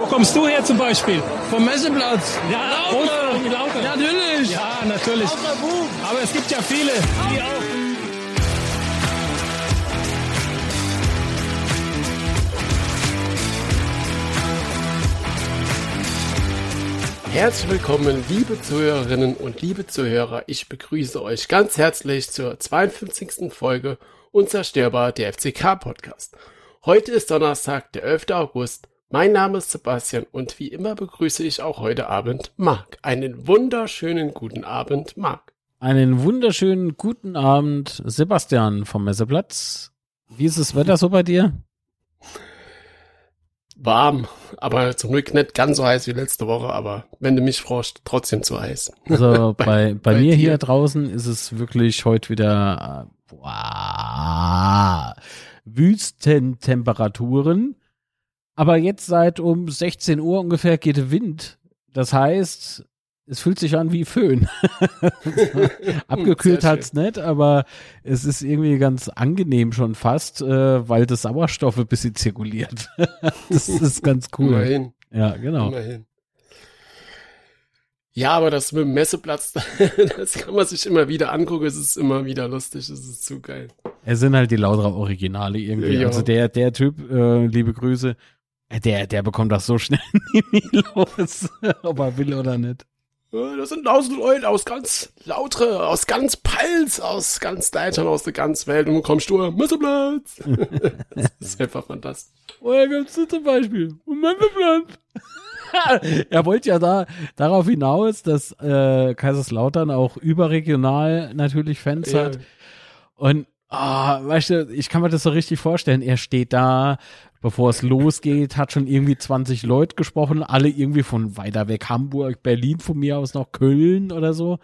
Wo kommst du her zum Beispiel? Vom Messeplatz. Ja, Lauter. Lauter. Natürlich. Ja, natürlich. Lauter. Aber es gibt ja viele, die auch. Herzlich willkommen, liebe Zuhörerinnen und liebe Zuhörer. Ich begrüße euch ganz herzlich zur 52. Folge Unzerstörbar der FCK Podcast. Heute ist Donnerstag, der 11. August. Mein Name ist Sebastian und wie immer begrüße ich auch heute Abend Marc. Einen wunderschönen guten Abend, Marc. Einen wunderschönen guten Abend, Sebastian vom Messeplatz. Wie ist das Wetter so bei dir? Warm, aber zum Glück nicht ganz so heiß wie letzte Woche, aber wenn du mich fragst, trotzdem zu heiß. Also bei, bei, bei mir dir. hier draußen ist es wirklich heute wieder äh, boah, Wüstentemperaturen. Aber jetzt seit um 16 Uhr ungefähr geht Wind. Das heißt, es fühlt sich an wie Föhn. Abgekühlt Sehr hat's nicht, aber es ist irgendwie ganz angenehm schon fast, äh, weil das Sauerstoff ein bisschen zirkuliert. das ist ganz cool. Immerhin. Ja, genau. Immerhin. Ja, aber das mit dem Messeplatz, das kann man sich immer wieder angucken. Es ist immer wieder lustig. Es ist zu geil. Es sind halt die Lauterer Originale irgendwie. Ja. Also der, der Typ, äh, liebe Grüße, der, der bekommt das so schnell nie los, ob er will oder nicht. Das sind tausend Leute aus ganz Lautre, aus ganz Pals, aus ganz Deutschland, aus der ganzen Welt. Und kommst du, Messeplatz. das ist einfach fantastisch. Woher kommst du zum Beispiel? Messeplatz. er wollte ja da darauf hinaus, dass äh, Kaiserslautern auch überregional natürlich Fans Ja. hat. Und ah, weißt du, ich kann mir das so richtig vorstellen. Er steht da, bevor es losgeht, hat schon irgendwie 20 Leute gesprochen, alle irgendwie von weiter weg, Hamburg, Berlin von mir aus noch Köln oder so.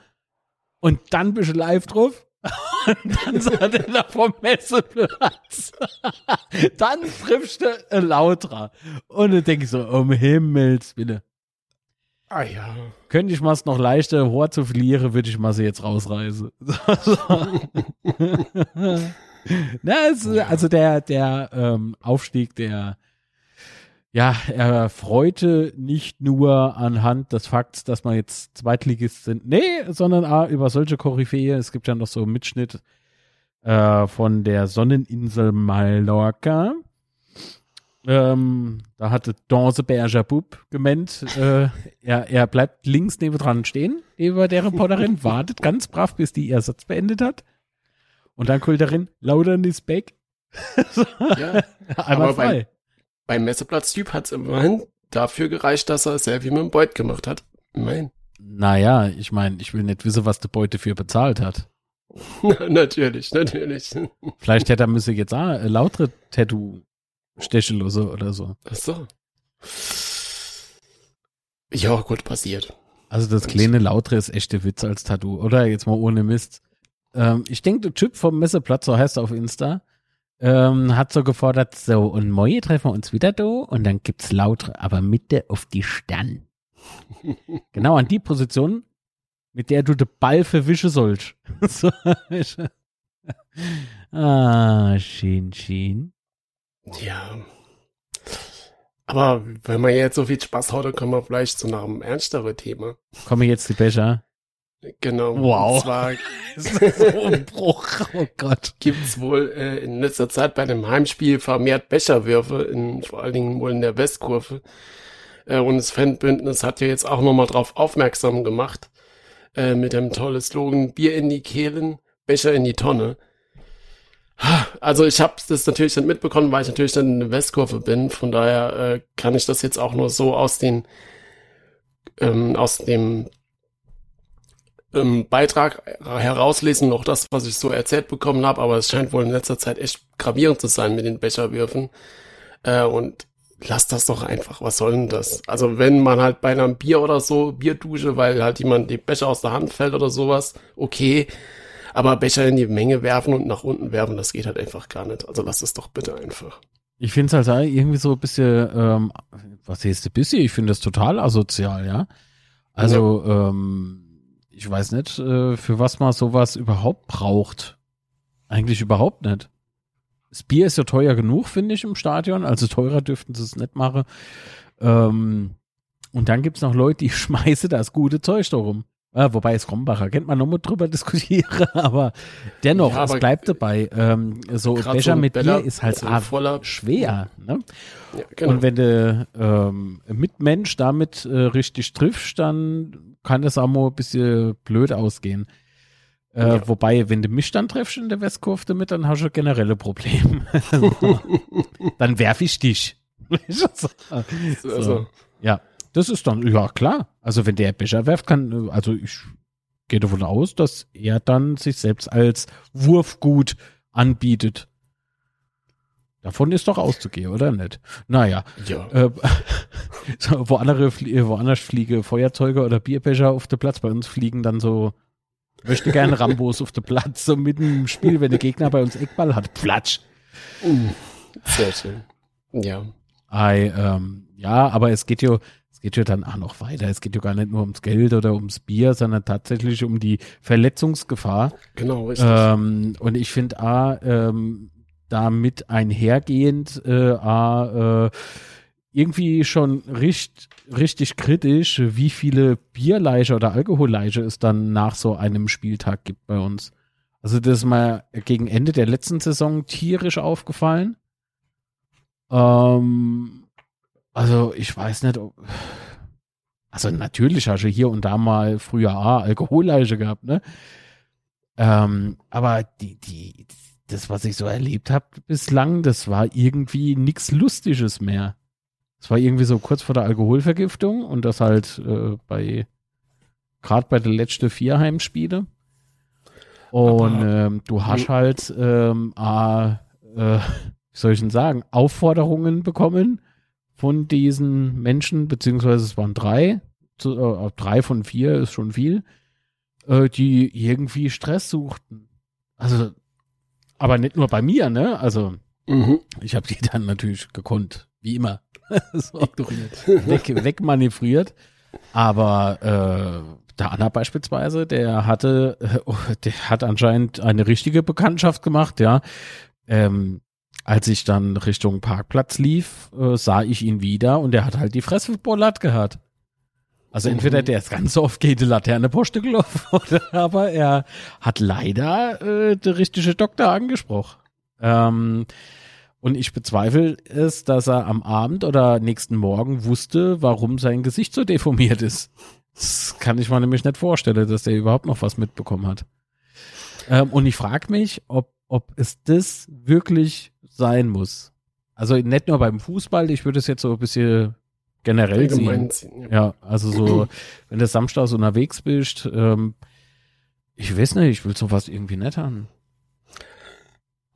Und dann bist du live drauf. Und dann sagt er da vom Messeplatz. dann triffst du Lautra. Und dann denke ich so, um Himmels Willen. Ah ja. Könnte ich mal's noch leichter Hor zu verlieren, würde ich mal sie jetzt rausreißen. Na, es, also der, der ähm, Aufstieg, der ja, er freute nicht nur anhand des Fakts, dass man jetzt Zweitligist sind, nee, sondern auch über solche Koryphäe. Es gibt ja noch so einen Mitschnitt äh, von der Sonneninsel Mallorca. Ähm, da hatte Danse Berger Bub gemeint, äh, er, er bleibt links neben dran stehen, neben der Reporterin, wartet ganz brav, bis die ihr Satz beendet hat. Und dann kommt darin, Laudern ist back. ja. Einmal Aber beim- frei. Beim Messeplatz-Typ hat es immerhin dafür gereicht, dass er ein Selfie mit dem Beut gemacht hat. Immerhin. Naja, ich meine, ich will nicht wissen, was der Beute für bezahlt hat. natürlich, natürlich. Vielleicht hätte er müsse jetzt auch lautere Tattoo stechen lassen oder so. Ach so. Ja, gut, passiert. Also das kleine Lautre ist echte Witz als Tattoo, oder? Jetzt mal ohne Mist. Ähm, ich denke, der Typ vom Messeplatz, so heißt er auf Insta, ähm, hat so gefordert, so, und morgen treffen wir uns wieder da und dann gibt's Lautre, aber Mitte auf die Stern. genau an die Position, mit der du den Ball verwischen sollst. so, ah, schön, schön. Ja. Aber wenn man jetzt so viel Spaß hat, dann kommen wir vielleicht zu einem ernsteren Thema. Kommen jetzt die Becher. Genau. Wow. Und zwar so ein Bruch? Oh Gott. gibt's wohl äh, in letzter Zeit bei dem Heimspiel vermehrt Becherwürfe, in, vor allen Dingen wohl in der Westkurve. Äh, und das Fanbündnis hat ja jetzt auch nochmal drauf aufmerksam gemacht, äh, mit dem tollen Slogan Bier in die Kehlen, Becher in die Tonne. Also ich habe das natürlich nicht mitbekommen, weil ich natürlich dann in der Westkurve bin. Von daher äh, kann ich das jetzt auch nur so aus den ähm, aus dem ähm, Beitrag herauslesen, noch das, was ich so erzählt bekommen habe. Aber es scheint wohl in letzter Zeit echt gravierend zu sein mit den Becherwürfen. Äh, und lass das doch einfach. Was soll denn das? Also wenn man halt bei einem Bier oder so Bierdusche, weil halt jemand die Becher aus der Hand fällt oder sowas, okay. Aber Becher in die Menge werfen und nach unten werfen, das geht halt einfach gar nicht. Also lass es doch bitte einfach. Ich finde es halt irgendwie so ein bisschen, ähm, was heißt ein bisschen? Ich finde das total asozial, ja. Also, ähm, ich weiß nicht, äh, für was man sowas überhaupt braucht. Eigentlich überhaupt nicht. Das Bier ist ja teuer genug, finde ich, im Stadion. Also teurer dürften sie es nicht machen. Ähm, und dann gibt's noch Leute, die schmeißen das gute Zeug da rum. Äh, wobei es Krombacher kennt man nochmal drüber diskutieren, aber dennoch, Ja, es aber bleibt dabei. Ähm, so Becher so mit Bier ist halt arg voller- schwer. Ne? Ja, genau. Und wenn du ähm, Mitmensch damit äh, richtig triffst, dann kann das auch mal ein bisschen blöd ausgehen. Äh, Ja. Wobei, wenn du mich dann triffst in der Westkurve damit, dann hast du generelle Probleme. dann werf ich dich. also, Ja, das ist dann, ja klar. Also wenn der Becher werft, kann, also ich gehe davon aus, dass er dann sich selbst als Wurfgut anbietet. Davon ist doch auszugehen, oder nicht? Naja, ja. äh, so, wo andere woanders fliege Feuerzeuge oder Bierbecher auf den Platz, bei uns fliegen dann so möchte gerne Rambos auf den Platz, so mitten im Spiel, wenn der Gegner bei uns Eckball hat, platsch. Uh, sehr schön. Ja. Ei, ähm, ja, aber es geht ja, es geht ja dann auch noch weiter. Es geht ja gar nicht nur ums Geld oder ums Bier, sondern tatsächlich um die Verletzungsgefahr. Genau, richtig. Ähm, und ich finde A, ähm, damit einhergehend äh, A, äh, irgendwie schon richtig, richtig kritisch, wie viele Bierleiche oder Alkoholleiche es dann nach so einem Spieltag gibt bei uns. Also das ist mal gegen Ende der letzten Saison tierisch aufgefallen. Ähm, also ich weiß nicht, ob, also natürlich hast du hier und da mal früher ah, Alkoholleiche gehabt, ne? Ähm, aber die, die, das, was ich so erlebt habe bislang, das war irgendwie nichts Lustiges mehr. Es war irgendwie so kurz vor der Alkoholvergiftung und das halt äh, bei, gerade bei den letzten vier Heimspiele. Und ähm, du hast halt, ähm, ah, äh, wie soll ich denn sagen, Aufforderungen bekommen von diesen Menschen, beziehungsweise es waren drei, zu, äh, drei von vier ist schon viel, äh, die irgendwie Stress suchten. Also, aber nicht nur bei mir, ne? Also, Mhm. ich habe die dann natürlich gekonnt, wie immer. so, weg, wegmanövriert. Aber äh, der Anna beispielsweise, der hatte, äh, der hat anscheinend eine richtige Bekanntschaft gemacht, ja. Ähm, als ich dann Richtung Parkplatz lief, äh, sah ich ihn wieder und der hat halt die Fresse bollert gehabt. Also entweder Mhm. der ist ganz oft geht die Laterne oder aber er hat leider äh, der richtige Doktor angesprochen. Ähm, und ich bezweifle es, dass er am Abend oder nächsten Morgen wusste, warum sein Gesicht so deformiert ist. Das kann ich mir nämlich nicht vorstellen, dass der überhaupt noch was mitbekommen hat. Ähm, und ich frage mich, ob, ob es das wirklich sein muss. Also nicht nur beim Fußball, ich würde es jetzt so ein bisschen generell sehen. Ja. Ja, also so, wenn du samstags unterwegs bist, ähm, ich weiß nicht, ich will sowas irgendwie nicht haben.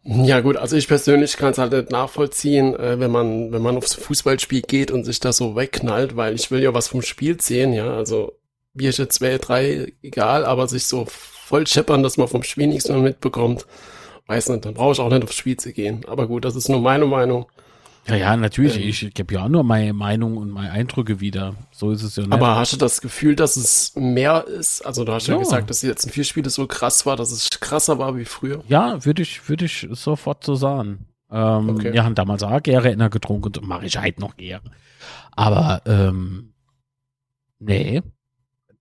Ja gut, also ich persönlich kann es halt nicht nachvollziehen, äh, wenn man wenn man aufs Fußballspiel geht und sich da so wegknallt, weil ich will ja was vom Spiel sehen, ja, also Bierchen zwei, drei, egal, aber sich so voll scheppern, dass man vom Spiel nichts mehr mitbekommt, weiß nicht, dann brauche ich auch nicht aufs Spiel zu gehen. Aber gut, das ist nur meine Meinung. Ja, ja, natürlich, Ähm. ich gebe ja auch nur meine Meinung und meine Eindrücke wieder. So ist es ja nicht. Aber hast du das Gefühl, dass es mehr ist? Also du hast ja, Ja. gesagt, dass die letzten vier Spiele so krass war, dass es krasser war wie früher. ja, würde ich, würde ich sofort so sagen. Ähm, Okay. Wir haben damals auch gerne einer getrunken und mache ich halt noch gerne. Aber, ähm, nee,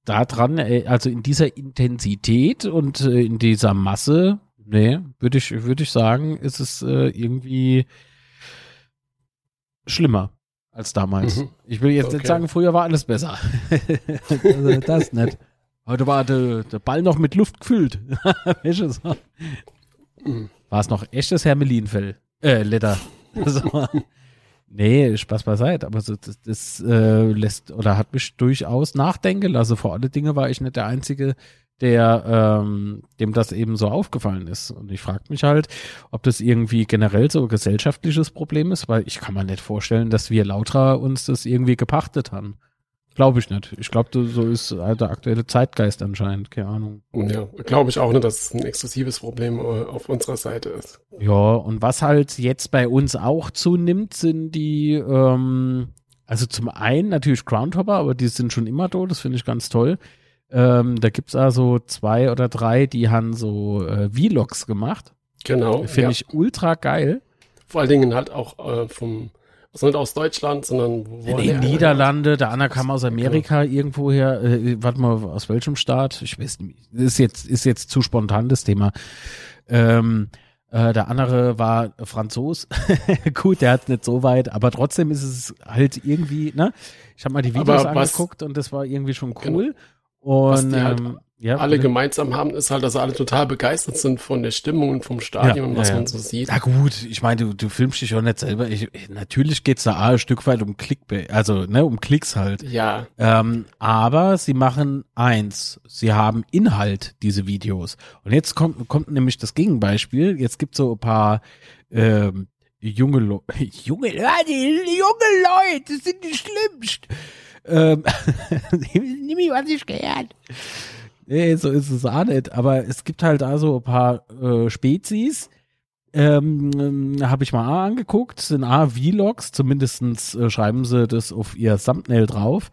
da dran, äh, also in dieser Intensität und äh, in dieser Masse, nee, würde ich, würde ich sagen, ist es äh, irgendwie schlimmer als damals. Mhm. Ich will jetzt nicht Okay. sagen, früher war alles besser. also das nicht. Heute war der, der Ball noch mit Luft gefüllt. Mhm. War es noch echtes Hermelinfell? Äh, Leder. so. Nee, Spaß beiseite, aber so, das, das äh, lässt oder hat mich durchaus nachdenken lassen. Vor alle Dinge war ich nicht der Einzige, der ähm, dem das eben so aufgefallen ist. Und ich frage mich halt, ob das irgendwie generell so ein gesellschaftliches Problem ist, weil ich kann mir nicht vorstellen, dass wir Lautra uns das irgendwie gepachtet haben. Glaube ich nicht. Ich glaube, so ist halt der aktuelle Zeitgeist anscheinend. Keine Ahnung. Ja, glaube ich auch nicht, dass es ein exklusives Problem äh, auf unserer Seite ist. Ja, und was halt jetzt bei uns auch zunimmt, sind die, ähm, also zum einen natürlich Groundhopper, aber die sind schon immer da, das finde ich ganz toll. Ähm, da gibt's also zwei oder drei, die haben so äh, Vlogs gemacht. Genau. Finde ja. ich ultra geil. Vor allen Dingen halt auch äh, vom Also nicht aus Deutschland, sondern wo Nee, Niederlande, der andere kam aus Amerika irgendwoher. Äh, warte mal, aus welchem Staat? Ich weiß nicht. Ist jetzt, ist jetzt zu spontan das Thema. Ähm, äh, der andere war Franzos. Gut, der hat nicht so weit, aber trotzdem ist es halt irgendwie, ne? Ich habe mal die Videos Aber was- angeguckt und das war irgendwie schon Genau. Cool. Was Und die halt ähm, ja, alle bitte. gemeinsam haben, ist halt, dass alle total begeistert sind von der Stimmung und vom Stadion Ja, und was ja, man so sieht. Na gut, ich meine, du, du filmst dich auch nicht selber. Ich, natürlich geht's da ein Stück weit um Klick, also ne, um Klicks halt. Ja, Ähm, aber sie machen eins, sie haben Inhalt, diese Videos. Und jetzt kommt, kommt nämlich das Gegenbeispiel. Jetzt gibt so ein paar ähm, junge Leute, junge Leute, junge Leute, das sind die schlimmsten. Ähm, nimm mich, was ich gehört. Nee, so ist es auch nicht. Aber es gibt halt also ein paar äh, Spezies, ähm, habe ich mal A angeguckt, sind A Vlogs, zumindestens äh, schreiben sie das auf ihr Thumbnail drauf.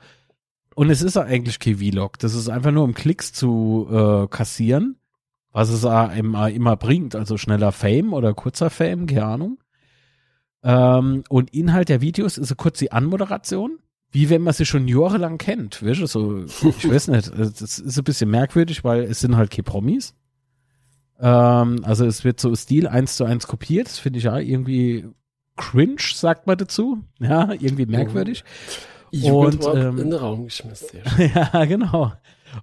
Und es ist eigentlich kein Vlog, das ist einfach nur um Klicks zu äh, kassieren, was es äh, immer bringt, also schneller Fame oder kurzer Fame, keine Ahnung. Ähm, und Inhalt der Videos ist so kurz die Anmoderation, wie wenn man sie schon jahrelang kennt, weißt du, so, ich weiß nicht, äh, das ist ein bisschen merkwürdig, weil es sind halt keine Promis. Ähm, also es wird so Stil eins zu eins kopiert, das finde ich ja irgendwie cringe, sagt man dazu. Ja, irgendwie merkwürdig. Jugendwort ähm, in den Raum geschmissen. ja, genau.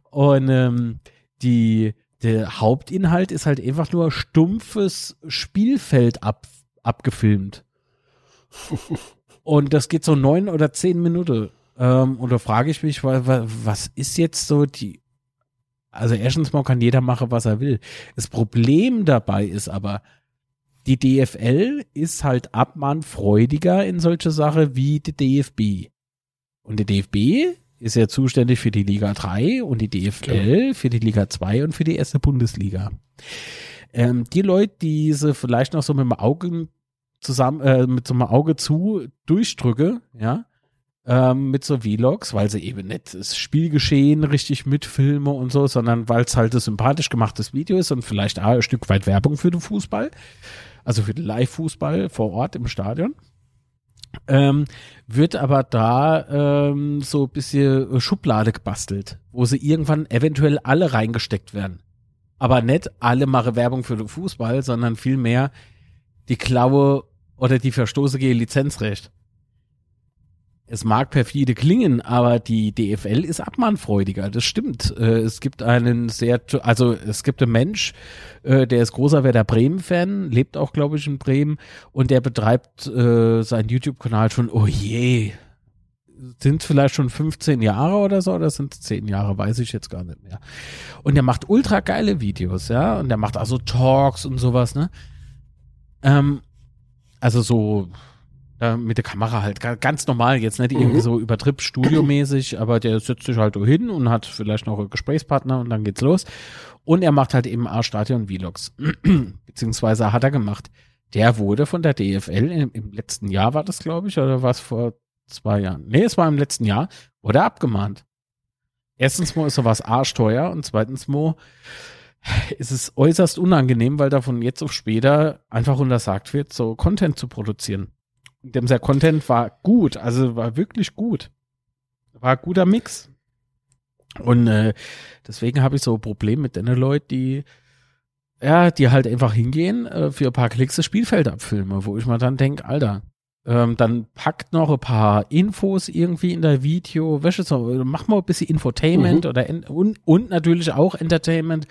Und ähm, die, der Hauptinhalt ist halt einfach nur stumpfes Spielfeld ab, abgefilmt. Und das geht so neun oder zehn Minuten. Ähm, und da frage ich mich, wa- wa- was ist jetzt so die. Also erstens mal kann jeder machen, was er will. Das Problem dabei ist aber, die DFL ist halt abmahnfreudiger in solche Sache wie die DFB. Und die DFB ist ja zuständig für die Liga 3 und die DFL für die Liga 2 und für die erste Bundesliga. Ähm, die Leute, die sie vielleicht noch so mit dem Auge zusammen, äh, mit so einem Auge zu durchdrücke, ja, ähm, mit so Vlogs, weil sie eben nicht das Spielgeschehen richtig mitfilme und so, sondern weil es halt ein sympathisch gemachtes Video ist und vielleicht auch ein Stück weit Werbung für den Fußball, also für den Live-Fußball vor Ort im Stadion. Ähm, wird aber da ähm, so ein bisschen Schublade gebastelt, wo sie irgendwann eventuell alle reingesteckt werden. Aber nicht alle mache Werbung für den Fußball, sondern vielmehr die klaue oder die verstoße gegen Lizenzrecht. Es mag perfide klingen, aber die DFL ist abmahnfreudiger. Das stimmt. Äh, Es gibt einen sehr, also es gibt einen Mensch, äh, der ist großer Werder Bremen-Fan, lebt auch, glaube ich, in Bremen und der betreibt äh, seinen YouTube-Kanal schon, oh je, sind vielleicht schon 15 Jahre oder so, oder sind es 10 Jahre, weiß ich jetzt gar nicht mehr. Und der macht ultra geile Videos, ja, und der macht also Talks und sowas, ne? Ähm, also so äh, mit der Kamera halt ga- ganz normal, jetzt nicht irgendwie Mhm. so übertrieb studiomäßig, aber der setzt sich halt so hin und hat vielleicht noch einen Gesprächspartner und dann geht's los. Und er macht halt eben A-Stadion-Vlogs. Beziehungsweise hat er gemacht. Der wurde von der DFL im, im letzten Jahr war das, glaube ich, oder war es vor zwei Jahren? Nee, es war im letzten Jahr, wurde er abgemahnt. Erstens mal ist sowas arschteuer und zweitens mal ist es äußerst unangenehm, weil davon jetzt auf später einfach untersagt wird, so Content zu produzieren. Dem sein Content war gut, also war wirklich gut. War guter Mix. Und äh, deswegen habe ich so ein Problem mit den Leuten, die ja, die halt einfach hingehen, äh, für ein paar Klicks das Spielfeld abfilmen, wo ich mir dann denke, Alter, ähm, dann packt noch ein paar Infos irgendwie in der Video, du, so, mach mal ein bisschen Infotainment Mhm. oder en und, und natürlich auch Entertainment,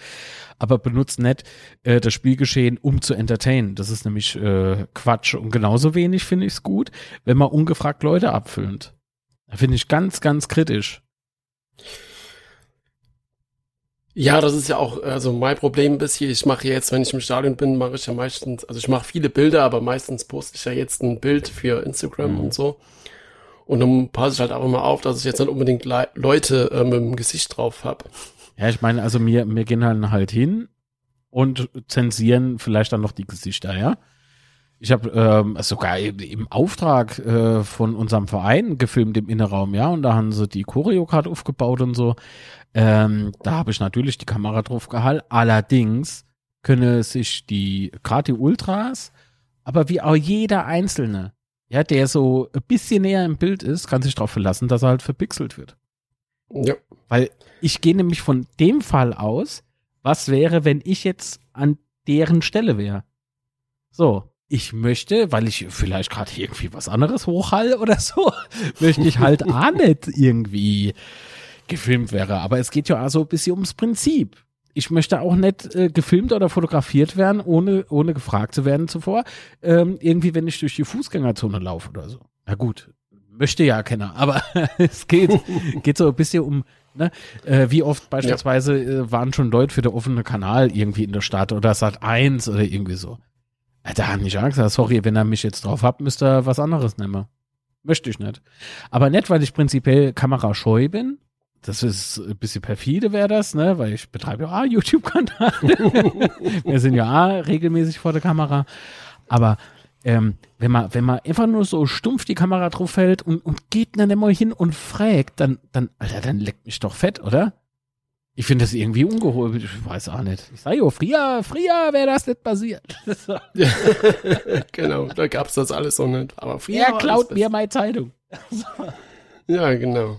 aber benutzt nicht äh, das Spielgeschehen, um zu entertainen. Das ist nämlich äh, Quatsch. Und genauso wenig finde ich es gut, wenn man ungefragt Leute abfilmt. Da finde ich ganz, ganz kritisch. Ja, das ist ja auch also mein Problem ein bisschen. Ich mache jetzt, wenn ich im Stadion bin, mache ich ja meistens, also ich mache viele Bilder, aber meistens poste ich ja jetzt ein Bild für Instagram Mhm. und so. Und dann passe ich halt auch immer auf, dass ich jetzt nicht unbedingt Le Leute äh, mit dem Gesicht drauf habe. Ja, ich meine, also wir, wir gehen halt, halt hin und zensieren vielleicht dann noch die Gesichter, ja. Ich habe ähm, sogar im, Auftrag äh, von unserem Verein gefilmt im Innenraum, ja, und da haben sie die Choreocard aufgebaut und so. Ähm, da habe ich natürlich die Kamera drauf gehalten. Allerdings können sich die, gerade die Ultras, aber wie auch jeder Einzelne, ja, der so ein bisschen näher im Bild ist, kann sich darauf verlassen, dass er halt verpixelt wird. Ja. Weil ich gehe nämlich von dem Fall aus, was wäre, wenn ich jetzt an deren Stelle wäre. So, ich möchte, weil ich vielleicht gerade irgendwie was anderes hochhall oder so, möchte ich halt auch nicht irgendwie gefilmt wäre. Aber es geht ja also ein bisschen ums Prinzip. Ich möchte auch nicht äh, gefilmt oder fotografiert werden, ohne, ohne gefragt zu werden zuvor. Ähm, irgendwie, wenn ich durch die Fußgängerzone laufe oder so. Na gut, möchte ja keiner, aber es geht, geht so ein bisschen um, ne, äh, wie oft beispielsweise äh, waren schon Leute für den offenen Kanal irgendwie in der Stadt oder Sat 1 oder irgendwie so. Äh, Da haben ich auch gesagt, sorry, wenn er mich jetzt drauf hat, müsste er was anderes nehmen. Möchte ich nicht. Aber nicht, weil ich prinzipiell kamerascheu bin. Das ist ein bisschen perfide wäre das, ne, weil ich betreibe ja auch YouTube-Kanal. Wir sind ja auch regelmäßig vor der Kamera. Aber ähm, wenn man, wenn man einfach nur so stumpf die Kamera drauf hält und, und geht dann immer hin und fragt, dann, dann, Alter, dann leckt mich doch fett, oder? Ich finde das irgendwie ungeholt. Ich weiß auch nicht. Ich sage ja, früher, früher wäre das nicht passiert. Genau, da gab's das alles so nicht. Aber früher Er klaut mir meine Zeitung. Ja, genau.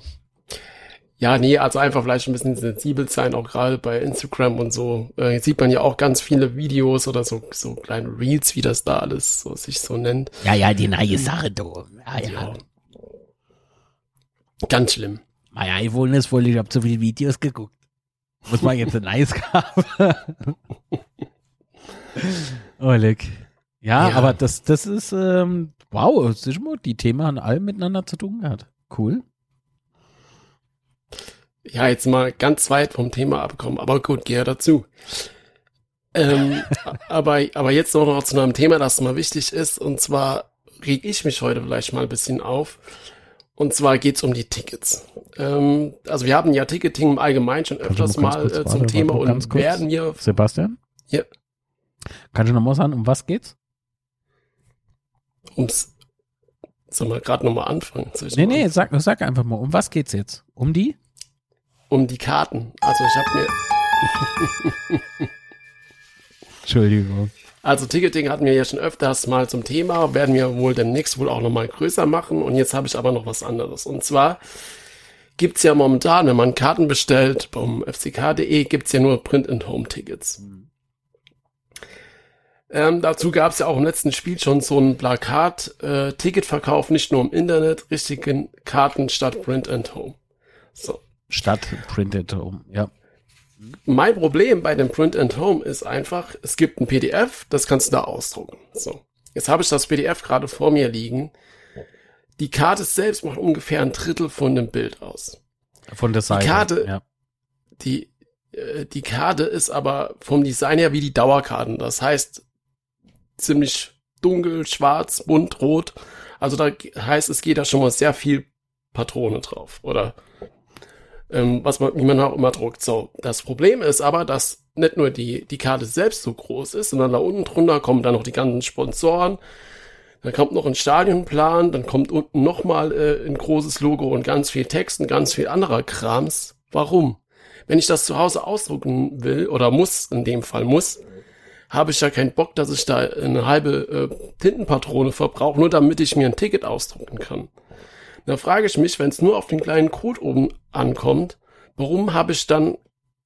Ja, nee, also einfach vielleicht ein bisschen sensibel sein, auch gerade bei Instagram und so. Äh, sieht man ja auch ganz viele Videos oder so, so kleine Reels, wie das da alles so sich so nennt. Ja, ja, die neue Sache, du. Ja, ja. Ja. Ganz schlimm. Mein iPhone ist voll, ich habe so viele Videos geguckt. Muss man jetzt ein Eis haben. oh, leck. Ja, Ja. aber das, das ist, ähm, wow, die Themen haben alle miteinander zu tun gehabt. Cool. Ja, jetzt mal ganz weit vom Thema abkommen, aber gut, gehe dazu. Ähm, aber, aber jetzt noch, noch zu einem Thema, das mal wichtig ist, und zwar reg ich mich heute vielleicht mal ein bisschen auf. Und zwar geht's um die Tickets. Ähm, also wir haben ja Ticketing im Allgemeinen schon öfters mal kurz- äh, zum warte, Thema warte und werden wir, Sebastian? Ja. Kannst du noch mal sagen, um was geht's? ums, soll mal gerade nochmal anfangen? Nee, nee, sag, sag einfach mal, um was geht's jetzt? Um die? Um die Karten. Also ich habe mir, Entschuldigung. Also Ticketing hatten wir ja schon öfters mal zum Thema, werden wir wohl demnächst wohl auch nochmal größer machen. Und jetzt habe ich aber noch was anderes. Und zwar gibt's ja momentan, wenn man Karten bestellt, beim fck.de gibt's ja nur Print-and-Home-Tickets. Ähm, dazu gab's ja auch im letzten Spiel schon so ein Plakat, äh, Ticketverkauf nicht nur im Internet, richtigen Karten statt Print-and-Home. So. Stadt printed um, ja. Mein Problem bei dem Print and Home ist einfach, es gibt ein PDF, das kannst du da ausdrucken. So. Jetzt habe ich das PDF gerade vor mir liegen. Die Karte selbst macht ungefähr ein Drittel von dem Bild aus. Von der Seite. Karte- Ja. Die, äh, die Karte ist aber vom Design her wie die Dauerkarten. Das heißt, ziemlich dunkel, schwarz, bunt, rot. Also da heißt, es geht da schon mal sehr viel Patrone drauf. Oder ähm, was man, wie man auch immer druckt. So, das Problem ist aber, dass nicht nur die, die Karte selbst so groß ist, sondern da unten drunter kommen dann noch die ganzen Sponsoren. Dann kommt noch ein Stadionplan, dann kommt unten nochmal äh, ein großes Logo und ganz viel Text und ganz viel anderer Krams. Warum? Wenn ich das zu Hause ausdrucken will oder muss, in dem Fall muss, habe ich ja keinen Bock, dass ich da eine halbe äh, Tintenpatrone verbrauche, nur damit ich mir ein Ticket ausdrucken kann. Da frage ich mich, wenn es nur auf den kleinen Code oben ankommt, warum habe ich dann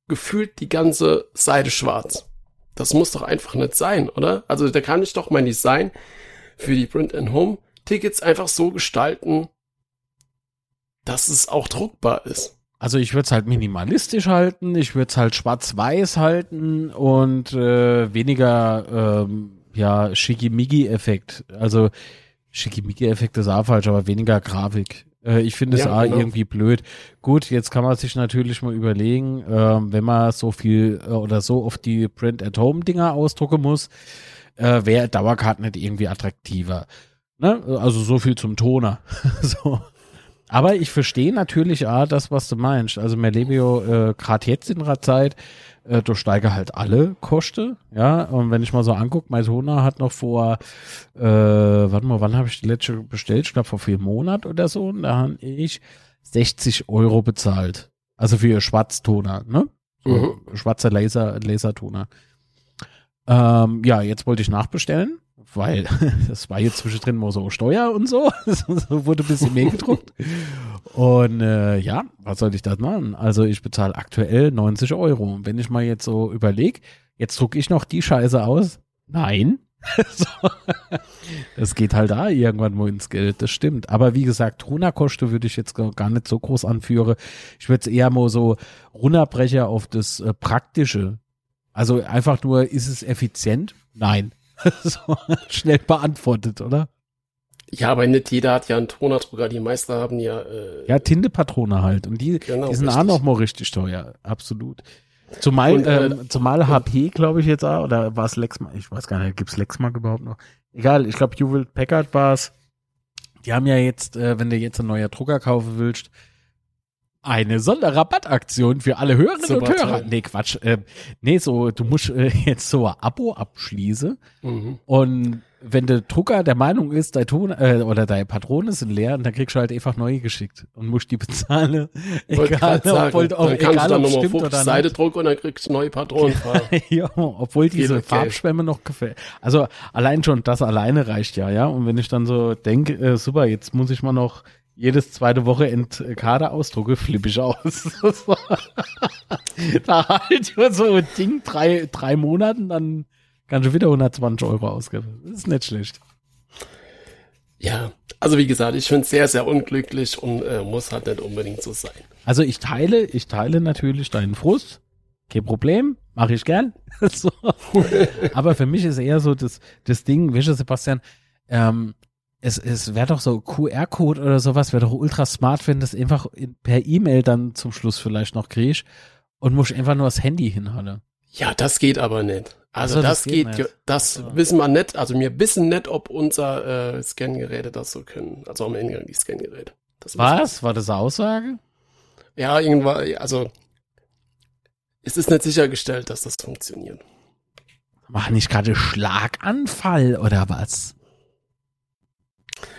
gefühlt die ganze Seite schwarz? Das muss doch einfach nicht sein, oder? Also da kann ich doch mein Design für die Print-and-Home-Tickets einfach so gestalten, dass es auch druckbar ist. Also ich würde es halt minimalistisch halten, ich würde es halt schwarz-weiß halten und äh, weniger ähm, ja Schickimicki-Effekt. Also Schickimicki-Effekt ist auch falsch, aber weniger Grafik. Äh, ich finde es Ja, auch genau. irgendwie blöd. Gut, jetzt kann man sich natürlich mal überlegen, ähm, wenn man so viel äh, oder so oft die Print-at-Home-Dinger ausdrucken muss, äh, wäre Dauerkarte nicht irgendwie attraktiver. Ne? Also so viel zum Toner. so. Aber ich verstehe natürlich auch das, was du meinst. Also Melebio, äh, gerade jetzt in der Zeit, äh, durchsteige halt alle Kosten. Ja, und wenn ich mal so angucke, mein Toner hat noch vor, äh, warte mal, wann habe ich die letzte bestellt? Ich glaube vor vier Monaten oder so. Und da habe ich 60 Euro bezahlt. Also für Schwarztoner, ne? So, Mhm. Schwarzer Laser, Lasertoner. Ähm, ja, jetzt wollte ich nachbestellen. Weil das war jetzt zwischendrin mal so Steuer und so. so wurde ein bisschen mehr gedruckt. Und äh, ja, was soll ich das machen? Also ich bezahle aktuell 90 Euro. Und wenn ich mal jetzt so überlege, jetzt drucke ich noch die Scheiße aus. Nein. so. Das geht halt da irgendwann mal ins Geld, das stimmt. Aber wie gesagt, Runterkosten würde ich jetzt gar nicht so groß anführen. Ich würde es eher mal so runterbrechen auf das äh, Praktische. Also einfach nur, ist es effizient? Nein. so, schnell beantwortet, oder? Ja, aber nicht jeder hat ja einen Tonerdrucker. Die meisten haben ja. Äh, ja, Tintepatrone halt. Und die, genau, die sind richtig. auch noch mal richtig teuer. Absolut. Zumal, und, äh, äh, zumal HP, glaube ich, jetzt auch, oder war es Lexmark? Ich weiß gar nicht, gibt's Lexmark überhaupt noch? Egal, ich glaube, Hewlett Packard war es. Die haben ja jetzt, äh, wenn du jetzt ein neuer Drucker kaufen willst, eine Sonderrabattaktion für alle Hörerinnen Super und Hörer. Toll. Nee, Quatsch. Äh, nee, so, du musst äh, jetzt so ein Abo abschließen. Mhm. Und wenn der Drucker der Meinung ist, dein Ton äh, oder deine Patronen sind leer, dann kriegst du halt einfach neue geschickt und musst die bezahlen. egal, obwohl, ob, dann egal, ob stimmt oder Seite drucken und dann kriegst du neue Patronen. ja, obwohl diese Farbschwämme noch gefällt. Also allein schon das alleine reicht ja, ja. Und wenn ich dann so denke, äh, super, jetzt muss ich mal noch jedes zweite Woche in Kader ausdrucke, flippe ich aus. da halt nur so ein Ding drei, drei Monaten, dann kannst du wieder 120 Euro ausgeben. Das ist nicht schlecht. Ja, also wie gesagt, ich finde es sehr, sehr unglücklich und äh, muss halt nicht unbedingt so sein. Also ich teile, ich teile natürlich deinen Frust. Kein Problem, mache ich gern. so. Aber für mich ist eher so das, das Ding, weißt du, Sebastian, ähm, es, es wäre doch so QR-Code oder sowas, wäre doch ultra smart, wenn das einfach per E-Mail dann zum Schluss vielleicht noch kriegst und muss einfach nur das Handy hinhauen. Ja, das geht aber nicht. Also, also das, das, geht, geht das also. wissen wir nicht. Also wir wissen nicht, ob unser äh, Scangeräte das so können. Also am Ende die Scangeräte. Was? War das eine Aussage? Ja, irgendwann, also es ist nicht sichergestellt, dass das funktioniert. Mach nicht gerade Schlaganfall oder was?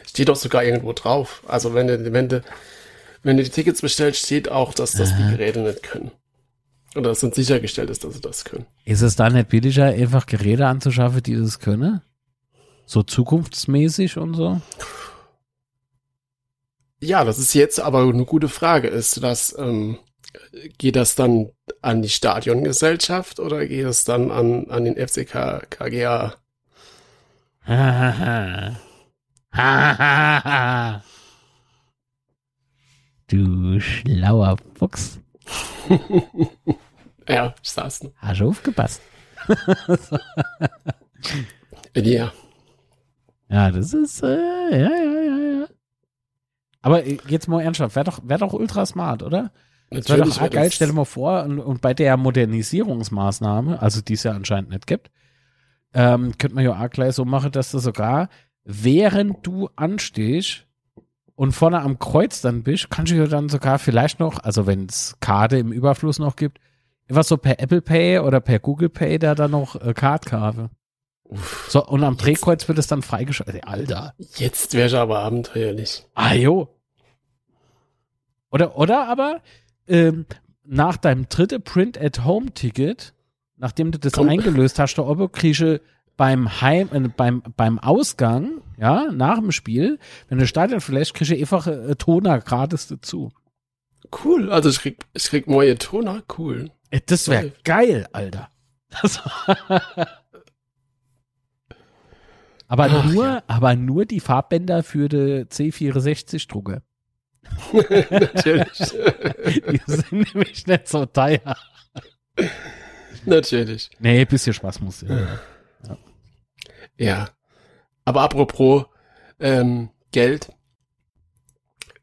Steht doch sogar irgendwo drauf. Also wenn du, wenn du, wenn du die Tickets bestellst, steht auch, dass das die Geräte nicht können. Oder dass es sichergestellt ist, dass sie das können. Ist es da nicht billiger, einfach Geräte anzuschaffen, die das können? So zukunftsmäßig und so? Ja, das ist jetzt aber eine gute Frage. Ist das, ähm, geht das dann an die Stadiongesellschaft oder geht es dann an, an den FCK KGA? du schlauer Fuchs. ja, ich saß noch. Hast du aufgepasst? ja. Ja, das ist, äh, ja, ja, ja, ja. Aber jetzt mal ernsthaft, wäre doch, wär doch ultra smart, oder? Das wäre doch wär geil, stell dir mal vor, und, und bei der Modernisierungsmaßnahme, also die es ja anscheinend nicht gibt, ähm, könnte man ja auch gleich so machen, dass du sogar während du anstehst und vorne am Kreuz dann bist, kannst du ja dann sogar vielleicht noch, also wenn es Karte im Überfluss noch gibt, einfach so per Apple Pay oder per Google Pay da dann noch äh, Cardkarte. So, und am Drehkreuz wird es dann freigeschaltet. Alter. Jetzt wäre aber abenteuerlich. Ah, jo. Oder, oder aber, ähm, nach deinem dritten Print-at-Home-Ticket, nachdem du das Komm. eingelöst hast, der Obo kriege beim Heim, äh, beim, beim Ausgang, ja, nach dem Spiel, wenn du Stadion vielleicht kriegst du einfach äh, Toner gratis dazu. Cool, also ich krieg, ich krieg neue Toner, cool. Äh, das wäre geil, Alter. aber Ach, nur, ja. aber nur die Farbbänder für die C64 Drucke. Natürlich. die sind nämlich nicht so teuer. Natürlich. Nee, bisschen Spaß muss ja. Ja. Aber apropos ähm, Geld.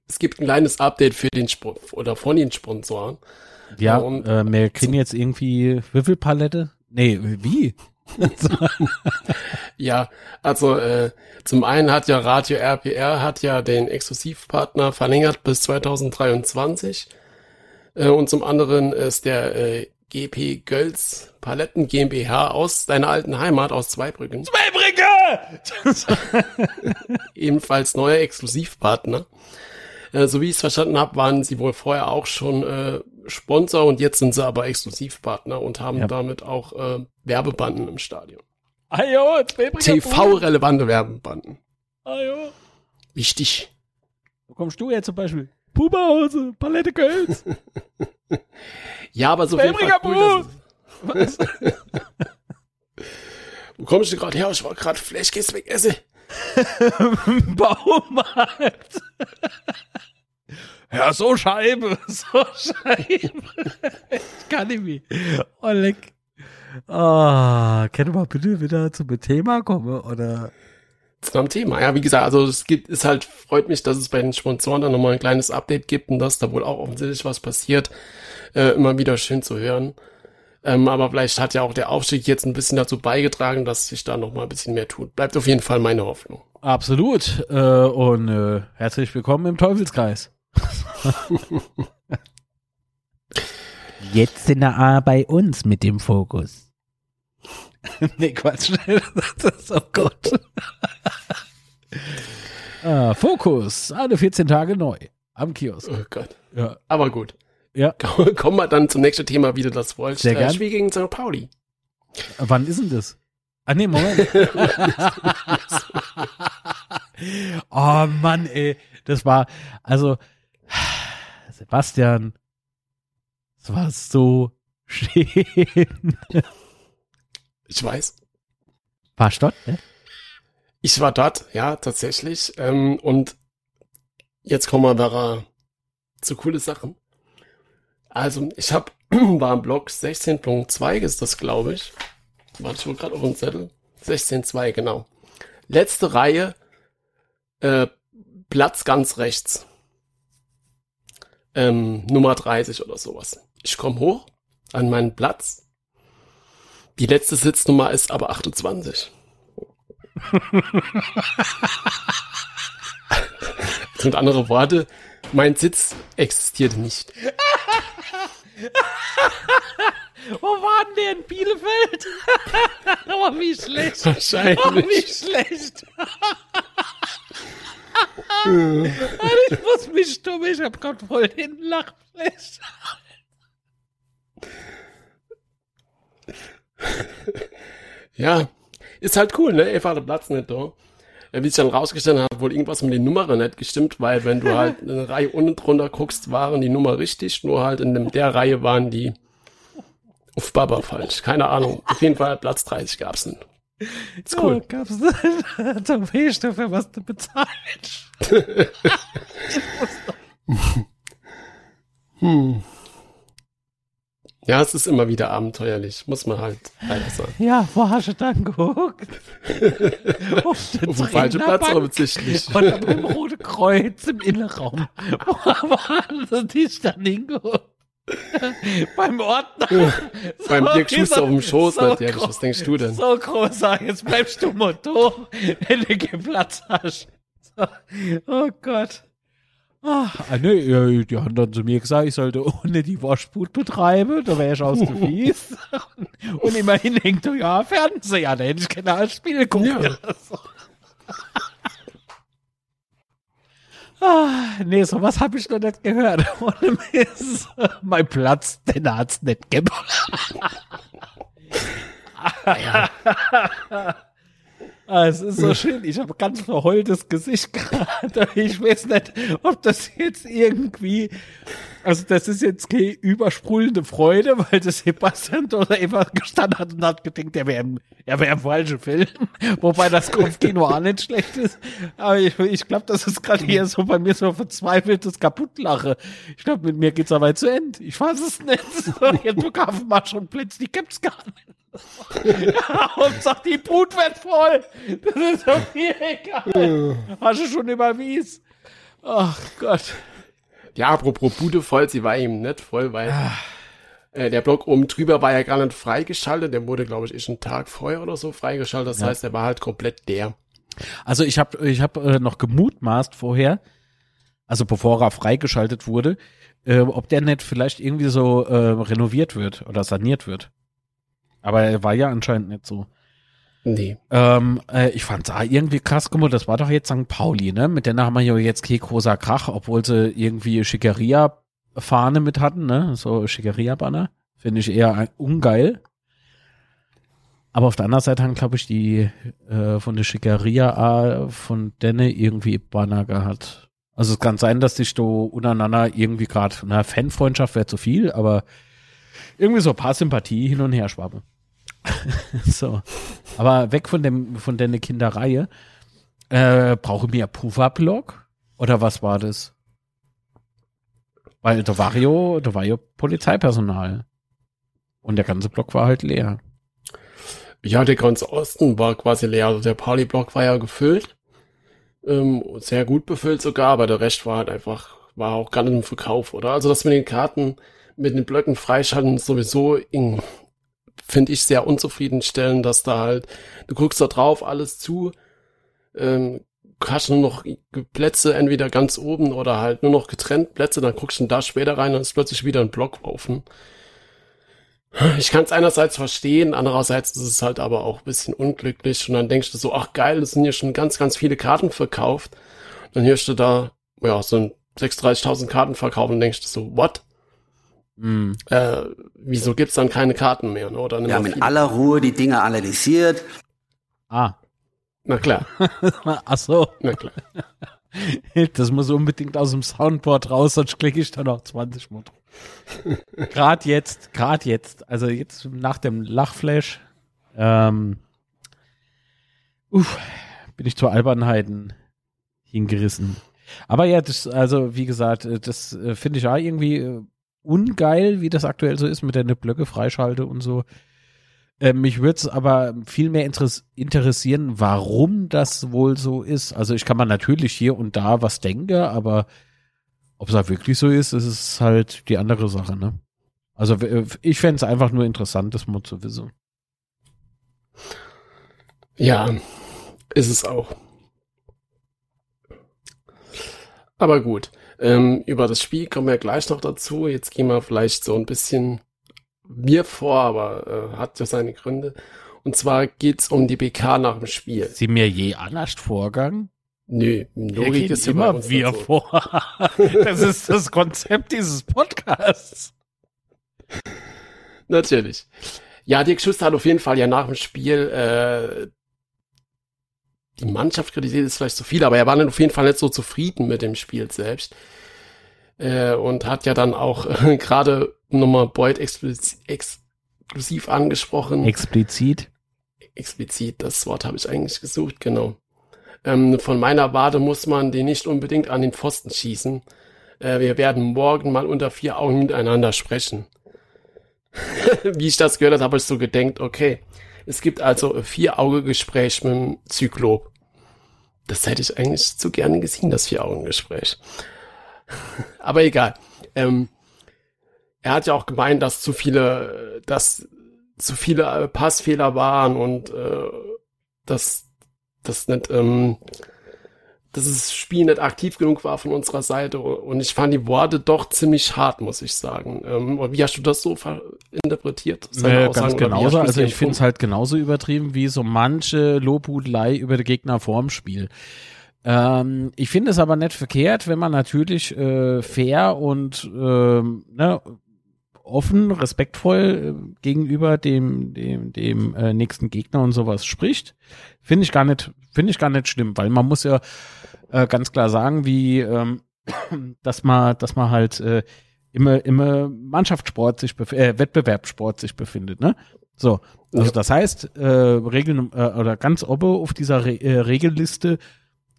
Es gibt ein kleines Update für den Sp oder von den Sponsoren. Ja, und, äh, wir kriegen jetzt irgendwie Würfelpalette. Nee, wie? ja, also äh, zum einen hat ja Radio RPR hat ja den Exklusivpartner verlängert bis 2023 äh, und zum anderen ist der äh, GP Gölz Paletten GmbH aus deiner alten Heimat aus Zweibrücken. Zweibrücke! Ebenfalls neuer Exklusivpartner. Äh, so wie ich es verstanden habe, waren sie wohl vorher auch schon äh, Sponsor und jetzt sind sie aber Exklusivpartner und haben ja. damit auch äh, Werbebanden im Stadion. Ajo, TV-relevante Werbebanden. Ajo. Wichtig. Wo kommst du jetzt zum Beispiel? Puberhose, Palette Kölz. Ja, aber so viel cool, Was? Wo kommst du gerade her? Ich war gerade Fleischkäse weg essen. Baumarkt. Ja, so Scheibe, so Scheibe. Ich kann nicht mehr. Oh, leck. Ah, mal bitte wieder zum Thema kommen, oder? Zu einem Thema. Ja, wie gesagt, also es gibt, ist halt, freut mich, dass es bei den Sponsoren dann nochmal ein kleines Update gibt und dass da wohl auch offensichtlich was passiert. Äh, immer wieder schön zu hören. Ähm, aber vielleicht hat ja auch der Aufstieg jetzt ein bisschen dazu beigetragen, dass sich da nochmal ein bisschen mehr tut. Bleibt auf jeden Fall meine Hoffnung. Absolut. Äh, und äh, herzlich willkommen im Teufelskreis. Jetzt sind wir bei uns mit dem Fokus. nee, Quatsch. Das ist so gut. ah, Fokus, alle 14 Tage neu. Am Kiosk. Oh Gott. Ja. Aber gut. Ja. Kommen wir dann zum nächsten Thema, wie du das wolltest. Sehr gern. Äh, Spiel gegen St. Pauli. Wann ist denn das? Ah, nee, Moment. oh Mann, ey. Das war, also, Sebastian, es war so schön. Ich weiß. Warst du dort, ne? Ich war dort, ja, tatsächlich. Ähm, und jetzt kommen wir wieder zu coole Sachen. Also, ich habe war am Block 16.2 ist das, glaube ich. Warte, ich wohl gerade auf dem Zettel. 16.2, genau. Letzte Reihe, äh, Platz ganz rechts. Ähm, Nummer 30 oder sowas. Ich komme hoch an meinen Platz. Die letzte Sitznummer ist aber 28. Das sind andere Worte. Mein Sitz existiert nicht. Wo war denn der in Bielefeld? oh, wie schlecht. Oh, Wahrscheinlich. wie schlecht. ich muss mich stumm, ich hab grad voll den Lachflash. Ja, ist halt cool, ne? Eva hat den Platz nicht da. Ja, Wie sich dann rausgestellt hat wohl irgendwas mit den Nummern nicht gestimmt, weil wenn du halt eine Reihe unten drunter guckst, waren die Nummer richtig, nur halt in dem, der Reihe waren die auf Baba falsch. Keine Ahnung. Auf jeden Fall Platz 30 gab's nicht. Ist cool. Oh, gab's zum Fisch dafür, was du bezahlst. Ja, es ist immer wieder abenteuerlich, muss man halt leider sagen. Ja, wo hast du dann geguckt? Auf den Auf falschen Platz offensichtlich. Oder beim Rote Kreuz im Innenraum. Wo haben sie dich dann hingeguckt? beim Ordner. Beim Dirk Schuster auf dem Schoß, so natürlich. Was denkst du denn? So groß, sag, jetzt bleibst du Motor, wenn du keinen Platz hast. So. Oh Gott. Ah, ah, nee, ja, die haben dann zu mir gesagt, ich sollte ohne die Waschboot betreiben, da wäre ich aus dem Fies. Und immerhin denkt du, ja, Fernseher, da hätte ich keine als Spiele gucken. Ja. Ah, nee, sowas habe ich noch nicht gehört. Ohne Mist. Mein Platz, den hat's nicht gegeben. Ah, es ist so schön. Ich habe ganz verheultes Gesicht gerade. Ich weiß nicht, ob das jetzt irgendwie. Also, das ist jetzt keine übersprudelnde Freude, weil das Sebastian dort einfach gestanden hat und hat gedacht, er wäre im, er wäre im falschen Film. Wobei das Kopfkino auch nicht schlecht ist. Aber ich, ich glaube, das ist gerade hier so bei mir so verzweifeltes Kaputtlache. Ich glaube, mit mir geht's aber zu Ende. Ich weiß es nicht. Jetzt bekaufen wir schon Plätze, die gibt's gar nicht. Hauptsache die Brut wird voll. Das ist doch mir egal. Hast du schon überwies? Ach Gott. Ja, apropos Bude voll, sie war eben nicht voll, weil äh, der Block oben drüber war ja gar nicht freigeschaltet. Der wurde, glaube ich, erst einen Tag vorher oder so freigeschaltet. Das heißt, der war halt komplett der. Also ich habe ich hab, äh, noch gemutmaßt vorher, also bevor er freigeschaltet wurde, äh, ob der nicht vielleicht irgendwie so äh, renoviert wird oder saniert wird. Aber er war ja anscheinend nicht so. Nee. Ähm, äh, ich fand's auch irgendwie krass gemacht. Das war doch jetzt St. Pauli, ne? Mit denen haben wir ja jetzt kein großer Krach, obwohl sie irgendwie Schickeria-Fahne mit hatten, ne? So Schickeria-Banner. Finde ich eher ungeil. Aber auf der anderen Seite haben, glaube ich, die äh, von der Schickeria von Denne irgendwie Banner gehabt. Also es kann sein, dass sich da untereinander irgendwie gerade, na, Fanfreundschaft wäre zu viel, aber irgendwie so ein paar Sympathie hin und her schwappen. so. Aber weg von dem, von der Kinderreihe. Äh, brauche mir Puffer-Block? Oder was war das? Weil da war ja, da war ja Polizeipersonal. Und der ganze Block war halt leer. Ja, der ganze Osten war quasi leer. Also der Party-Block war ja gefüllt. Ähm, sehr gut befüllt sogar, aber der Rest war halt einfach, war auch gar nicht im Verkauf, oder? Also das mit den Karten, mit den Blöcken freischalten sowieso in, finde ich sehr unzufriedenstellend, dass da halt, du guckst da drauf, alles zu, ähm, hast nur noch Plätze entweder ganz oben oder halt nur noch getrennt Plätze, dann guckst du da später rein und ist plötzlich wieder ein Block offen. Ich kann es einerseits verstehen, andererseits ist es halt aber auch ein bisschen unglücklich und dann denkst du so, ach geil, es sind hier schon ganz, ganz viele Karten verkauft. Dann hörst du da, ja, so 36.000 Karten verkauft und denkst du so, what? Mm. Äh, wieso gibt's dann keine Karten mehr? Ne? Oder Wir haben in aller Ruhe die Dinge analysiert. Ah. Na klar. Ach so. Na klar. Das muss unbedingt aus dem Soundboard raus, sonst klicke ich da noch 20 Mal. gerade jetzt, gerade jetzt, also jetzt nach dem Lachflash, ähm, uff, bin ich zu Albernheiten hingerissen. Aber ja, das, also wie gesagt, das äh, finde ich auch irgendwie äh, ungeil, wie das aktuell so ist mit der Blöcke freischalte und so. Äh, mich würde es aber viel mehr interessieren, warum das wohl so ist. Also ich kann man natürlich hier und da was denken, aber ob es da wirklich so ist, ist es halt die andere Sache, ne? Also ich fände es einfach nur interessant, das mal zu wissen. Ja, ist es auch. Aber gut, ähm, über das Spiel kommen wir gleich noch dazu. Jetzt gehen wir vielleicht so ein bisschen mir vor, aber äh, hat ja seine Gründe. Und zwar geht's um die PK nach dem Spiel. Sie mir je anders vorgegangen? Nö, Logik ist immer wir so. vor. das ist das Konzept dieses Podcasts. Natürlich. Ja, Dirk Schuster hat auf jeden Fall ja nach dem Spiel äh, die Mannschaft kritisiert ist vielleicht zu viel, aber er war dann auf jeden Fall nicht so zufrieden mit dem Spiel selbst. Äh, und hat ja dann auch äh, gerade nochmal Boyd explizit, exklusiv angesprochen. Explizit? Explizit, das Wort habe ich eigentlich gesucht, genau. Ähm, von meiner Warte muss man den nicht unbedingt an den Pfosten schießen. Äh, wir werden morgen mal unter vier Augen miteinander sprechen. Wie ich das gehört habe, habe ich so gedenkt, okay, es gibt also Vier-Auge-Gespräch mit dem Zyklop. Das hätte ich eigentlich zu gerne gesehen, das Vier-Augen-Gespräch. Aber egal. Ähm, er hat ja auch gemeint, dass zu viele, dass zu viele äh, Passfehler waren und äh, dass das nicht, ähm, dass das Spiel nicht aktiv genug war von unserer Seite. Und ich fand die Worte doch ziemlich hart, muss ich sagen. Ähm, wie hast du das so interpretiert? Äh, ganz genauso. Also ich finde es halt genauso übertrieben wie so manche Lobhudelei über die Gegner vorm Spiel. Ähm, ich finde es aber nicht verkehrt, wenn man natürlich äh, fair und ähm, ne, offen, respektvoll äh, gegenüber dem, dem, dem äh, nächsten Gegner und sowas spricht, finde ich gar nicht, finde ich gar nicht schlimm, weil man muss ja äh, ganz klar sagen, wie, ähm, dass man, dass man halt äh, immer, immer Mannschaftssport sich, äh, Wettbewerbssport sich befindet, ne? So, also das heißt, äh, Regeln äh, oder ganz oben auf dieser Re äh, Regelliste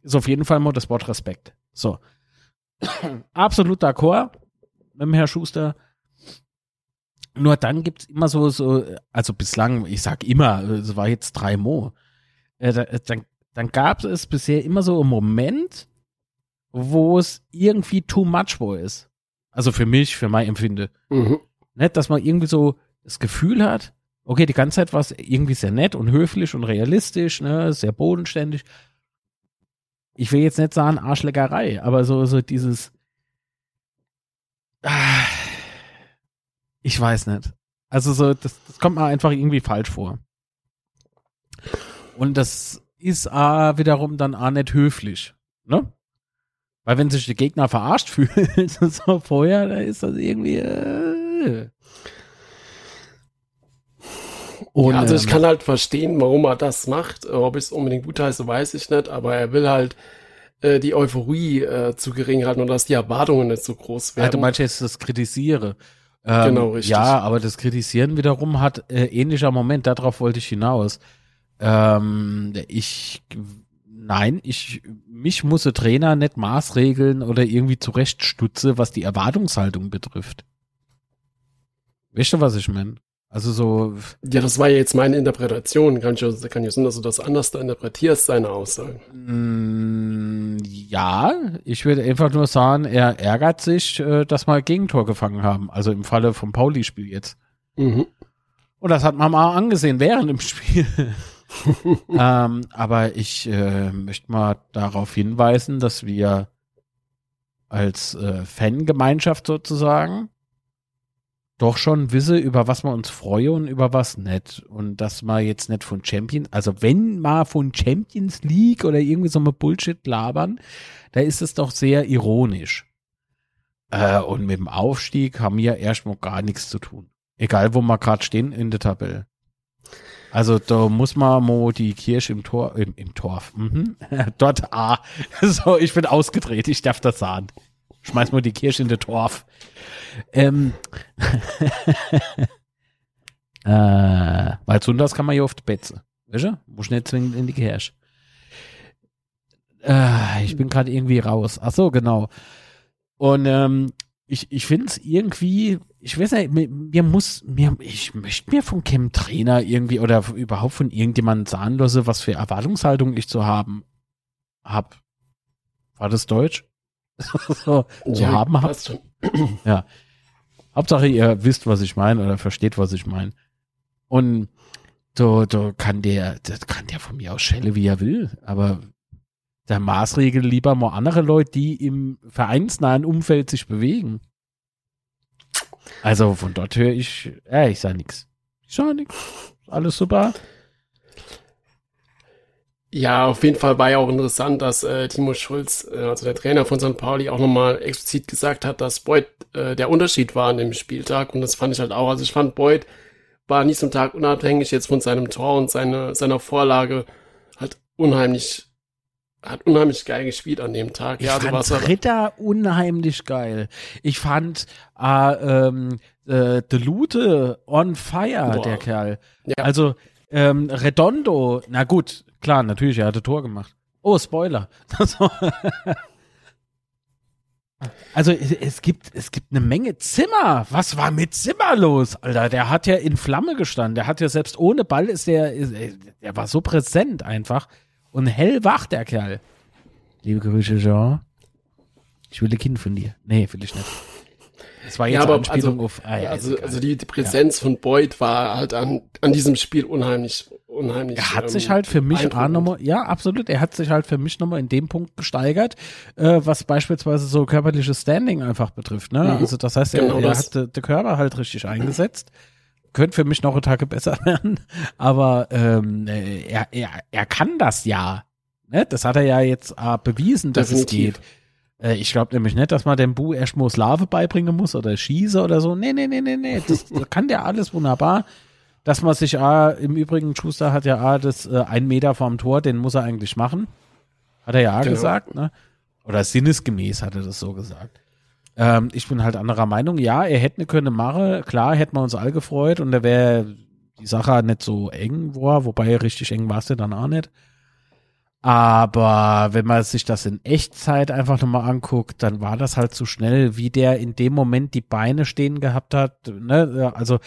ist auf jeden Fall mal das Wort Respekt. So. Absolut d'accord mit dem Herr Schuster nur dann gibt's immer so, so, also bislang, ich sag immer, es war jetzt drei Mo, äh, dann, dann gab es bisher immer so einen Moment, wo es irgendwie too much wo ist. Also für mich, für mein Empfinde. Mhm. Nicht, dass man irgendwie so das Gefühl hat, okay, die ganze Zeit war es irgendwie sehr nett und höflich und realistisch, ne, sehr bodenständig. Ich will jetzt nicht sagen Arschleckerei, aber so, so dieses, ah, ich weiß nicht. Also so, das, das kommt mir einfach irgendwie falsch vor. Und das ist äh, wiederum dann auch nicht höflich, ne? Weil wenn sich der Gegner verarscht fühlt, so vorher, da ist das irgendwie. Äh. Und, ja, also ich kann halt verstehen, warum er das macht. Ob ich es unbedingt gut heiße, weiß ich nicht, aber er will halt äh, die Euphorie äh, zu gering halten und dass die Erwartungen nicht so groß Ja, werden. du meinst jetzt das Kritisiere. Ähm, Genau, richtig. Ja, aber das Kritisieren wiederum hat äh, ähnlicher Moment, darauf wollte ich hinaus. Ähm, ich, nein, ich, mich muss der Trainer nicht maßregeln oder irgendwie zurechtstutze, was die Erwartungshaltung betrifft. Weißt du, was ich meine? Also so, ja, das war ja jetzt meine Interpretation. Kann ja, kann ja sein, dass du das anders da interpretierst, seine Aussagen. mh, ja, ich würde einfach nur sagen, er ärgert sich, äh, dass wir ein Gegentor gefangen haben. Also im Falle vom Pauli-Spiel jetzt. Mhm. Und das hat man mal angesehen während dem Spiel. ähm, aber ich äh, möchte mal darauf hinweisen, dass wir als äh, Fangemeinschaft sozusagen doch schon wisse, über was wir uns freuen und über was nicht. Und dass man jetzt nicht von Champions, also wenn mal von Champions League oder irgendwie so eine Bullshit labern, da ist es doch sehr ironisch. Äh, und mit dem Aufstieg haben wir erstmal gar nichts zu tun. Egal, wo wir gerade stehen in der Tabelle. Also da muss man mo die Kirche im Tor, im, im Torf. Mhm. Dort A. So, ich bin ausgedreht, ich darf das sagen. Schmeiß mal die Kirche in den Torf. Ähm, äh, weil Sunders kann man ja oft betze. Weißt du? Muss nicht zwingend in die Kirche. Äh, ich bin gerade irgendwie raus. Ach so, genau. Und ähm, ich, ich finde es irgendwie, ich weiß nicht, mir, mir muss, mir, ich möchte mir von Chem Trainer irgendwie oder überhaupt von irgendjemandem sagen lassen, was für Erwartungshaltung ich zu haben hab. War das Deutsch? so, zu Ja, haben hab. schon. Hauptsache, ihr wisst, was ich meine oder versteht, was ich meine. Und so, so kann der, das kann der von mir aus schelle, wie er will, aber der Maßregel lieber mal andere Leute, die im vereinsnahen Umfeld sich bewegen. Also von dort höre ich, äh, ich sag nix. Ich sag nix. Alles super. Ja, auf jeden Fall war ja auch interessant, dass äh, Timo Schulz, äh, also der Trainer von St. Pauli, auch nochmal explizit gesagt hat, dass Beuth äh, der Unterschied war an dem Spieltag. Und das fand ich halt auch. Also ich fand, Beuth war nicht zum Tag unabhängig jetzt von seinem Tor und seine, seiner Vorlage halt unheimlich, hat unheimlich geil gespielt an dem Tag. Ich ja, fand er, Ritter unheimlich geil. Ich fand äh, ähm, äh, De Lute on fire, Boah. der Kerl. Ja. Also ähm, Redondo, na gut, klar, natürlich, er hatte Tor gemacht. Oh, Spoiler. Also, es, es gibt es gibt eine Menge Zimmer. Was war mit Zimmer los, Alter? Der hat ja in Flamme gestanden. Der hat ja selbst ohne Ball ist der ist, der war so präsent einfach und hellwach der Kerl. Liebe Grüße, Jean. Ich will ein Kind von dir. Nee, will ich nicht. Das war jetzt Ja, aber also- auf. Ah, ja, also, also die, die Präsenz von Beuth war halt an, an diesem Spiel unheimlich, unheimlich. Er hat ähm, sich halt für mich nochmal, ja, absolut, er hat sich halt für mich nochmal in dem Punkt gesteigert, äh, was beispielsweise so körperliches Standing einfach betrifft, ne? Mhm. Also das heißt, er, Genau er hat de- den Körper halt richtig eingesetzt. Könnte für mich noch eine Tage besser werden, aber ähm, äh, er, er, er kann das ja. Ne? Das hat er ja jetzt äh, bewiesen, dass Definitiv. es geht. Äh, ich glaube nämlich nicht, dass man dem Bu erstmal Slave beibringen muss oder Schieße oder so. Nee, nee, nee, nee, nee. Das, das kann der alles wunderbar. Dass man sich, ah, im Übrigen, Schuster hat ja ah, das äh, ein Meter vorm Tor, den muss er eigentlich machen. Hat er ja Genau. gesagt, ne? Oder sinnesgemäß hat er das so gesagt. Ähm, ich bin halt anderer Meinung. Ja, er hätte ne können machen. Klar, hätten wir uns alle gefreut und da wäre die Sache nicht so eng war, wobei richtig eng war es ja dann auch nicht. Aber wenn man sich das in Echtzeit einfach nochmal anguckt, dann war das halt zu schnell, wie der in dem Moment die Beine stehen gehabt hat. Ne? Also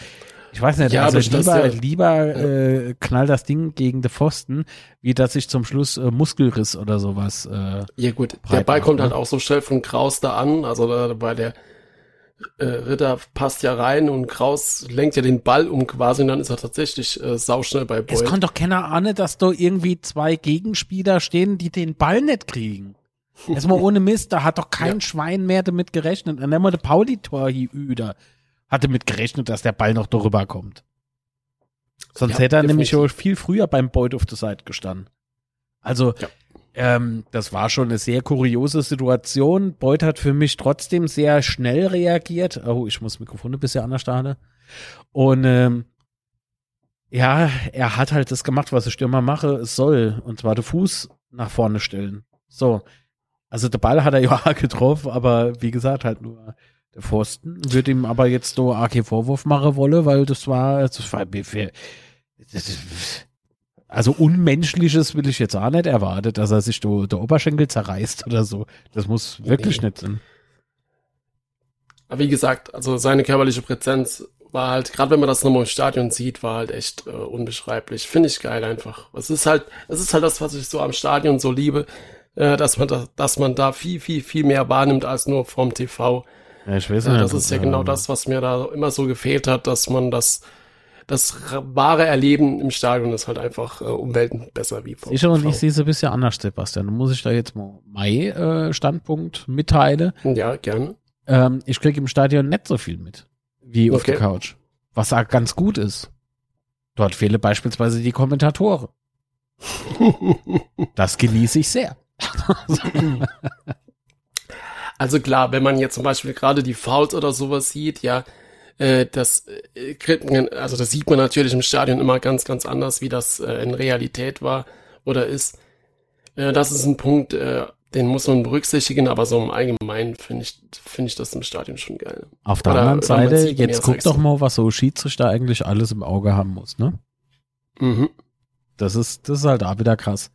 ich weiß nicht, Ja, also lieber, ja- lieber äh, knall das Ding gegen den Pfosten, wie dass ich zum Schluss äh, Muskelriss oder sowas. Äh, Ja gut, der Ball macht, kommt ne? halt auch so schnell von Kraus da an, also da, bei der äh, Ritter passt ja rein und Kraus lenkt ja den Ball um quasi und dann ist er tatsächlich äh, sauschnell bei es Boyd. kann doch keiner ahnen, dass da irgendwie zwei Gegenspieler stehen, die den Ball nicht kriegen. Erstmal ohne Mist, da hat doch kein Ja. Schwein mehr damit gerechnet. Dann mal der Pauli-Tor hier üder. Hatte mit gerechnet, dass der Ball noch darüber kommt. Sonst Ja, hätte er nämlich schon viel früher beim Boyd auf der Seite gestanden. Also, Ja. ähm, das war schon eine sehr kuriose Situation. Boyd hat für mich trotzdem sehr schnell reagiert. Oh, ich muss das Mikrofon ein bisschen anders starten. Und ähm, Ja, er hat halt das gemacht, was der Stürmer mache soll. Und zwar den Fuß nach vorne stellen. So. Also der Ball hat er ja getroffen, aber wie gesagt, halt nur der Pfosten. Würde ihm aber jetzt so arg Vorwurf machen wolle, weil das war, das war also Unmenschliches will ich jetzt auch nicht erwarten, dass er sich do, der Oberschenkel zerreißt oder so. Das muss wirklich Nee. nicht sein. Aber wie gesagt, also seine körperliche Präsenz war halt, gerade wenn man das nochmal im Stadion sieht, war halt echt äh, unbeschreiblich. Finde ich geil einfach. Es ist halt, es ist halt das, was ich so am Stadion so liebe, äh, dass man da, dass man da viel, viel, viel mehr wahrnimmt als nur vom TV. Ja, ich weiß nicht. das ist ja genau ähm, das, was mir da immer so gefehlt hat, dass man das, das wahre Erleben im Stadion ist halt einfach äh, um Welten besser wie vom Sicher und ich sehe es ein bisschen anders, Sebastian. Da muss ich da jetzt mal mein äh, Standpunkt mitteilen. Ja, gerne. Ähm, ich kriege im Stadion nicht so viel mit wie auf Okay. der Couch. Was auch ganz gut ist. Dort fehlen beispielsweise die Kommentatoren. Das genieße ich sehr. Also klar, wenn man jetzt zum Beispiel gerade die Fouls oder sowas sieht, ja, äh, das, äh, kriegt man- also das sieht man natürlich im Stadion immer ganz, ganz anders, wie das äh, in Realität war oder ist. Äh, das ist ein Punkt, äh, den muss man berücksichtigen, aber so im Allgemeinen finde ich, finde ich das im Stadion schon geil. Auf der Oder anderen Seite, jetzt guck doch mal, was so Schiedsrichter eigentlich alles im Auge haben muss, ne? Mhm. Das ist, das ist halt auch wieder krass.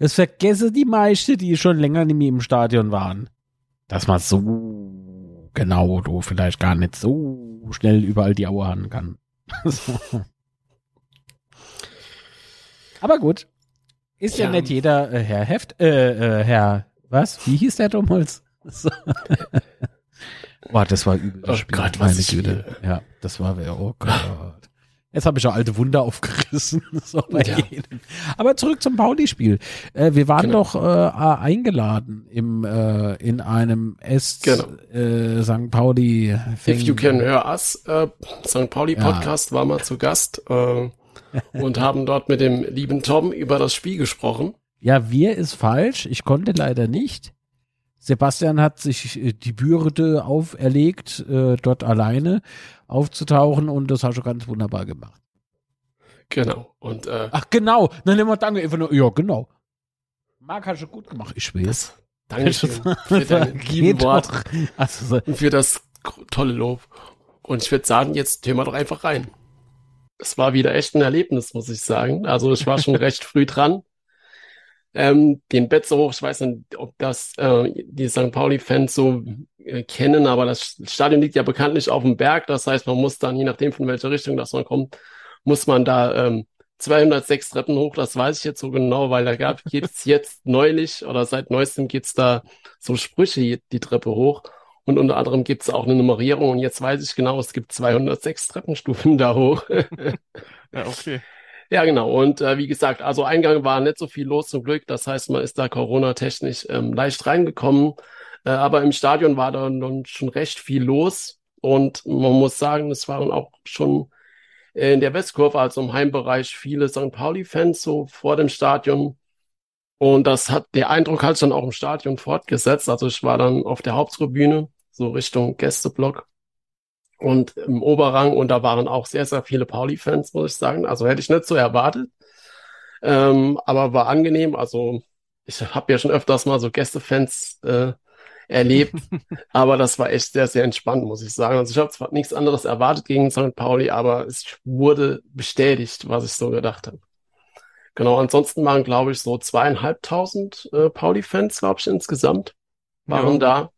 Das vergesse die meisten, die schon länger nicht mehr im Stadion waren. Dass man so genau, du vielleicht gar nicht so schnell überall die Aue haben kann. Aber gut. Ist ja, Ja. nicht jeder äh, Herr Heft, äh, äh, Herr, was? Wie hieß der Domholz? So. Boah, das war übel. Oh das Spiel, Gott, was ich. Ja, das war, oh Gott. Jetzt habe ich ja alte Wunder aufgerissen. So Ja. Aber zurück zum Pauli-Spiel. Äh, wir waren Genau. doch äh, eingeladen im, äh, in einem S Genau. äh, St. Pauli. If You Can Hear Us, äh, St. Pauli Ja. Podcast, war mal zu Gast äh, und haben dort mit dem lieben Tom über das Spiel gesprochen. Ja, wir ist falsch. Ich konnte leider nicht. Sebastian hat sich äh, die Bürde auferlegt, äh, dort alleine aufzutauchen und das hat er ganz wunderbar gemacht. Genau. Und äh, Ach genau, dann immer danke einfach nur, ja genau. Marc hat schon gut gemacht, ich weiß. das Dankeschön für deine lieben Worte. Also, so- und für das tolle Lob. Und ich würde sagen, jetzt hören wir doch einfach rein. Es war wieder echt ein Erlebnis, muss ich sagen. Also ich war schon recht früh dran. Ähm, den Betze hoch, ich weiß nicht, ob das äh, die St. Pauli-Fans so äh, kennen, aber das Stadion liegt ja bekanntlich auf dem Berg. Das heißt, man muss dann, je nachdem von welcher Richtung das man kommt, muss man da ähm, 206 Treppen hoch. Das weiß ich jetzt so genau, weil da gab gibt's jetzt neulich oder seit neuestem geht's da so Sprüche die- die Treppe hoch. Und unter anderem gibt's auch eine Nummerierung. Und jetzt weiß ich genau, es gibt 206 Treppenstufen da hoch. Ja, okay. Ja, genau. Und äh, wie gesagt, also Eingang war nicht so viel los zum Glück. Das heißt, man ist da Corona-technisch ähm, leicht reingekommen. Äh, aber im Stadion war da nun schon recht viel los. Und man muss sagen, es waren auch schon in der Westkurve, also im Heimbereich, viele St. Pauli-Fans so vor dem Stadion. Und das hat, der Eindruck hat sich dann auch im Stadion fortgesetzt. Also ich war dann auf der Haupttribüne, so Richtung Gästeblock und im Oberrang und da waren auch sehr, sehr viele Pauli-Fans, muss ich sagen. Also hätte ich nicht so erwartet. Ähm, aber war angenehm. Also ich habe ja schon öfters mal so Gästefans äh, erlebt, aber das war echt sehr, sehr entspannt, muss ich sagen. Also ich habe zwar nichts anderes erwartet gegen St. Pauli, aber es wurde bestätigt, was ich so gedacht habe. Genau, ansonsten waren, glaube ich, so zweieinhalbtausend äh, Pauli-Fans, glaube ich, insgesamt waren Ja. da.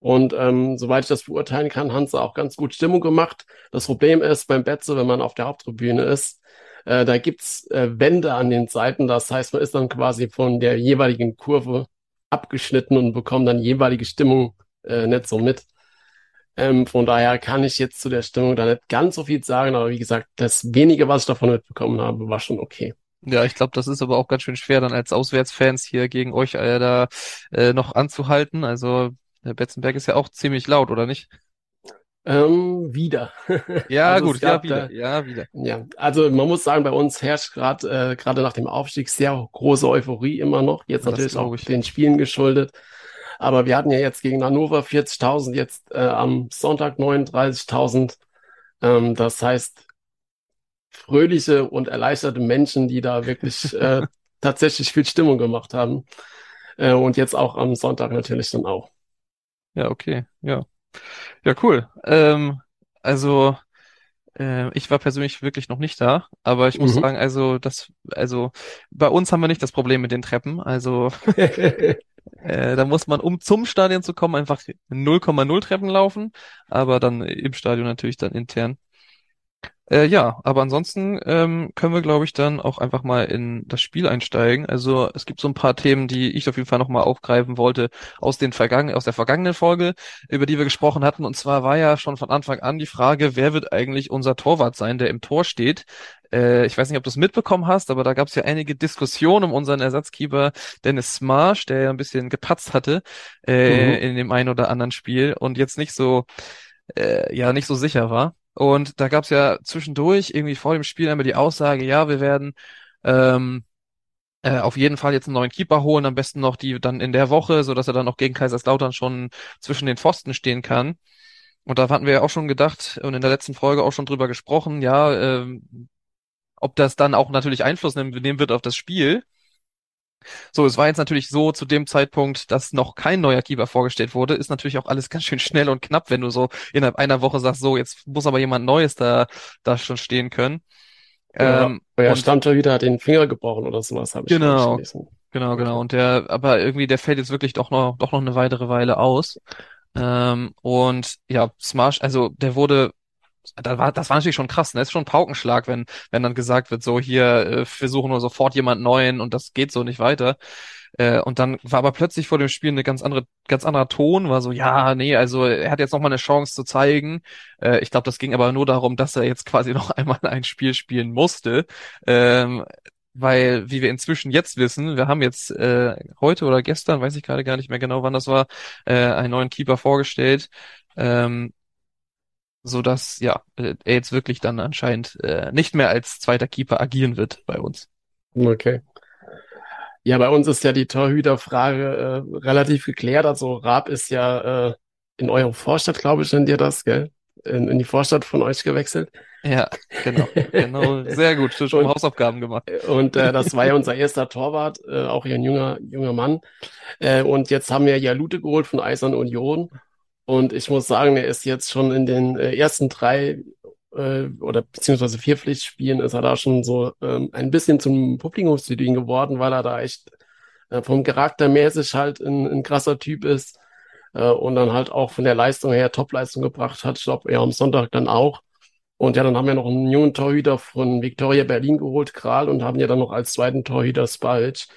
Und ähm, soweit ich das beurteilen kann, haben sie auch ganz gut Stimmung gemacht. Das Problem ist beim Betze, wenn man auf der Haupttribüne ist, äh, da gibt's äh, Wände an den Seiten. Das heißt, man ist dann quasi von der jeweiligen Kurve abgeschnitten und bekommt dann jeweilige Stimmung äh, nicht so mit. Ähm, von daher kann ich jetzt zu der Stimmung da nicht ganz so viel sagen, aber wie gesagt, das wenige, was ich davon mitbekommen habe, war schon okay. Ja, ich glaube, das ist aber auch ganz schön schwer, dann als Auswärtsfans hier gegen euch äh, da äh, noch anzuhalten. Also der Betzenberg ist ja auch ziemlich laut, oder nicht? Ähm, wieder. Ja, Also gut, ja, wieder, da- ja, wieder. Ja, also man muss sagen, bei uns herrscht gerade äh, gerade nach dem Aufstieg sehr große Euphorie immer noch. Jetzt Das natürlich auch den Spielen geschuldet. Aber wir hatten ja jetzt gegen Hannover 40.000, jetzt äh, am Sonntag 39.000. Ähm, das heißt, fröhliche und erleichterte Menschen, die da wirklich äh, tatsächlich viel Stimmung gemacht haben. Äh, und jetzt auch am Sonntag natürlich dann auch. Ja, okay, ja. Ja, cool. Ähm, also äh, ich war persönlich wirklich noch nicht da, aber ich muss Mhm. sagen, also das, also bei uns haben wir nicht das Problem mit den Treppen. Also äh, da muss man, um zum Stadion zu kommen, einfach 0,0 Treppen laufen, aber dann im Stadion natürlich dann intern. Äh, ja, aber ansonsten ähm, können wir, glaube ich, dann auch einfach mal in das Spiel einsteigen. Also es gibt so ein paar Themen, die ich auf jeden Fall nochmal aufgreifen wollte aus den vergangen aus der vergangenen Folge, über die wir gesprochen hatten. Und zwar war ja schon von Anfang an die Frage, wer wird eigentlich unser Torwart sein, der im Tor steht? Äh, ich weiß nicht, ob du es mitbekommen hast, aber da gab es ja einige Diskussionen um unseren Ersatzkeeper Dennis Smarsh, der ja ein bisschen gepatzt hatte äh, Mhm. in dem einen oder anderen Spiel und jetzt nicht so äh, ja nicht so sicher war. Und da gab es ja zwischendurch irgendwie vor dem Spiel einmal die Aussage, ja, wir werden ähm, äh, auf jeden Fall jetzt einen neuen Keeper holen, am besten noch die dann in der Woche, so dass er dann noch gegen Kaiserslautern schon zwischen den Pfosten stehen kann. Und da hatten wir ja auch schon gedacht und in der letzten Folge auch schon drüber gesprochen, ja, ähm, ob das dann auch natürlich Einfluss nehmen, nehmen wird auf das Spiel. So, es war jetzt natürlich so zu dem Zeitpunkt, dass noch kein neuer Keeper vorgestellt wurde, ist natürlich auch alles ganz schön schnell und knapp, wenn du so innerhalb einer Woche sagst, so, jetzt muss aber jemand Neues da, da schon stehen können. Ja, Ähm, Euer und- Stammtorhüter hat den Finger gebrochen oder sowas, habe ich Genau. gelesen. Genau, genau. Und der, aber irgendwie, der fällt jetzt wirklich doch noch, doch noch eine weitere Weile aus. Ähm, und ja, Smash, also der wurde, da war, das war natürlich schon krass, ne? Das ist schon ein Paukenschlag, wenn, wenn dann gesagt wird, so hier, äh, wir suchen nur sofort jemand Neuen und das geht so nicht weiter. Äh, und dann war aber plötzlich vor dem Spiel eine ganz andere, ganz anderer Ton, war so, ja, nee, also er hat jetzt noch mal eine Chance zu zeigen. Äh, ich glaube, das ging aber nur darum, dass er jetzt quasi noch einmal ein Spiel spielen musste. Ähm, weil, wie wir inzwischen jetzt wissen, wir haben jetzt äh, heute oder gestern, weiß ich gerade gar nicht mehr genau, wann das war, äh, einen neuen Keeper vorgestellt, ähm, so dass ja äh, er jetzt wirklich dann anscheinend äh, nicht mehr als zweiter Keeper agieren wird bei uns. Okay. Ja, bei uns ist ja die Torhüterfrage äh, relativ geklärt. Also Raab ist ja äh, in eure Vorstadt, glaube ich, nennt ihr das, gell? In, in die Vorstadt von euch gewechselt. Ja, genau, genau, sehr gut, schon Und- Hausaufgaben gemacht. Und äh, das war ja unser erster Torwart, äh, auch ein junger, junger Mann. Äh, und jetzt haben wir ja Lute geholt von Eisern Union. Und ich muss sagen, er ist jetzt schon in den äh, ersten drei äh, oder beziehungsweise vier Pflichtspielen ist er da schon so ähm, ein bisschen zum Publikumsliebling geworden, weil er da echt äh, vom Charakter mäßig halt ein, ein krasser Typ ist äh, und dann halt auch von der Leistung her Topleistung gebracht hat. Ich glaube, er am Sonntag dann auch. Und ja, dann haben wir noch einen jungen Torhüter von Viktoria Berlin geholt, Kral, und haben ja dann noch als zweiten Torhüter Spalch.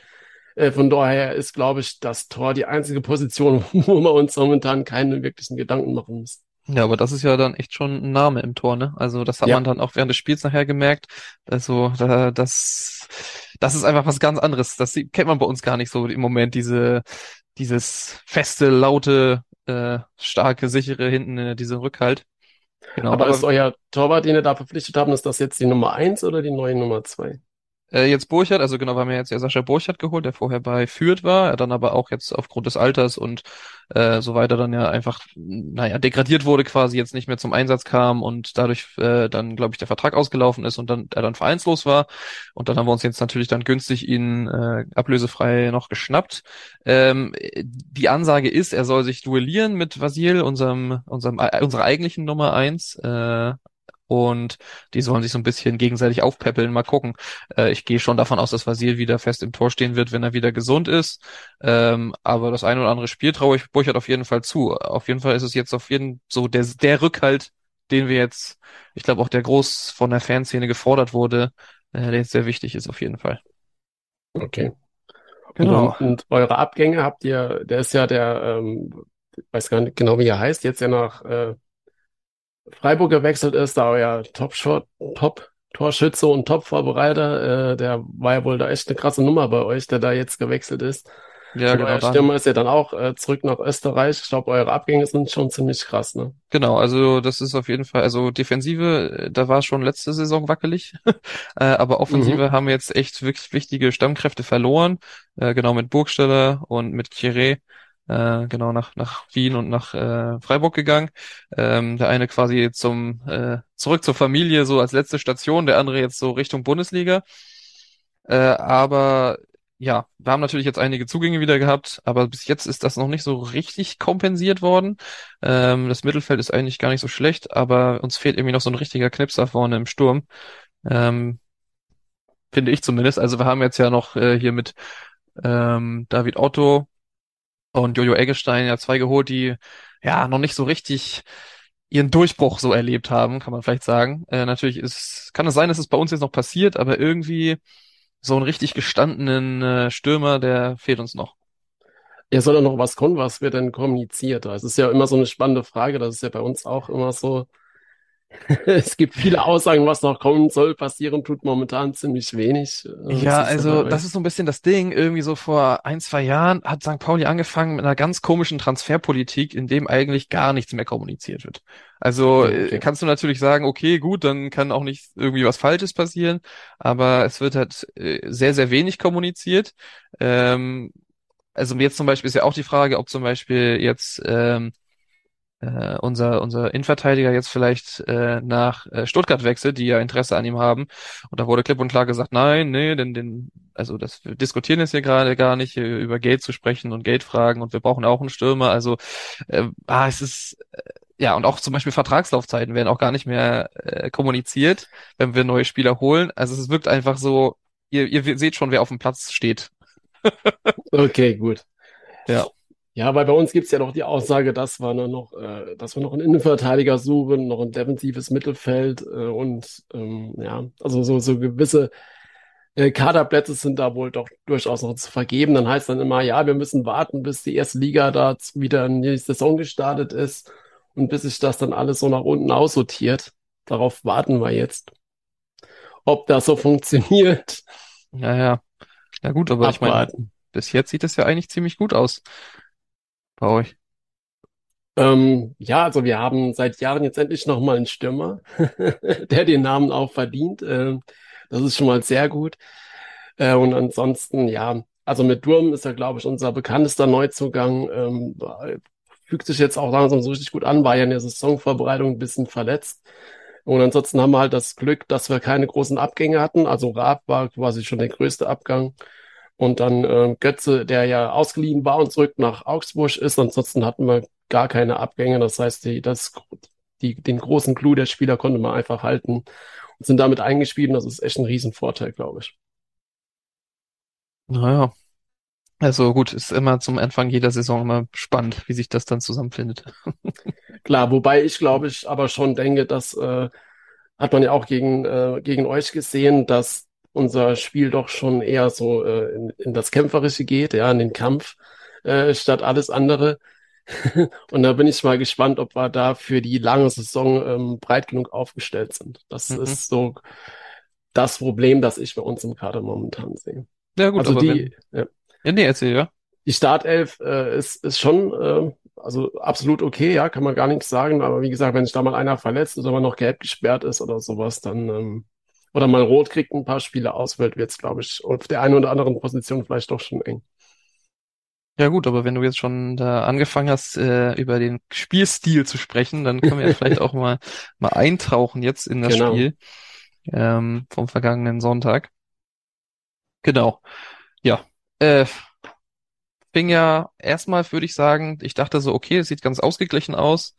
Äh, von daher ist, glaube ich, das Tor die einzige Position, wo wir uns momentan keine wirklichen Gedanken machen müssen. Ja, aber das ist ja dann echt schon ein Name im Tor, ne? Also das hat Ja. man dann auch während des Spiels nachher gemerkt. Also da, das, das ist einfach was ganz anderes. Das kennt man bei uns gar nicht so im Moment, diese, dieses feste, laute, äh, starke, sichere hinten, äh, diese Rückhalt. Genau. Aber aber- ist euer Torwart, den ihr da verpflichtet habt, ist das jetzt die Nummer eins oder die neue Nummer zwei? Äh, jetzt Burchard, also genau, wir haben ja jetzt ja Sascha Burchard geholt, der vorher bei Fürth war, er dann aber auch jetzt aufgrund des Alters und äh, so weiter dann ja einfach, naja, degradiert wurde quasi, jetzt nicht mehr zum Einsatz kam und dadurch äh, dann, glaube ich, der Vertrag ausgelaufen ist und dann er dann vereinslos war. Und dann haben wir uns jetzt natürlich dann günstig ihn äh, ablösefrei noch geschnappt. Ähm, die Ansage ist, er soll sich duellieren mit Vasil, unserem, unserem, äh, unserer eigentlichen Nummer eins. Äh, und die sollen sich so ein bisschen gegenseitig aufpäppeln. Mal gucken. Äh, ich gehe schon davon aus, dass Vasil wieder fest im Tor stehen wird, wenn er wieder gesund ist. Ähm, aber das eine oder andere Spiel traue ich Burchard auf jeden Fall zu. Auf jeden Fall ist es jetzt auf jeden so der, der Rückhalt, den wir jetzt, ich glaube auch der groß von der Fanszene gefordert wurde, äh, der jetzt sehr wichtig ist auf jeden Fall. Okay. Genau. Und, und eure Abgänge habt ihr, der ist ja der, ähm, ich weiß gar nicht genau, wie er heißt, jetzt ja nach äh, Freiburg gewechselt ist, da euer Top-Shot, Top-Torschütze und Top-Vorbereiter, äh, der war ja wohl da echt eine krasse Nummer bei euch, der da jetzt gewechselt ist. Ja, genau. euer Stürmer ist ja dann auch äh, zurück nach Österreich. Ich glaube, eure Abgänge sind schon ziemlich krass, ne? Genau, also das ist auf jeden Fall, also Defensive, äh, da war schon letzte Saison wackelig, äh, aber Offensive haben wir jetzt echt wirklich wichtige Stammkräfte verloren, äh, genau mit Burgstaller und mit Chiré. Äh, genau nach nach Wien und nach äh, Freiburg gegangen. Ähm, der eine quasi zum äh, zurück zur Familie so als letzte Station, der andere jetzt so Richtung Bundesliga. Äh, aber ja, wir haben natürlich jetzt einige Zugänge wieder gehabt, aber bis jetzt ist das noch nicht so richtig kompensiert worden. Ähm, das Mittelfeld ist eigentlich gar nicht so schlecht, aber uns fehlt irgendwie noch so ein richtiger Knipser vorne im Sturm. Ähm, finde ich zumindest. Also wir haben jetzt ja noch äh, hier mit ähm, David Otto und Jojo Eggestein ja zwei geholt, die ja noch nicht so richtig ihren Durchbruch so erlebt haben, kann man vielleicht sagen. Äh, natürlich ist, kann es sein, dass es bei uns jetzt noch passiert, aber irgendwie so einen richtig gestandenen äh, Stürmer, der fehlt uns noch. Ja, soll da noch was kommen, was wird denn kommuniziert? Das ist ja immer so eine spannende Frage, das ist ja bei uns auch immer so. es gibt viele Aussagen, was noch kommen soll. Passieren tut momentan ziemlich wenig. Äh, ja, also das ist so ein bisschen das Ding. Irgendwie so vor ein, zwei Jahren hat St. Pauli angefangen mit einer ganz komischen Transferpolitik, in dem eigentlich gar nichts mehr kommuniziert wird. Also äh, okay. kannst du natürlich sagen, okay, gut, dann kann auch nicht irgendwie was Falsches passieren, aber es wird halt äh, sehr, sehr wenig kommuniziert. Ähm, also jetzt zum Beispiel ist ja auch die Frage, ob zum Beispiel jetzt ähm, äh, unser, unser Innenverteidiger jetzt vielleicht äh, nach äh, Stuttgart wechselt, die ja Interesse an ihm haben. Und da wurde klipp und klar gesagt, nein, nee, denn den, also das wir diskutieren jetzt hier gerade gar nicht, hier über Geld zu sprechen und Geldfragen und wir brauchen auch einen Stürmer. Also äh, ah, es ist äh, ja, und auch zum Beispiel Vertragslaufzeiten werden auch gar nicht mehr äh, kommuniziert, wenn wir neue Spieler holen. Also es wirkt einfach so, ihr, ihr seht schon, wer auf dem Platz steht. okay, gut. Ja. Ja, weil bei uns gibt's ja noch die Aussage, dass wir noch, äh, dass wir noch einen Innenverteidiger suchen, noch ein defensives Mittelfeld äh, und ähm, ja, also so, so gewisse äh, Kaderplätze sind da wohl doch durchaus noch zu vergeben. Dann heißt dann immer, ja, wir müssen warten, bis die erste Liga da wieder in die Saison gestartet ist und bis sich das dann alles so nach unten aussortiert. Darauf warten wir jetzt. Ob das so funktioniert. Ja, ja. Ja gut, aber Abwarten. ich meine, bis jetzt sieht es ja eigentlich ziemlich gut aus bei euch? Ähm, ja, also wir haben seit Jahren jetzt endlich nochmal einen Stürmer, der den Namen auch verdient. Ähm, das ist schon mal sehr gut. Äh, und ansonsten, ja, also mit Durm ist er, glaube ich, unser bekanntester Neuzugang. Ähm, fügt sich jetzt auch langsam so richtig gut an, war ja in der Saisonvorbereitung ein bisschen verletzt. Und ansonsten haben wir halt das Glück, dass wir keine großen Abgänge hatten. Also Raab war quasi schon der größte Abgang. Und dann äh, Götze, der ja ausgeliehen war und zurück nach Augsburg ist. Ansonsten hatten wir gar keine Abgänge. Das heißt, die, das, die, den großen Clou der Spieler konnte man einfach halten und sind damit eingespielt. Und das ist echt ein Riesenvorteil, glaube ich. Naja. Also gut, ist immer zum Anfang jeder Saison immer spannend, wie sich das dann zusammenfindet. Klar, wobei ich glaube ich aber schon denke, dass äh, hat man ja auch gegen, äh, gegen euch gesehen, dass unser Spiel doch schon eher so äh, in, in das Kämpferische geht, ja, in den Kampf, äh, statt alles andere. und da bin ich mal gespannt, ob wir da für die lange Saison ähm, breit genug aufgestellt sind. Das mhm. ist so das Problem, das ich bei uns im Kader momentan sehe. Ja, gut, also die, wenn... ja. ja, nee, erzähl, ja. Die Startelf äh, ist, ist schon, äh, also absolut okay, ja, kann man gar nichts sagen. Aber wie gesagt, wenn sich da mal einer verletzt oder mal noch gelb gesperrt ist oder sowas, dann ähm, oder mal rot kriegt, ein paar Spiele ausfällt, wird es, glaube ich, auf der einen oder anderen Position vielleicht doch schon eng. Ja gut, aber wenn du jetzt schon da angefangen hast, äh, über den Spielstil zu sprechen, dann können wir ja vielleicht auch mal, mal eintauchen jetzt in das genau. Spiel ähm, vom vergangenen Sonntag. Genau. Ja. Äh, fing ja erstmal, würde ich sagen, ich dachte so, okay, es sieht ganz ausgeglichen aus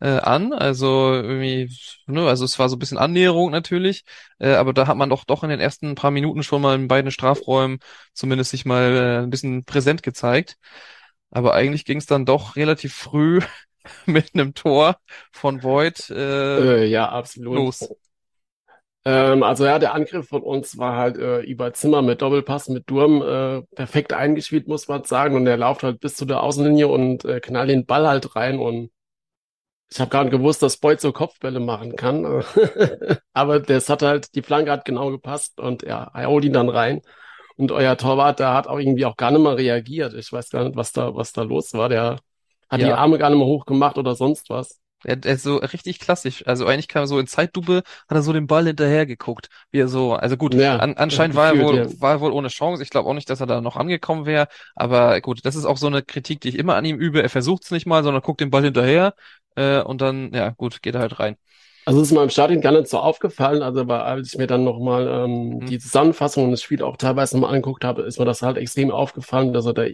äh, an. Also irgendwie, ne, also es war so ein bisschen Annäherung natürlich, äh, aber da hat man doch doch in den ersten paar Minuten schon mal in beiden Strafräumen zumindest sich mal äh, ein bisschen präsent gezeigt. Aber eigentlich ging es dann doch relativ früh mit einem Tor von Void äh, äh, ja, absolut. los. Ähm, also ja, der Angriff von uns war halt äh, über Zimmer mit Doppelpass, mit Durm äh, perfekt eingespielt, muss man sagen. Und er läuft halt bis zu der Außenlinie und äh, knallt den Ball halt rein und ich habe gar nicht gewusst, dass Boyd so Kopfbälle machen kann. Aber das hat halt, die Flanke hat genau gepasst und ja, er holt ihn dann rein. Und euer Torwart, der hat auch irgendwie auch gar nicht mal reagiert. Ich weiß gar nicht, was da, was da los war. Der hat ja. die Arme gar nicht mehr hochgemacht oder sonst was. Er, er ist so richtig klassisch. Also eigentlich kam er so in Zeitlupe, hat er so den Ball hinterher geguckt. Wie er so, also gut, Ja, an, anscheinend ja, war er wohl, gefühlt, ja. war er wohl ohne Chance. Ich glaube auch nicht, dass er da noch angekommen wäre. Aber gut, das ist auch so eine Kritik, die ich immer an ihm übe. Er versucht es nicht mal, sondern guckt den Ball hinterher. Äh, und dann, ja, gut, geht er halt rein. Also es ist mir im Stadion gar nicht so aufgefallen, also aber als ich mir dann nochmal ähm, Mhm. die Zusammenfassung und das Spiel auch teilweise nochmal angeguckt habe, ist mir das halt extrem aufgefallen, dass er da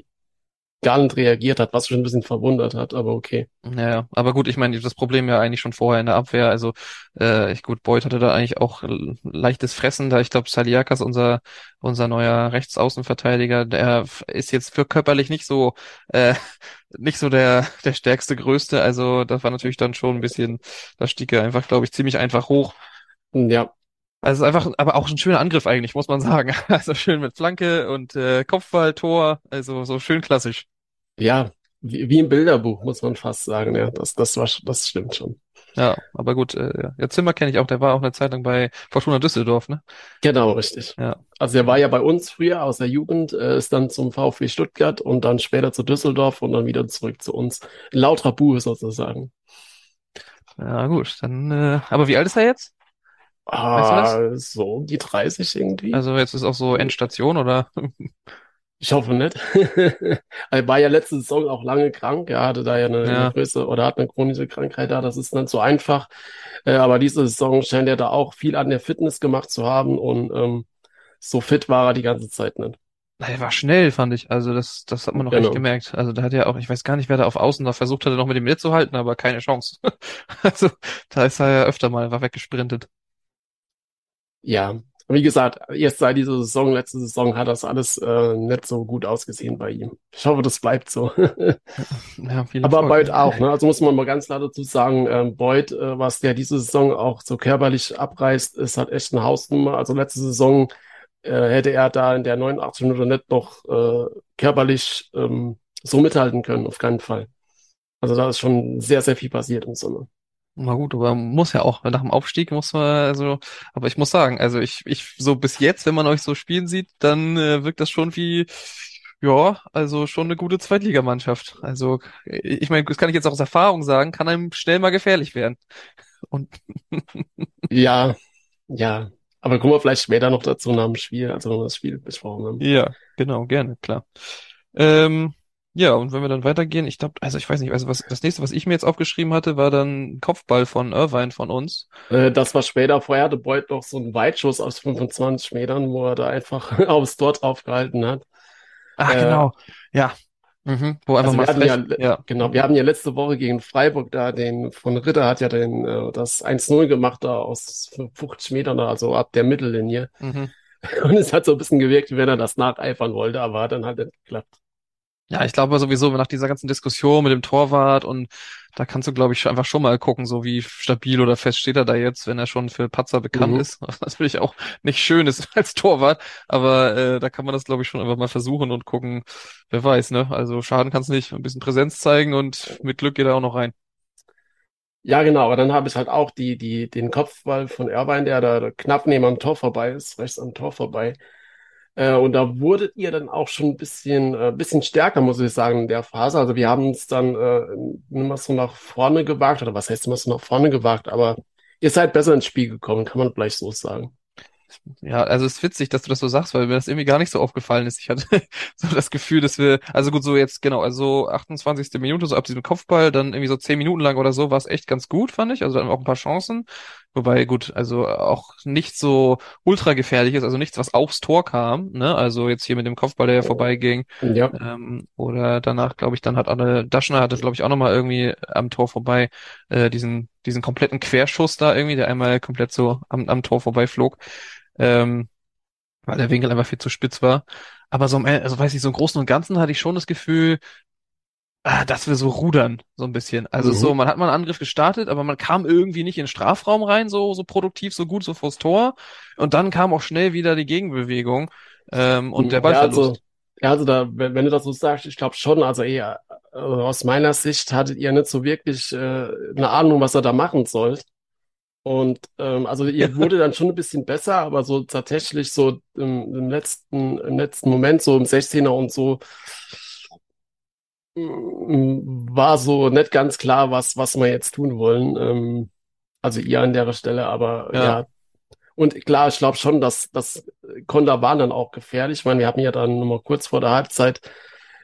gar nicht reagiert hat, was schon ein bisschen verwundert hat, aber okay. Ja, aber gut, ich meine, das Problem ja eigentlich schon vorher in der Abwehr. Also, äh, ich gut, Boyd hatte da eigentlich auch leichtes Fressen da. Ich glaube, Saliakas, unser unser neuer Rechtsaußenverteidiger, der ist jetzt für körperlich nicht so äh, nicht so der der stärkste, größte. Also, das war natürlich dann schon ein bisschen, da stieg er einfach, glaube ich, ziemlich einfach hoch. Ja, Also einfach, aber auch ein schöner Angriff eigentlich, muss man sagen. Also schön mit Flanke und äh, Kopfball, Tor, also so schön klassisch. ja, wie, wie im Bilderbuch, muss man fast sagen, ja, das, das war, das stimmt schon. Ja, aber gut, äh, ja. Zimmer kenne ich auch, der war auch eine Zeit lang bei Fortuna Düsseldorf, ne? Genau, richtig. Ja. Also er war ja bei uns früher aus der Jugend, äh, ist dann zum VfB Stuttgart und dann später zu Düsseldorf und dann wieder zurück zu uns. In lauter Buhe sozusagen. Ja, gut, dann, äh, aber wie alt ist er jetzt? Ah, so um die 30 irgendwie. Also jetzt ist auch so Endstation oder? Ich hoffe nicht. Er war ja letzte Saison auch lange krank. Er hatte da ja eine, Ja. eine Größe oder hat eine chronische Krankheit da. Das ist nicht so einfach. Äh, aber diese Saison scheint er da auch viel an der Fitness gemacht zu haben und ähm, so fit war er die ganze Zeit nicht. Er war schnell, fand ich. Also das, das hat man noch echt Genau. gemerkt. Also da hat er auch, ich weiß gar nicht, wer da auf Außen da versucht hatte, noch mit ihm mitzuhalten, aber keine Chance. Also da ist er ja öfter mal, war weggesprintet. Ja, wie gesagt, erst seit dieser Saison, letzte Saison, hat das alles äh, nicht so gut ausgesehen bei ihm. Ich hoffe, das bleibt so. Ja, Aber Erfolg. Boyd auch, ne? Also muss man mal ganz klar dazu sagen, ähm, Boyd, äh, was der diese Saison auch so körperlich abreißt, ist halt echt eine Hausnummer. Also letzte Saison äh, hätte er da in der 89 Minuten nicht noch äh, körperlich ähm, so mithalten können, auf keinen Fall. Also da ist schon sehr, sehr viel passiert im Sommer. Na gut, aber muss ja auch, nach dem Aufstieg muss man, also, aber ich muss sagen, also ich, ich, so bis jetzt, wenn man euch so spielen sieht, dann äh, wirkt das schon wie, ja, also schon eine gute Zweitligamannschaft. Also, ich meine, das kann ich jetzt auch aus Erfahrung sagen, kann einem schnell mal gefährlich werden. Und Ja, ja. Aber kommen wir vielleicht später noch dazu nach dem Spiel, also wir das Spiel besprochen haben. ja, genau, gerne, klar. Ähm, ja, und wenn wir dann weitergehen, ich glaube, also ich weiß nicht, also was, das nächste, was ich mir jetzt aufgeschrieben hatte, war dann Kopfball von Irvine von uns. Äh, das war später, vorher hatte Boyd noch so einen Weitschuss aus 25 Metern, wo er da einfach aufs Tor drauf gehalten hat. Ah, Äh, genau, ja. Mhm, wo einfach Also mal wir hatten ja, ja. genau, wir haben ja letzte Woche gegen Freiburg da den, von Ritter hat ja den, äh, das 1-0 gemacht da aus 50 Metern, also ab der Mittellinie. Mhm. Und es hat so ein bisschen gewirkt, wie wenn er das nacheifern wollte, aber hat dann halt nicht geklappt. Ja, ich glaube sowieso nach dieser ganzen Diskussion mit dem Torwart und da kannst du, glaube ich, einfach schon mal gucken, so wie stabil oder fest steht er da jetzt, wenn er schon für Patzer bekannt Mhm. ist. Was natürlich auch nicht schön ist als Torwart, aber äh, da kann man das, glaube ich, schon einfach mal versuchen und gucken, wer weiß, ne? Also schaden kann's nicht, ein bisschen Präsenz zeigen und mit Glück geht er auch noch rein. Ja, genau, aber dann habe ich halt auch die, die, den Kopfball von Irvine, der da knapp neben am Tor vorbei ist, rechts am Tor vorbei. Äh, und da wurdet ihr dann auch schon ein bisschen, äh, bisschen stärker, muss ich sagen, in der Phase. Also wir haben es dann äh, immer so nach vorne gewagt, oder was heißt immer so nach vorne gewagt, aber ihr seid besser ins Spiel gekommen, kann man vielleicht so sagen. Ja, also es ist witzig, dass du das so sagst, weil mir das irgendwie gar nicht so aufgefallen ist. Ich hatte so das Gefühl, dass wir, also gut, so jetzt genau, also 28. Minute, so ab diesem Kopfball, dann irgendwie so 10 Minuten lang oder so, war es echt ganz gut, fand ich. Also dann auch ein paar Chancen. Wobei, gut, also auch nicht so ultra gefährlich ist, also nichts, was aufs Tor kam, ne? Also jetzt hier mit dem Kopfball, der ja vorbeiging. Ja, Ähm, oder danach, glaube ich, dann hat Anne Daschner hatte, glaube ich, auch nochmal irgendwie am Tor vorbei, äh, diesen, diesen kompletten Querschuss da irgendwie, der einmal komplett so am, am Tor vorbeiflog. Ähm, weil der Winkel einfach viel zu spitz war. Aber so, also weiß ich, so im Großen und Ganzen hatte ich schon das Gefühl, dass wir so rudern, so ein bisschen. Also Mhm. so, man hat mal einen Angriff gestartet, aber man kam irgendwie nicht in den Strafraum rein, so, so produktiv, so gut, so vors Tor. Und dann kam auch schnell wieder die Gegenbewegung, ähm, und der Ja, Ballverlust. also, ja, also da, wenn, wenn du das so sagst, ich glaube schon, also eher äh, aus meiner Sicht hattet ihr nicht so wirklich äh, eine Ahnung, was ihr da machen sollt. Und ähm, also ihr wurde dann schon ein bisschen besser, aber so tatsächlich so im, im letzten, im letzten Moment, so im 16er und so, war so nicht ganz klar, was, was wir jetzt tun wollen. Ähm, also ihr an der Stelle, aber ja. Ja. Und klar, ich glaube schon, dass das Konter waren dann auch gefährlich. Ich meine, wir hatten ja dann nochmal kurz vor der Halbzeit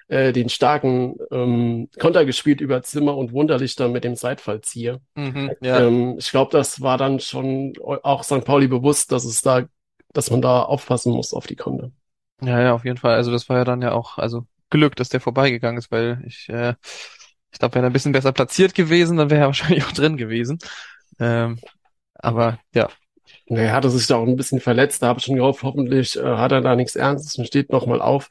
äh, den starken ähm, Konter gespielt über Zimmer und Wunderlichter mit dem Seitfallzieher. Mhm, ja. Ähm, ich glaube, das war dann schon auch St. Pauli bewusst, dass es da, dass man da aufpassen muss auf die Konter. Ja, ja, auf jeden Fall. Also das war ja dann ja auch, also Glück, dass der vorbeigegangen ist, weil ich, äh, ich glaube, wäre er ein bisschen besser platziert gewesen, dann wäre er wahrscheinlich auch drin gewesen. Ähm, aber ja, Ja, Er hatte sich da auch ein bisschen verletzt. Da habe ich schon gehofft, hoffentlich äh, hat er da nichts Ernstes und steht nochmal auf,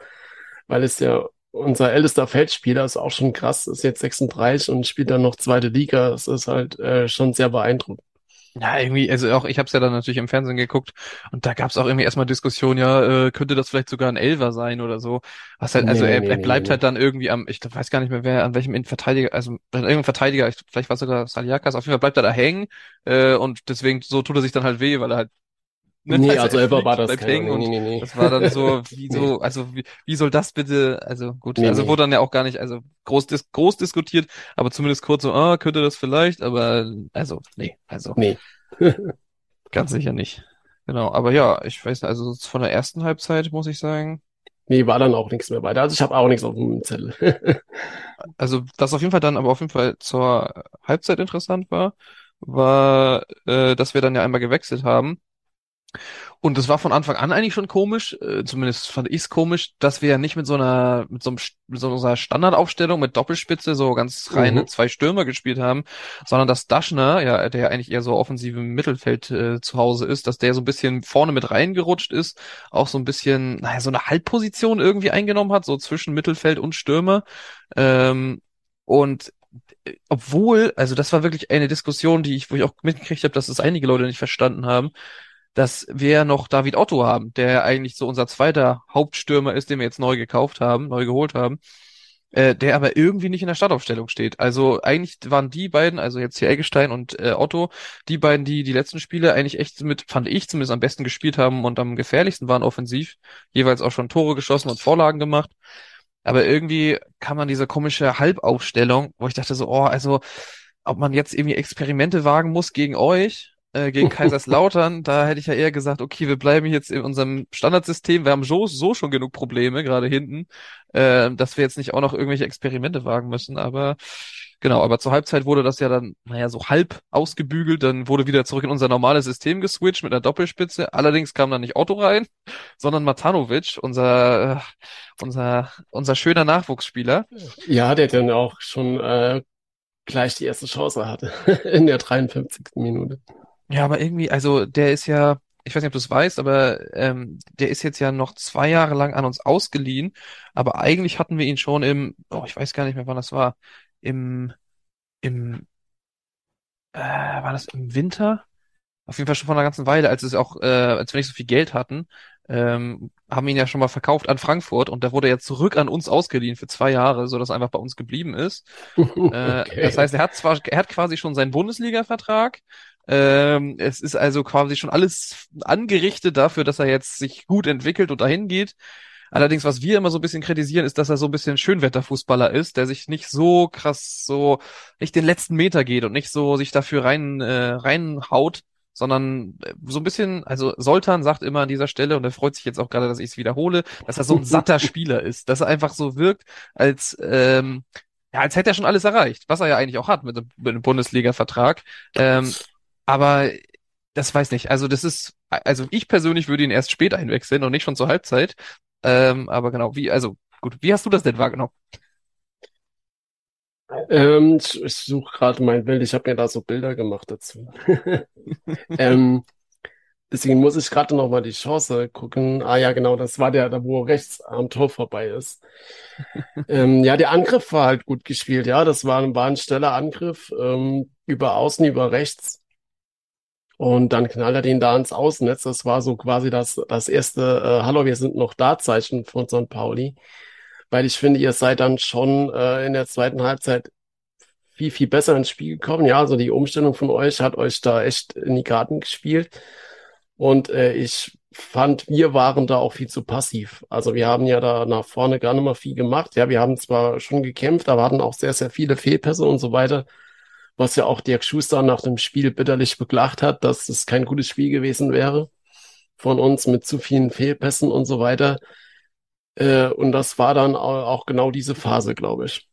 weil es ja unser ältester Feldspieler ist auch schon krass, ist jetzt 36 und spielt dann noch zweite Liga. Das ist halt äh, schon sehr beeindruckend. Ja, irgendwie, also auch, ich habe es ja dann natürlich im Fernsehen geguckt und da gab es auch irgendwie erstmal Diskussion, ja, äh, könnte das vielleicht sogar ein Elfer sein oder so. Was halt, also Nee, er, nee, er bleibt nee. halt dann irgendwie am, ich weiß gar nicht mehr wer, an welchem Innenverteidiger, also an irgendeinem Verteidiger, ich, vielleicht war es sogar Saliakas, auf jeden Fall bleibt er da hängen äh, und deswegen so tut er sich dann halt weh, weil er halt ne, Nee, also fliegt, war das Nee, und nee, nee, nee. das war dann so, wie so, also wie, wie soll das bitte, also gut, Nee, also nee. wurde dann ja auch gar nicht, also groß, dis groß diskutiert, aber zumindest kurz so, ah, könnte das vielleicht, aber also, nee, also Nee. Ganz sicher nicht. Genau, aber ja, ich weiß nicht, also von der ersten Halbzeit muss ich sagen, Nee, war dann auch nichts mehr weiter. Also ich habe auch nichts auf dem Zettel. also was auf jeden Fall dann aber auf jeden Fall zur Halbzeit interessant war, war, äh, dass wir dann ja einmal gewechselt haben. Und das war von Anfang an eigentlich schon komisch, äh, zumindest fand ich es komisch, dass wir ja nicht mit so einer, mit so, einem, mit so einer Standardaufstellung mit Doppelspitze so ganz reine Mhm. zwei Stürmer gespielt haben, sondern dass Daschner, ja, der ja eigentlich eher so offensiv im Mittelfeld äh, zu Hause ist, dass der so ein bisschen vorne mit reingerutscht ist, auch so ein bisschen, naja, so eine Halbposition irgendwie eingenommen hat, so zwischen Mittelfeld und Stürmer. Ähm, und äh, obwohl, also das war wirklich eine Diskussion, die ich, wo ich auch mitgekriegt habe, dass es einige Leute nicht verstanden haben, dass wir noch David Otto haben, der eigentlich so unser zweiter Hauptstürmer ist, den wir jetzt neu gekauft haben, neu geholt haben, äh, der aber irgendwie nicht in der Startaufstellung steht. Also eigentlich waren die beiden, also jetzt hier Eggestein und äh, Otto, die beiden, die die letzten Spiele eigentlich echt mit, fand ich zumindest am besten gespielt haben und am gefährlichsten waren offensiv, jeweils auch schon Tore geschossen und Vorlagen gemacht. Aber irgendwie kam man diese komische Halbaufstellung, wo ich dachte so, oh, also ob man jetzt irgendwie Experimente wagen muss gegen euch, äh, gegen Kaiserslautern, da hätte ich ja eher gesagt, okay, wir bleiben jetzt in unserem Standardsystem, wir haben so, so schon genug Probleme, gerade hinten, äh, dass wir jetzt nicht auch noch irgendwelche Experimente wagen müssen, aber genau, aber zur Halbzeit wurde das ja dann, naja, so halb ausgebügelt, dann wurde wieder zurück in unser normales System geswitcht mit einer Doppelspitze, allerdings kam dann nicht Otto rein, sondern Matanovic, unser, äh, unser, unser schöner Nachwuchsspieler. Ja, der dann auch schon äh, gleich die erste Chance hatte in der 53. Minute. Ja, aber irgendwie, also der ist ja, ich weiß nicht, ob du es weißt, aber ähm, der ist jetzt ja noch zwei Jahre lang an uns ausgeliehen. Aber eigentlich hatten wir ihn schon im, oh, ich weiß gar nicht mehr, wann das war, im, im, äh, war das im Winter? Auf jeden Fall schon vor einer ganzen Weile, als es auch, äh, als wir nicht so viel Geld hatten, ähm, haben wir ihn ja schon mal verkauft an Frankfurt und der wurde jetzt zurück an uns ausgeliehen für zwei Jahre, so dass er einfach bei uns geblieben ist. Äh. Das heißt, er hat zwar, er hat quasi schon seinen Bundesliga-Vertrag. Ähm, es ist also quasi schon alles angerichtet dafür, dass er jetzt sich gut entwickelt und dahin geht. Allerdings, was wir immer so ein bisschen kritisieren, ist, dass er so ein bisschen Schönwetterfußballer ist, der sich nicht so krass so, nicht den letzten Meter geht und nicht so sich dafür rein, äh, reinhaut, sondern äh, so ein bisschen, also Soltan sagt immer an dieser Stelle, und er freut sich jetzt auch gerade, dass ich es wiederhole, dass er so ein satter Spieler ist, dass er einfach so wirkt, als, ähm, ja, als hätte er schon alles erreicht, was er ja eigentlich auch hat mit dem, mit dem Bundesliga-Vertrag. Ähm, aber das weiß nicht. Also das ist, also ich persönlich würde ihn erst spät einwechseln und nicht schon zur Halbzeit. Ähm, aber genau, wie, also gut, wie hast du das denn wahrgenommen? Ähm, ich, suche gerade mein Bild. Ich habe mir da so Bilder gemacht dazu. ähm, deswegen muss ich gerade noch mal die Chance gucken. Ah ja, genau, das war der, da wo rechts am Tor vorbei ist. ähm, ja, der Angriff war halt gut gespielt. Ja, das war, ein- war ein schneller Angriff ähm, über außen, über rechts. Und dann knallt er den da ins Außennetz. Das war so quasi das, das erste äh, Hallo, wir sind noch da Zeichen von St. Pauli. Weil ich finde, ihr seid dann schon äh, in der zweiten Halbzeit viel, viel besser ins Spiel gekommen. Ja, also die Umstellung von euch hat euch da echt in die Karten gespielt. Und äh, ich fand, wir waren da auch viel zu passiv. Also wir haben ja da nach vorne gar nicht mal viel gemacht. Ja, wir haben zwar schon gekämpft, aber hatten auch sehr, sehr viele Fehlpässe und so weiter, was ja auch Dirk Schuster nach dem Spiel bitterlich beklagt hat, dass es kein gutes Spiel gewesen wäre von uns mit zu vielen Fehlpässen und so weiter. Äh, und das war dann auch genau diese Phase, glaube ich.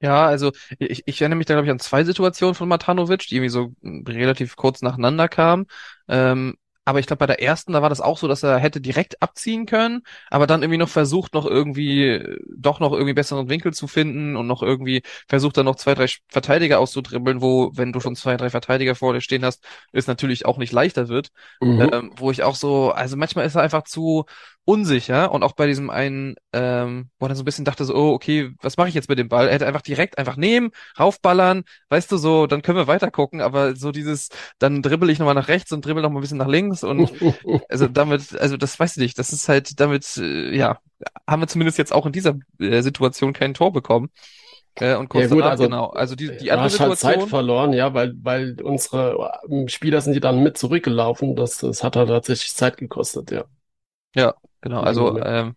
Ja, also ich, ich erinnere mich da, glaube ich, an zwei Situationen von Matanovic, die irgendwie so relativ kurz nacheinander kamen. Ähm, aber ich glaube, bei der ersten, da war das auch so, dass er hätte direkt abziehen können, aber dann irgendwie noch versucht, noch irgendwie, doch noch irgendwie besseren Winkel zu finden und noch irgendwie versucht dann noch zwei, drei Verteidiger auszudribbeln, wo, wenn du schon zwei, drei Verteidiger vor dir stehen hast, es natürlich auch nicht leichter wird. Mhm. Ähm, wo ich auch so, also manchmal ist er einfach zu, unsicher und auch bei diesem einen, ähm, wo er dann so ein bisschen dachte so, oh, okay, was mache ich jetzt mit dem Ball? Er hätte einfach direkt einfach nehmen, raufballern, weißt du so, dann können wir weiter gucken, aber so dieses, dann dribbel ich nochmal nach rechts und dribbel noch mal ein bisschen nach links und also damit, also das weiß ich nicht, das ist halt damit, äh, ja, haben wir zumindest jetzt auch in dieser äh, Situation kein Tor bekommen. Äh, und kurz ja, gut, danach, also, genau. Also die, die andere Situation. Halt Zeit verloren, ja, weil, weil unsere äh, Spieler sind die dann mit zurückgelaufen. Das, das hat halt tatsächlich Zeit gekostet, ja. Ja, Genau, also ähm,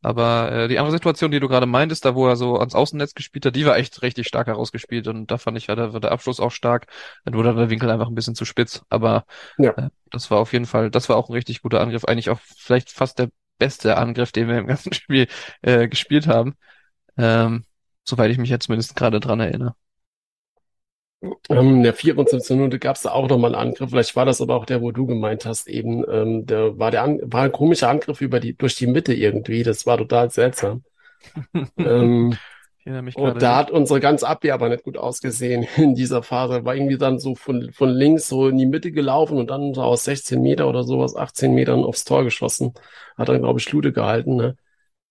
aber äh, die andere Situation, die du gerade meintest, da wo er so ans Außennetz gespielt hat, die war echt richtig stark herausgespielt und da fand ich ja, da war der Abschluss auch stark. Dann wurde der Winkel einfach ein bisschen zu spitz, aber ja. äh, das war auf jeden Fall, das war auch ein richtig guter Angriff, eigentlich auch vielleicht fast der beste Angriff, den wir im ganzen Spiel äh, gespielt haben, ähm, soweit ich mich jetzt zumindest gerade dran erinnere. Ähm, in der 74. Minute gab es da auch nochmal einen Angriff. Vielleicht war das aber auch der, wo du gemeint hast, eben, ähm, der war der An war ein komischer Angriff über die, durch die Mitte irgendwie. Das war total seltsam. ähm, und da hat unsere ganze Abwehr aber nicht gut ausgesehen in dieser Phase. War irgendwie dann so von, von links so in die Mitte gelaufen und dann so aus 16 Meter oder sowas, 18 Metern aufs Tor geschossen. Hat dann, glaube ich, Schlude gehalten. Ne?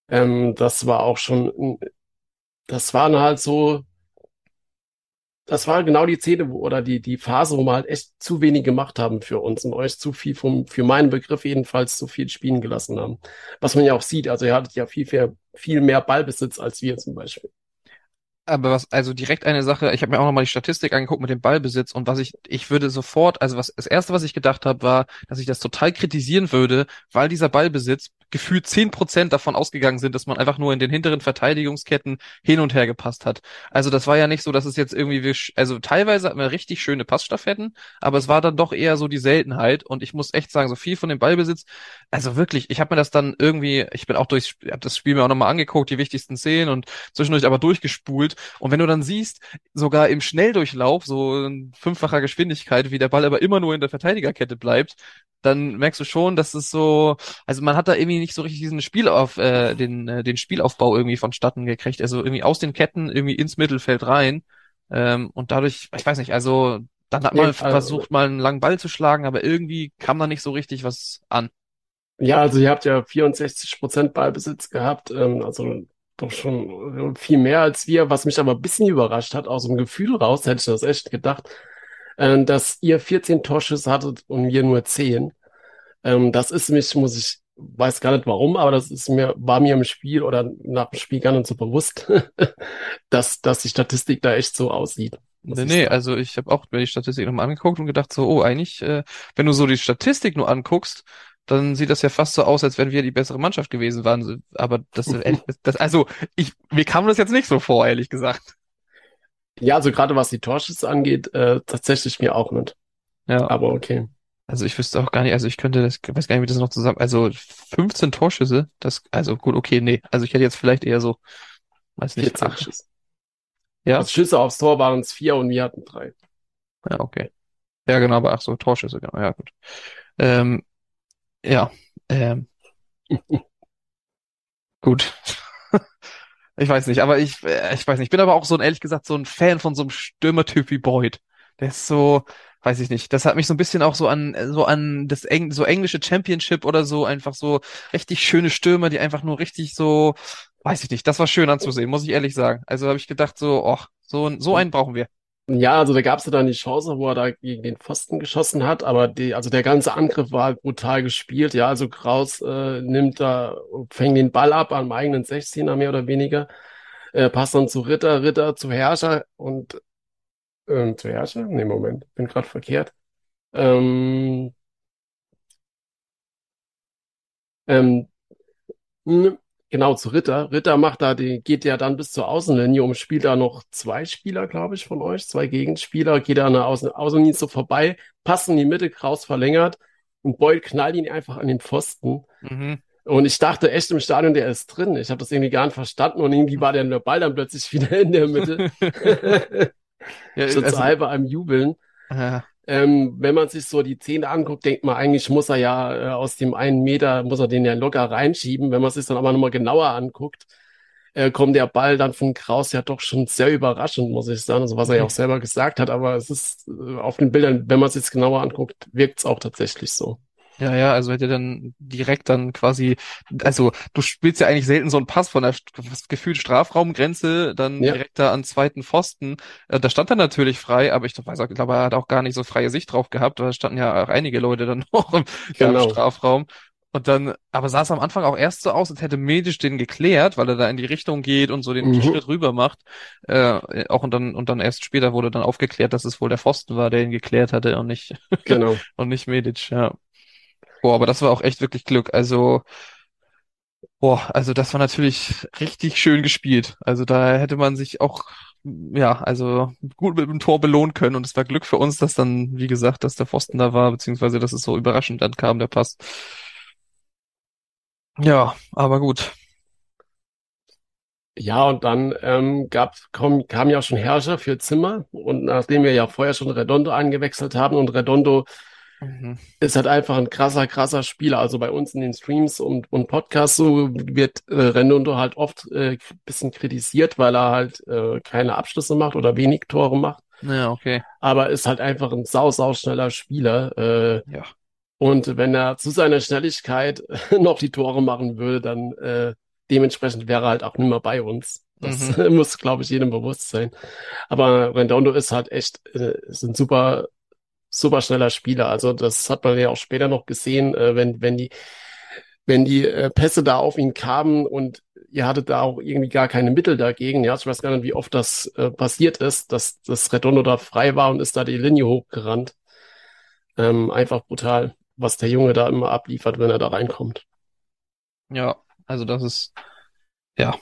Ähm, das war auch schon, das waren halt so, das war genau die Szene wo, oder die, die Phase, wo wir halt echt zu wenig gemacht haben für uns und euch zu viel vom, für meinen Begriff jedenfalls zu viel spielen gelassen haben. Was man ja auch sieht, also ihr hattet ja viel, viel, viel mehr Ballbesitz als wir zum Beispiel. Aber was, also direkt eine Sache, ich habe mir auch nochmal die Statistik angeguckt mit dem Ballbesitz und was ich, ich würde sofort, also was, das erste, was ich gedacht habe, war, dass ich das total kritisieren würde, weil dieser Ballbesitz gefühlt zehn Prozent davon ausgegangen sind, dass man einfach nur in den hinteren Verteidigungsketten hin und her gepasst hat. Also das war ja nicht so, dass es jetzt irgendwie, also teilweise hatten wir richtig schöne Passstaffetten, aber es war dann doch eher so die Seltenheit und ich muss echt sagen, so viel von dem Ballbesitz, also wirklich, ich habe mir das dann irgendwie, ich bin auch durchs, hab das Spiel mir auch nochmal angeguckt, die wichtigsten Szenen und zwischendurch aber durchgespult und wenn du dann siehst, sogar im Schnelldurchlauf, so in fünffacher Geschwindigkeit, wie der Ball aber immer nur in der Verteidigerkette bleibt, dann merkst du schon, dass es so, also man hat da irgendwie nicht so richtig diesen Spiel auf, äh, den, äh, den Spielaufbau irgendwie vonstatten gekriegt. Also irgendwie aus den Ketten irgendwie ins Mittelfeld rein. Ähm, und dadurch, ich weiß nicht, also dann hat man nee, also, versucht, mal einen langen Ball zu schlagen, aber irgendwie kam da nicht so richtig was an. Ja, also ihr habt ja 64 Prozent Ballbesitz gehabt, ähm, also doch schon viel mehr als wir, was mich aber ein bisschen überrascht hat, aus dem Gefühl raus, hätte ich das echt gedacht, äh, dass ihr 14 Torschüsse hattet und wir nur 10. Ähm, das ist mich, muss ich, weiß gar nicht warum, aber das ist mir, war mir im Spiel oder nach dem Spiel gar nicht so bewusst, dass, dass die Statistik da echt so aussieht. Nee, nee, also ich habe auch mir die Statistik nochmal angeguckt und gedacht so, oh, eigentlich, äh, wenn du so die Statistik nur anguckst, dann sieht das ja fast so aus, als wenn wir die bessere Mannschaft gewesen waren. Aber das, das also ich, mir kam das jetzt nicht so vor, ehrlich gesagt. Ja, also gerade was die Torschüsse angeht, äh, tatsächlich mir auch nicht. Ja. Aber okay. Also ich wüsste auch gar nicht, also ich könnte das, ich weiß gar nicht, wie das noch zusammen, also 15 Torschüsse, das, also gut, okay, nee. Also ich hätte jetzt vielleicht eher so, weiß nicht, 14 acht. Schüsse. Ja. Also Schüsse aufs Tor waren es vier und wir hatten drei. Ja, okay. Ja, genau, aber ach so, Torschüsse, genau, ja, gut. Ähm, ja, ähm. gut. Ich weiß nicht, aber ich, äh, ich weiß nicht. Ich bin aber auch so ein, ehrlich gesagt, so ein Fan von so einem Stürmertyp wie Boyd. Der ist so, weiß ich nicht. Das hat mich so ein bisschen auch so an, so an das Eng, so englische Championship oder so, einfach so richtig schöne Stürmer, die einfach nur richtig so, weiß ich nicht. Das war schön anzusehen, muss ich ehrlich sagen. Also habe ich gedacht so, ach, so, so einen brauchen wir. Ja, also da gab es ja dann die Chance, wo er da gegen den Pfosten geschossen hat, aber die, also der ganze Angriff war halt brutal gespielt. Ja, also Kraus äh, nimmt da, fängt den Ball ab am eigenen 16er mehr oder weniger, äh, passt dann zu Ritter, Ritter zu Herrscher und ähm, zu Herrscher? Nee, Moment, bin gerade verkehrt. Ähm, Ähm, genau, zu Ritter. Ritter macht da, die geht ja dann bis zur Außenlinie und spielt da noch zwei Spieler, glaube ich, von euch, zwei Gegenspieler, geht da an der Außen Außenlinie so vorbei, passt in die Mitte, Kraus verlängert und Boyd knallt ihn einfach an den Pfosten. Mhm. Und ich dachte echt im Stadion, der ist drin. Ich habe das irgendwie gar nicht verstanden und irgendwie war der, der Ball dann plötzlich wieder in der Mitte. Ja, so also, zu halb am Jubeln. ja, Ähm, wenn man sich so die Zähne anguckt, denkt man, eigentlich muss er ja äh, aus dem einen Meter, muss er den ja locker reinschieben. Wenn man sich dann aber nochmal genauer anguckt, äh, kommt der Ball dann von Kraus ja doch schon sehr überraschend, muss ich sagen. Also was er ja auch selber gesagt hat, aber es ist äh, auf den Bildern, wenn man es jetzt genauer anguckt, wirkt es auch tatsächlich so. Ja, ja, also hätte dann direkt dann quasi, also du spielst ja eigentlich selten so einen Pass von der gefühlt Strafraumgrenze dann Ja. direkt da an zweiten Pfosten. Äh, da stand er natürlich frei, aber ich weiß auch, ich glaube, er hat auch gar nicht so freie Sicht drauf gehabt. Da standen ja auch einige Leute dann noch im, Genau. Strafraum. Und dann, aber sah es am Anfang auch erst so aus, als hätte Medisch den geklärt, weil er da in die Richtung geht und so den Mhm. Schritt rüber macht. Äh, auch und dann, und dann erst später wurde dann aufgeklärt, dass es wohl der Pfosten war, der ihn geklärt hatte und nicht, Genau. und nicht Medic, ja. Boah, aber das war auch echt wirklich Glück. Also, boah, also das war natürlich richtig schön gespielt. Also da hätte man sich auch, ja, also gut mit dem Tor belohnen können. Und es war Glück für uns, dass dann, wie gesagt, dass der Pfosten da war, beziehungsweise dass es so überraschend dann kam, der Pass. Ja, aber gut. Ja, und dann ähm, gab, kam, kam ja schon Herrscher für Zimmer. Und nachdem wir ja vorher schon Redondo eingewechselt haben und Redondo Mhm. ist halt einfach ein krasser, krasser Spieler. Also bei uns in den Streams und, und Podcasts so wird äh, Redondo halt oft äh, bisschen kritisiert, weil er halt äh, keine Abschlüsse macht oder wenig Tore macht. Ja, okay. Aber ist halt einfach ein sau, sau schneller Spieler. Äh, Ja. und wenn er zu seiner Schnelligkeit noch die Tore machen würde, dann äh, dementsprechend wäre er halt auch nicht mehr bei uns. Das muss, glaube ich, jedem bewusst sein. Aber Redondo ist halt echt, äh, ist ein super, super schneller Spieler. Also das hat man ja auch später noch gesehen, äh, wenn, wenn die, wenn die äh, Pässe da auf ihn kamen und ihr hattet da auch irgendwie gar keine Mittel dagegen. Ja, ich weiß gar nicht, wie oft das äh, passiert ist, dass das Redondo da frei war und ist da die Linie hochgerannt. Ähm, einfach brutal, was der Junge da immer abliefert, wenn er da reinkommt. Ja, also das ist, ja,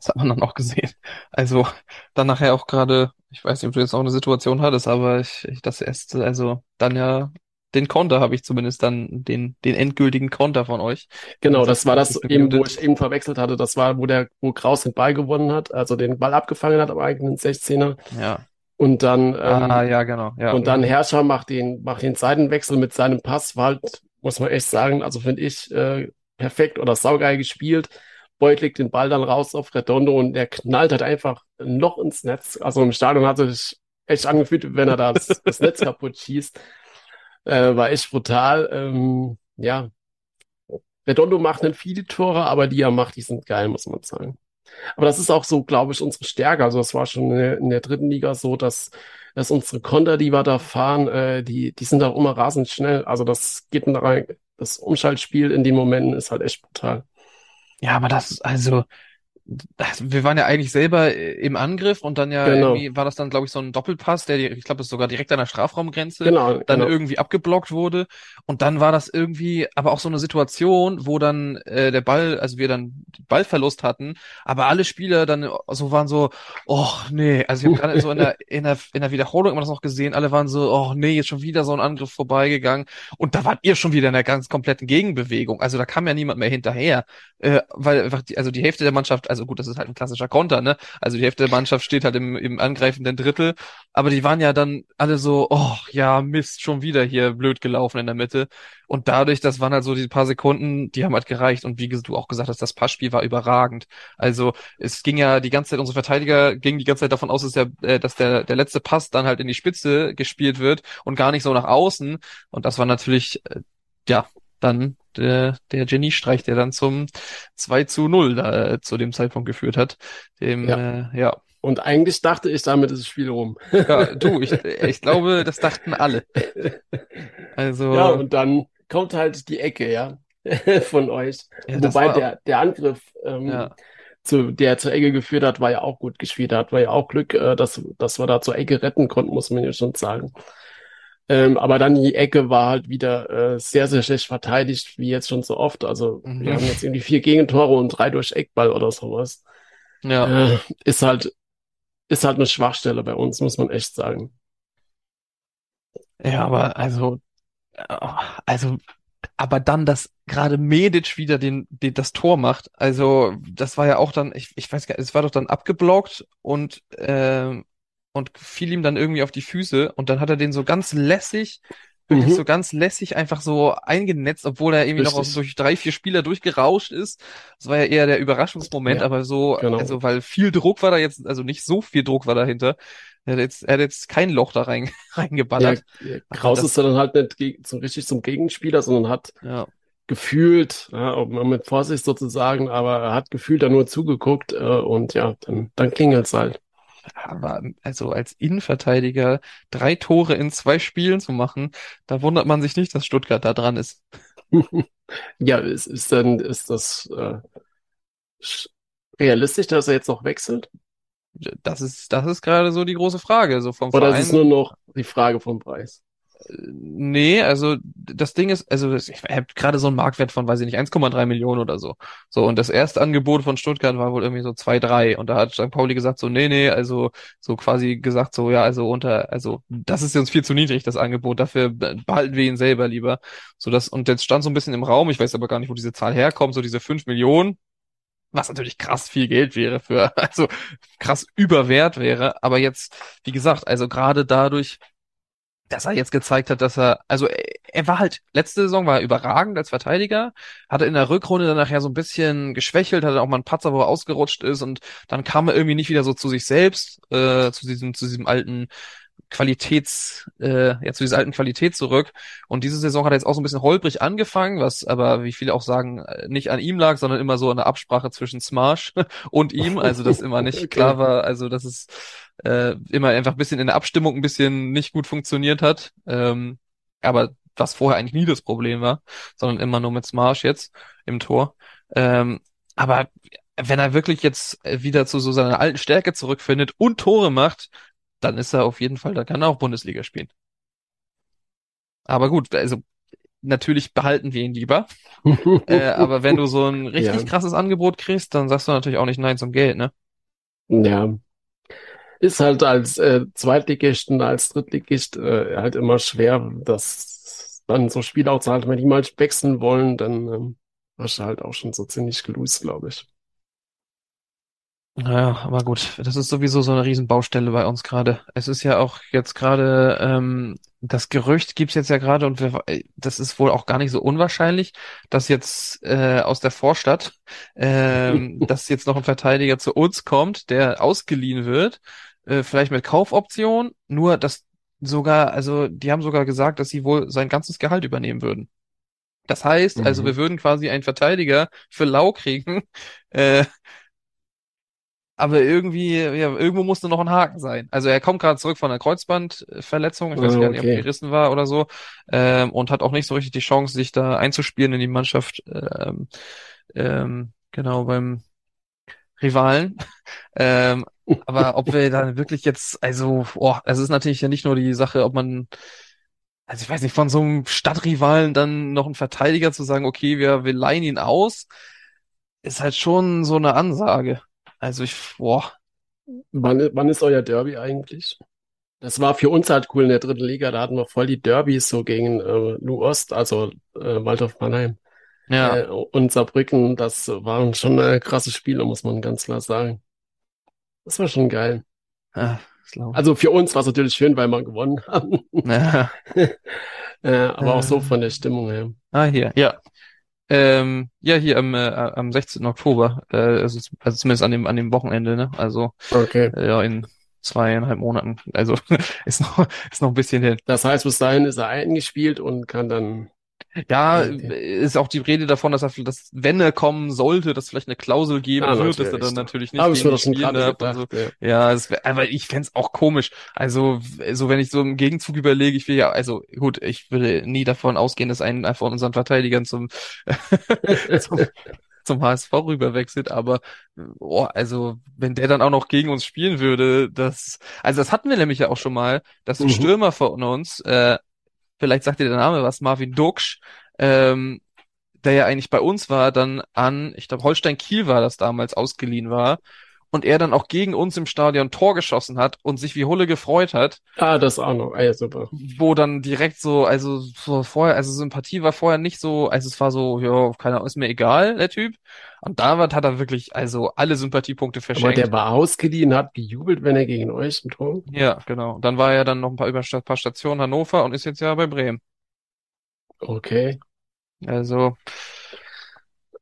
das hat man dann auch gesehen. Also dann nachher auch gerade, ich weiß nicht, ob du jetzt auch eine Situation hattest, aber ich, ich das erste, also dann ja den Konter habe ich zumindest dann den den endgültigen Konter von euch. Genau, das war das 56 eben, wo ich eben verwechselt hatte. Das war, wo der, wo Kraus den Ball gewonnen hat, also den Ball abgefangen hat am eigenen 16er. Ja. Und dann, ähm, Ah, ja, genau. Ja. und dann Herrscher macht den, macht den Seitenwechsel mit seinem Pass, war halt, muss man echt sagen, also finde ich, äh, perfekt oder saugeil gespielt. Beuth legt den Ball dann raus auf Redondo und der knallt halt einfach noch ins Netz. Also im Stadion hat sich echt angefühlt, wenn er da das, das Netz kaputt schießt. Äh, war echt brutal. Ähm, ja, Redondo macht nicht viele Tore, aber die er macht, die sind geil, muss man sagen. Aber das ist auch so, glaube ich, unsere Stärke. Also das war schon in der, in der dritten Liga so, dass, dass unsere Konter, die wir da fahren, äh, die, die sind auch immer rasend schnell. Also das geht in rein, das Umschaltspiel in den Momenten ist halt echt brutal. Ja, aber das, also, das, wir waren ja eigentlich selber äh, im Angriff und dann ja Genau. irgendwie war das dann, glaube ich, so ein Doppelpass, der, ich glaube, das ist sogar direkt an der Strafraumgrenze. Genau, dann genau. irgendwie abgeblockt wurde. Und dann war das irgendwie aber auch so eine Situation, wo dann äh, der Ball, also wir dann Ballverlust hatten, aber alle Spieler dann so waren so, oh nee, also ich habe gerade so in der, in der in der Wiederholung immer das noch gesehen, alle waren so, oh nee, jetzt schon wieder so ein Angriff vorbeigegangen. Und da wart ihr schon wieder in der ganz kompletten Gegenbewegung. Also da kam ja niemand mehr hinterher. Äh, weil einfach die, also die Hälfte der Mannschaft, also gut, das ist halt ein klassischer Konter, ne? Also die Hälfte der Mannschaft steht halt im, im angreifenden Drittel, aber die waren ja dann alle so, oh ja, Mist, schon wieder hier blöd gelaufen in der Mitte. Und dadurch, das waren halt so die paar Sekunden, die haben halt gereicht. Und wie du auch gesagt hast, das Passspiel war überragend. Also es ging ja die ganze Zeit, unsere Verteidiger gingen die ganze Zeit davon aus, dass der, äh, dass der, der letzte Pass dann halt in die Spitze gespielt wird und gar nicht so nach außen. Und das war natürlich, äh, ja, dann der, der Geniestreich, der dann zum 2 zu 0 da, äh, zu dem Zeitpunkt geführt hat. Dem, Ja. Äh, ja. Und eigentlich dachte ich, damit ist das Spiel rum. Ja, du, ich, ich glaube, das dachten alle. Also, Ja, und dann kommt halt die Ecke, ja, von euch. ja, Wobei war- der, der Angriff, ähm, ja, zu, der zur Ecke geführt hat, war ja auch gut gespielt. Da hatten wir ja auch Glück, äh, dass, dass wir da zur Ecke retten konnten, muss man ja schon sagen. Ähm, aber dann die Ecke war halt wieder äh, sehr, sehr schlecht verteidigt, wie jetzt schon so oft. Also Mhm. wir haben jetzt irgendwie vier Gegentore und drei durch Eckball oder sowas. Ja. Äh, ist halt, ist halt eine Schwachstelle bei uns, muss man echt sagen. Ja, aber also, äh, also, aber dann, dass gerade Medic wieder den, den, das Tor macht, also das war ja auch dann, ich, ich weiß gar nicht, es war doch dann abgeblockt und, ähm, und fiel ihm dann irgendwie auf die Füße und dann hat er den so ganz lässig, wirklich Mhm. so ganz lässig einfach so eingenetzt, obwohl er irgendwie noch aus, Richtig. durch drei, vier Spieler durchgerauscht ist. Das war ja eher der Überraschungsmoment, Ja, aber so, genau. also weil viel Druck war da jetzt, also nicht so viel Druck war dahinter. Er hat jetzt, er hat jetzt kein Loch da rein, Ja, reingeballert. Kraus das- ist dann halt nicht so richtig zum Gegenspieler, sondern hat Ja. gefühlt, ja, mit Vorsicht sozusagen, aber er hat gefühlt da nur zugeguckt äh, und ja, dann, dann klingelt's halt. Aber also als Innenverteidiger drei Tore in zwei Spielen zu machen, da wundert man sich nicht, dass Stuttgart da dran ist. Ja, ist, ist denn, ist das äh, sch- realistisch, dass er jetzt noch wechselt? Das ist, das ist gerade so die große Frage. So vom Oder Verein. ist es nur noch die Frage vom Preis? Nee, also das Ding ist, also ich habe gerade so einen Marktwert von, weiß ich nicht, 1,3 Millionen oder so. So, und das erste Angebot von Stuttgart war wohl irgendwie so 2, 3. Und da hat St. Pauli gesagt, so, nee, nee, also so quasi gesagt, so, ja, also unter, also das ist uns viel zu niedrig, das Angebot, dafür be- behalten wir ihn selber lieber. So das, und jetzt stand so ein bisschen im Raum, ich weiß aber gar nicht, wo diese Zahl herkommt, so diese 5 Millionen. Was natürlich krass viel Geld wäre für, also krass überwert wäre. Aber jetzt, wie gesagt, also gerade dadurch, dass er jetzt gezeigt hat, dass er, also er, er war halt, letzte Saison war er überragend als Verteidiger, hatte in der Rückrunde dann nachher so ein bisschen geschwächelt, hatte auch mal einen Patzer, wo er ausgerutscht ist und dann kam er irgendwie nicht wieder so zu sich selbst, äh, zu diesem, zu diesem alten Qualitäts, äh, ja, zu dieser alten Qualität zurück. Und diese Saison hat er jetzt auch so ein bisschen holprig angefangen, was aber, wie viele auch sagen, äh, nicht an ihm lag, sondern immer so eine Absprache zwischen Smash und ihm. Also, dass immer nicht Okay. klar war, also, dass es äh, immer einfach ein bisschen in der Abstimmung ein bisschen nicht gut funktioniert hat. Ähm, aber was vorher eigentlich nie das Problem war, sondern immer nur mit Smash jetzt im Tor. Ähm, aber wenn er wirklich jetzt wieder zu so seiner alten Stärke zurückfindet und Tore macht, dann ist er auf jeden Fall, da kann er auch Bundesliga spielen. Aber gut, also natürlich behalten wir ihn lieber. Äh, aber wenn du so ein richtig Ja. krasses Angebot kriegst, dann sagst du natürlich auch nicht Nein zum Geld, ne? Ja. Ist halt als äh, Zweitligist und als Drittligist äh, halt immer schwer, dass dann so Spieler auch zahlt, wenn die mal wechseln wollen, dann ähm, hast du halt auch schon so ziemlich gelost, glaube ich. Naja, aber gut, das ist sowieso so eine Riesenbaustelle bei uns gerade. Es ist ja auch jetzt gerade, ähm, das Gerücht gibt's jetzt ja gerade und wir, äh, das ist wohl auch gar nicht so unwahrscheinlich, dass jetzt äh, aus der Vorstadt, ähm, dass jetzt noch ein Verteidiger zu uns kommt, der ausgeliehen wird, äh, vielleicht mit Kaufoption, nur dass sogar, also die haben sogar gesagt, dass sie wohl sein ganzes Gehalt übernehmen würden. Das heißt, also Mhm. wir würden quasi einen Verteidiger für lau kriegen, äh, aber irgendwie, ja, irgendwo musste noch ein Haken sein. Also er kommt gerade zurück von einer Kreuzbandverletzung, ich weiß gar nicht, ob okay. er gerissen war oder so, ähm, und hat auch nicht so richtig die Chance, sich da einzuspielen in die Mannschaft, ähm, ähm, genau, beim Rivalen. Ähm, aber ob wir dann wirklich jetzt, also, oh, es ist natürlich ja nicht nur die Sache, ob man, also ich weiß nicht, von so einem Stadtrivalen dann noch einen Verteidiger zu sagen, okay, wir, wir leihen ihn aus, ist halt schon so eine Ansage. Also ich, boah, Wann, wann ist euer Derby eigentlich? Das war für uns halt cool in der dritten Liga, da hatten wir voll die Derbys so gegen äh, Lu Ost, also äh, Waldorf Mannheim ja, äh, und Saarbrücken. Das waren schon äh, krasse Spiele, muss man ganz klar sagen. Das war schon geil. ja. Also für uns war es natürlich schön, weil wir gewonnen haben. Ja. äh, aber auch so von der Stimmung her. Ah, hier, ja. Ähm, ja, hier am, äh, am 16. Oktober, äh, also, also zumindest an dem, an dem Wochenende, ne? Also, Okay. äh, ja, in zweieinhalb Monaten. Also, ist noch, ist noch ein bisschen hin. Das heißt, bis dahin ist er eingespielt und kann dann. Ja, Okay. ist auch die Rede davon, dass er, dass, wenn er kommen sollte, dass vielleicht eine Klausel geben Ah, wird, dass er dann natürlich nicht Habe ich gegen spielen darf so. Ja. Ja, es wär, aber ich fänd's auch komisch. Also, so wenn ich so im Gegenzug überlege, ich will ja, also gut, ich würde nie davon ausgehen, dass ein von unseren Verteidigern zum, zum, zum HSV rüberwechselt, aber oh, also wenn der dann auch noch gegen uns spielen würde, das, also das hatten wir nämlich ja auch schon mal, dass ein Mhm. Stürmer von uns, äh, vielleicht sagt dir der Name was, Marvin Duksch, ähm, der ja eigentlich bei uns war, dann an, ich glaube, Holstein Kiel war das damals, ausgeliehen war. Und er dann auch gegen uns im Stadion Tor geschossen hat und sich wie Hulle gefreut hat, Ah, das auch noch. Ah, ja, super. wo dann direkt so, also so vorher, also Sympathie war vorher nicht so, also es war so, ja, keine Ahnung, ist mir egal, der Typ. Und da hat er wirklich, also alle Sympathiepunkte Aber verschenkt. der war ausgeliehen, hat gejubelt, wenn er gegen euch im Tor. Ja, genau. Dann war er dann noch ein paar über ein paar Stationen Hannover und ist jetzt ja bei Bremen. Okay. Also,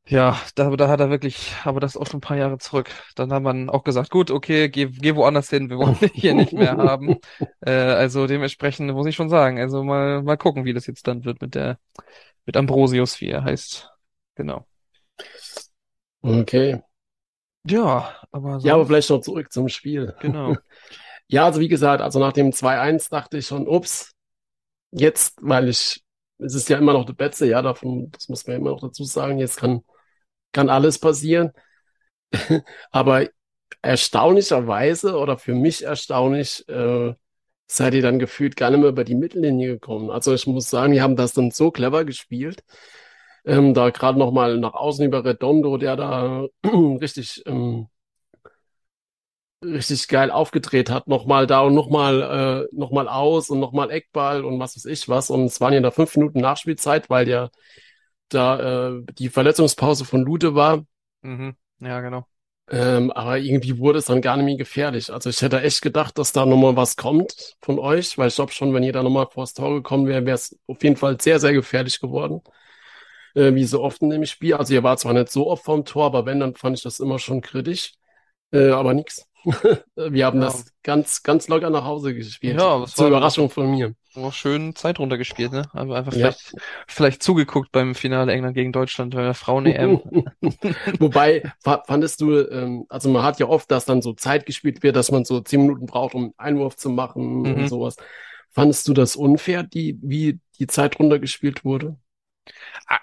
ja, da, da hat er wirklich, aber das ist auch schon ein paar Jahre zurück. Dann hat man auch gesagt, gut, okay, geh, geh woanders hin, wir wollen dich hier nicht mehr haben. Äh, also dementsprechend muss ich schon sagen, also mal, mal gucken, wie das jetzt dann wird mit der, mit Ambrosius, wie er heißt. Genau. Okay. Ja, aber Ja, aber vielleicht noch zurück zum Spiel. genau. Ja, also wie gesagt, also nach dem 2-1 dachte ich schon, ups, jetzt, weil ich, es ist ja immer noch die Betze, ja, davon, das muss man immer noch dazu sagen, jetzt kann, kann alles passieren. Aber erstaunlicherweise oder für mich erstaunlich, äh, seid ihr dann gefühlt gar nicht mehr über die Mittellinie gekommen. Also ich muss sagen, die haben das dann so clever gespielt. Ähm, da gerade nochmal nach außen über Redondo, der da richtig, ähm, richtig geil aufgedreht hat, nochmal da und nochmal äh, noch mal aus und nochmal Eckball und was weiß ich was. Und es waren ja da fünf Minuten Nachspielzeit, weil ja da äh, die Verletzungspause von Lute war. Mhm. Ja, genau. Ähm, aber irgendwie wurde es dann gar nicht mehr gefährlich. Also ich hätte echt gedacht, dass da nochmal was kommt von euch, weil ich glaube schon, wenn ihr da nochmal vors Tor gekommen wäre, wäre es auf jeden Fall sehr, sehr gefährlich geworden. Äh, wie so oft in dem Spiel. Also ihr war zwar nicht so oft vom Tor, aber wenn, dann fand ich das immer schon kritisch. Äh, aber nix. Wir haben Ja. das ganz, ganz locker nach Hause gespielt. Ja, das Zur war- Überraschung von mir. Auch schön Zeit runtergespielt, ne? Aber einfach Ja. vielleicht, vielleicht zugeguckt beim Finale England gegen Deutschland bei der Frauen-EM. Wobei, fa- fandest du, ähm, also man hat ja oft, dass dann so Zeit gespielt wird, dass man so zehn Minuten braucht, um einen Einwurf zu machen Mhm. und sowas. Fandest du das unfair, die, wie die Zeit runtergespielt wurde?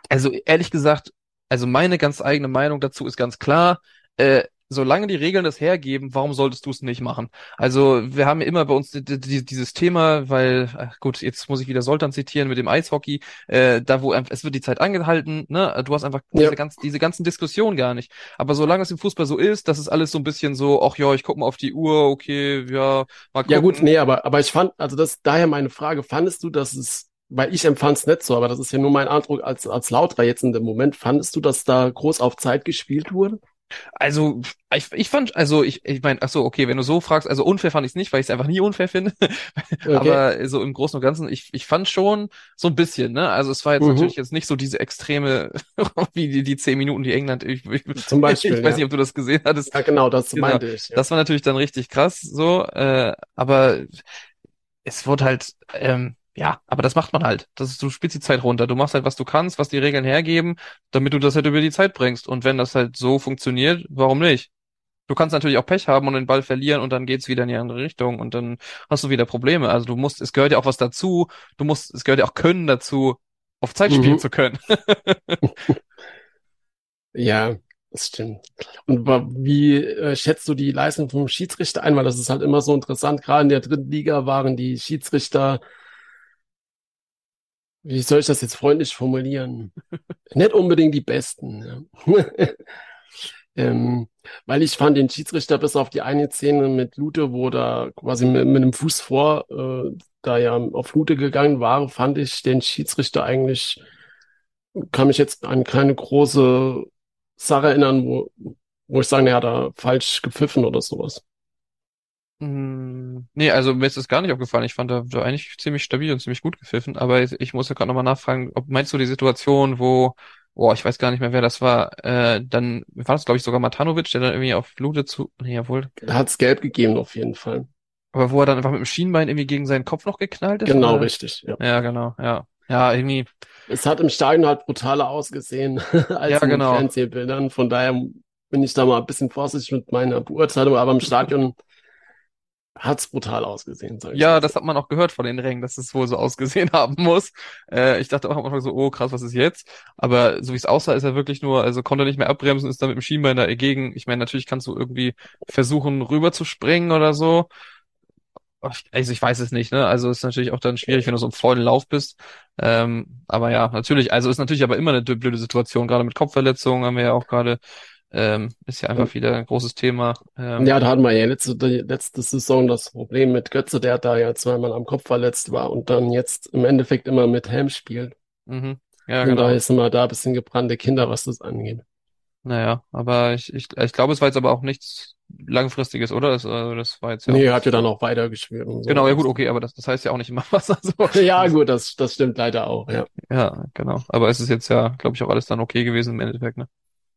Also ehrlich gesagt, also meine ganz eigene Meinung dazu ist ganz klar, äh, solange die Regeln das hergeben, warum solltest du es nicht machen? Also wir haben ja immer bei uns die, die, dieses Thema, weil, ach gut, jetzt muss ich wieder Soltan zitieren mit dem Eishockey, äh, da wo es wird die Zeit angehalten, ne? Du hast einfach Ja. diese, ganz, diese ganzen Diskussionen gar nicht. Aber solange es im Fußball so ist, dass es alles so ein bisschen so, ach ja, ich guck mal auf die Uhr, okay, ja, mal gucken. Ja gut, nee, aber, aber ich fand, also das, daher meine Frage, fandest du, dass es, weil ich empfand es nicht so, aber das ist ja nur mein Eindruck als, als Lauterer jetzt in dem Moment, fandest du, dass da groß auf Zeit gespielt wurde? Also, ich, ich fand, also ich, ich meine, ach so, okay, wenn du so fragst, also unfair fand ich es nicht, weil ich es einfach nie unfair finde. Okay. Aber so im Großen und Ganzen, ich, ich fand schon so ein bisschen, ne? Also es war jetzt Mhm. natürlich jetzt nicht so diese extreme, wie die, die zehn Minuten, die England, ich, ich, Zum Beispiel, ich weiß ja. nicht, ob du das gesehen hattest. Ja, genau, das Genau. meinte ich. Ja. Das war natürlich dann richtig krass, so, äh, aber es wurde halt, ähm, ja, aber das macht man halt. Das ist, du spielst die Zeit runter. Du machst halt, was du kannst, was die Regeln hergeben, damit du das halt über die Zeit bringst. Und wenn das halt so funktioniert, warum nicht? Du kannst natürlich auch Pech haben und den Ball verlieren und dann geht's wieder in die andere Richtung und dann hast du wieder Probleme. Also du musst, es gehört ja auch was dazu. Du musst, es gehört ja auch Können dazu, auf Zeit Mhm. spielen zu können. Ja, das stimmt. Und wie äh, schätzt du die Leistung vom Schiedsrichter ein? Weil das ist halt immer so interessant. Gerade in der dritten Liga waren die Schiedsrichter, wie soll ich das jetzt freundlich formulieren? Nicht unbedingt die besten. Ja. Ähm, weil ich fand den Schiedsrichter bis auf die eine Szene mit Lute, wo da quasi mit, mit dem Fuß vor, äh, da ja auf Lute gegangen war, fand ich den Schiedsrichter eigentlich, kann mich jetzt an keine große Sache erinnern, wo, wo ich sage, er hat da falsch gepfiffen oder sowas. Mm, Nee, also mir ist das gar nicht aufgefallen. Ich fand da, da eigentlich ziemlich stabil und ziemlich gut gepfiffen. Aber ich, ich muss ja gerade nochmal nachfragen, ob meinst du die Situation, wo, boah, ich weiß gar nicht mehr, wer das war, äh, dann war das, glaube ich, sogar Matanovic, der dann irgendwie auf Lute zu, nee, jawohl, Er hat's gelb gegeben auf jeden Fall. aber wo er dann einfach mit dem Schienbein irgendwie gegen seinen Kopf noch geknallt ist? Genau, oder? richtig. Ja. Ja, genau, ja. Ja, irgendwie, Es hat im Stadion halt brutaler ausgesehen als Ja, in den genau. Fernsehbildern. Von daher bin ich da mal ein bisschen vorsichtig mit meiner Beurteilung, aber im Stadion hat's brutal ausgesehen, ja, das hat man auch gehört von den Rängen, dass es wohl so ausgesehen haben muss. Äh, ich dachte auch am Anfang so, oh krass, was ist jetzt? Aber so wie es aussah, ist er wirklich nur, also konnte nicht mehr abbremsen, ist dann mit dem Schienbein da gegen. Ich meine, natürlich kannst du irgendwie versuchen, rüber zu springen oder so. also ich weiß es nicht, ne? Also ist natürlich auch dann schwierig, wenn du so im vollen Lauf bist. Ähm, aber ja, natürlich, also ist natürlich aber immer eine blöde Situation, gerade mit Kopfverletzungen haben wir ja auch gerade, ähm, ist ja einfach wieder ein großes Thema. Ähm, Ja, da hatten wir ja letzte, letzte Saison das Problem mit Götze, der da ja zweimal am Kopf verletzt war und dann jetzt im Endeffekt immer mit Helm spielt. mhm. Ja, Und genau. daher sind wir da ein bisschen gebrannte Kinder, was das angeht. Naja, aber ich, ich, ich glaube, es war jetzt aber auch nichts Langfristiges, oder? Das, also das war jetzt ja Nee, hat ja dann auch weitergeschwört und so. Genau, ja gut, okay, aber das, das heißt ja auch nicht immer was. Also, Ja, gut, das, das stimmt leider auch, ja. ja, genau. Aber es ist jetzt ja, glaube ich, auch alles dann okay gewesen im Endeffekt, ne?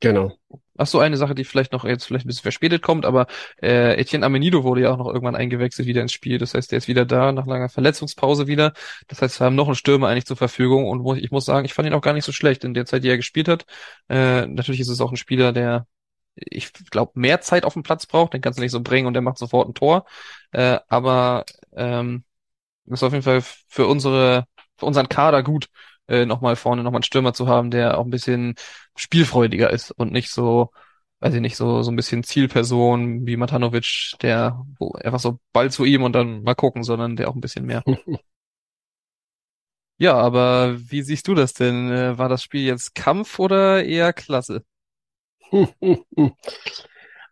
Genau. Ach so, eine Sache, die vielleicht noch jetzt vielleicht ein bisschen verspätet kommt, aber äh, Etienne Amenido wurde ja auch noch irgendwann eingewechselt wieder ins Spiel. Das heißt, der ist wieder da nach langer Verletzungspause wieder. Das heißt, wir haben noch einen Stürmer eigentlich zur Verfügung und wo, ich muss sagen, ich fand ihn auch gar nicht so schlecht in der Zeit, die er gespielt hat. Äh, natürlich ist es auch ein Spieler, der ich glaube, mehr Zeit auf dem Platz braucht, den kannst du nicht so bringen und der macht sofort ein Tor. Äh, aber ähm, ist auf jeden Fall für unsere, für unseren Kader gut, äh, nochmal vorne nochmal einen Stürmer zu haben, der auch ein bisschen spielfreudiger ist und nicht so, weiß ich nicht, so, so ein bisschen Zielperson wie Matanovic, der wo einfach so Ball zu ihm und dann mal gucken, sondern der auch ein bisschen mehr. Ja, aber wie siehst du das denn? Äh, War das Spiel jetzt Kampf oder eher Klasse?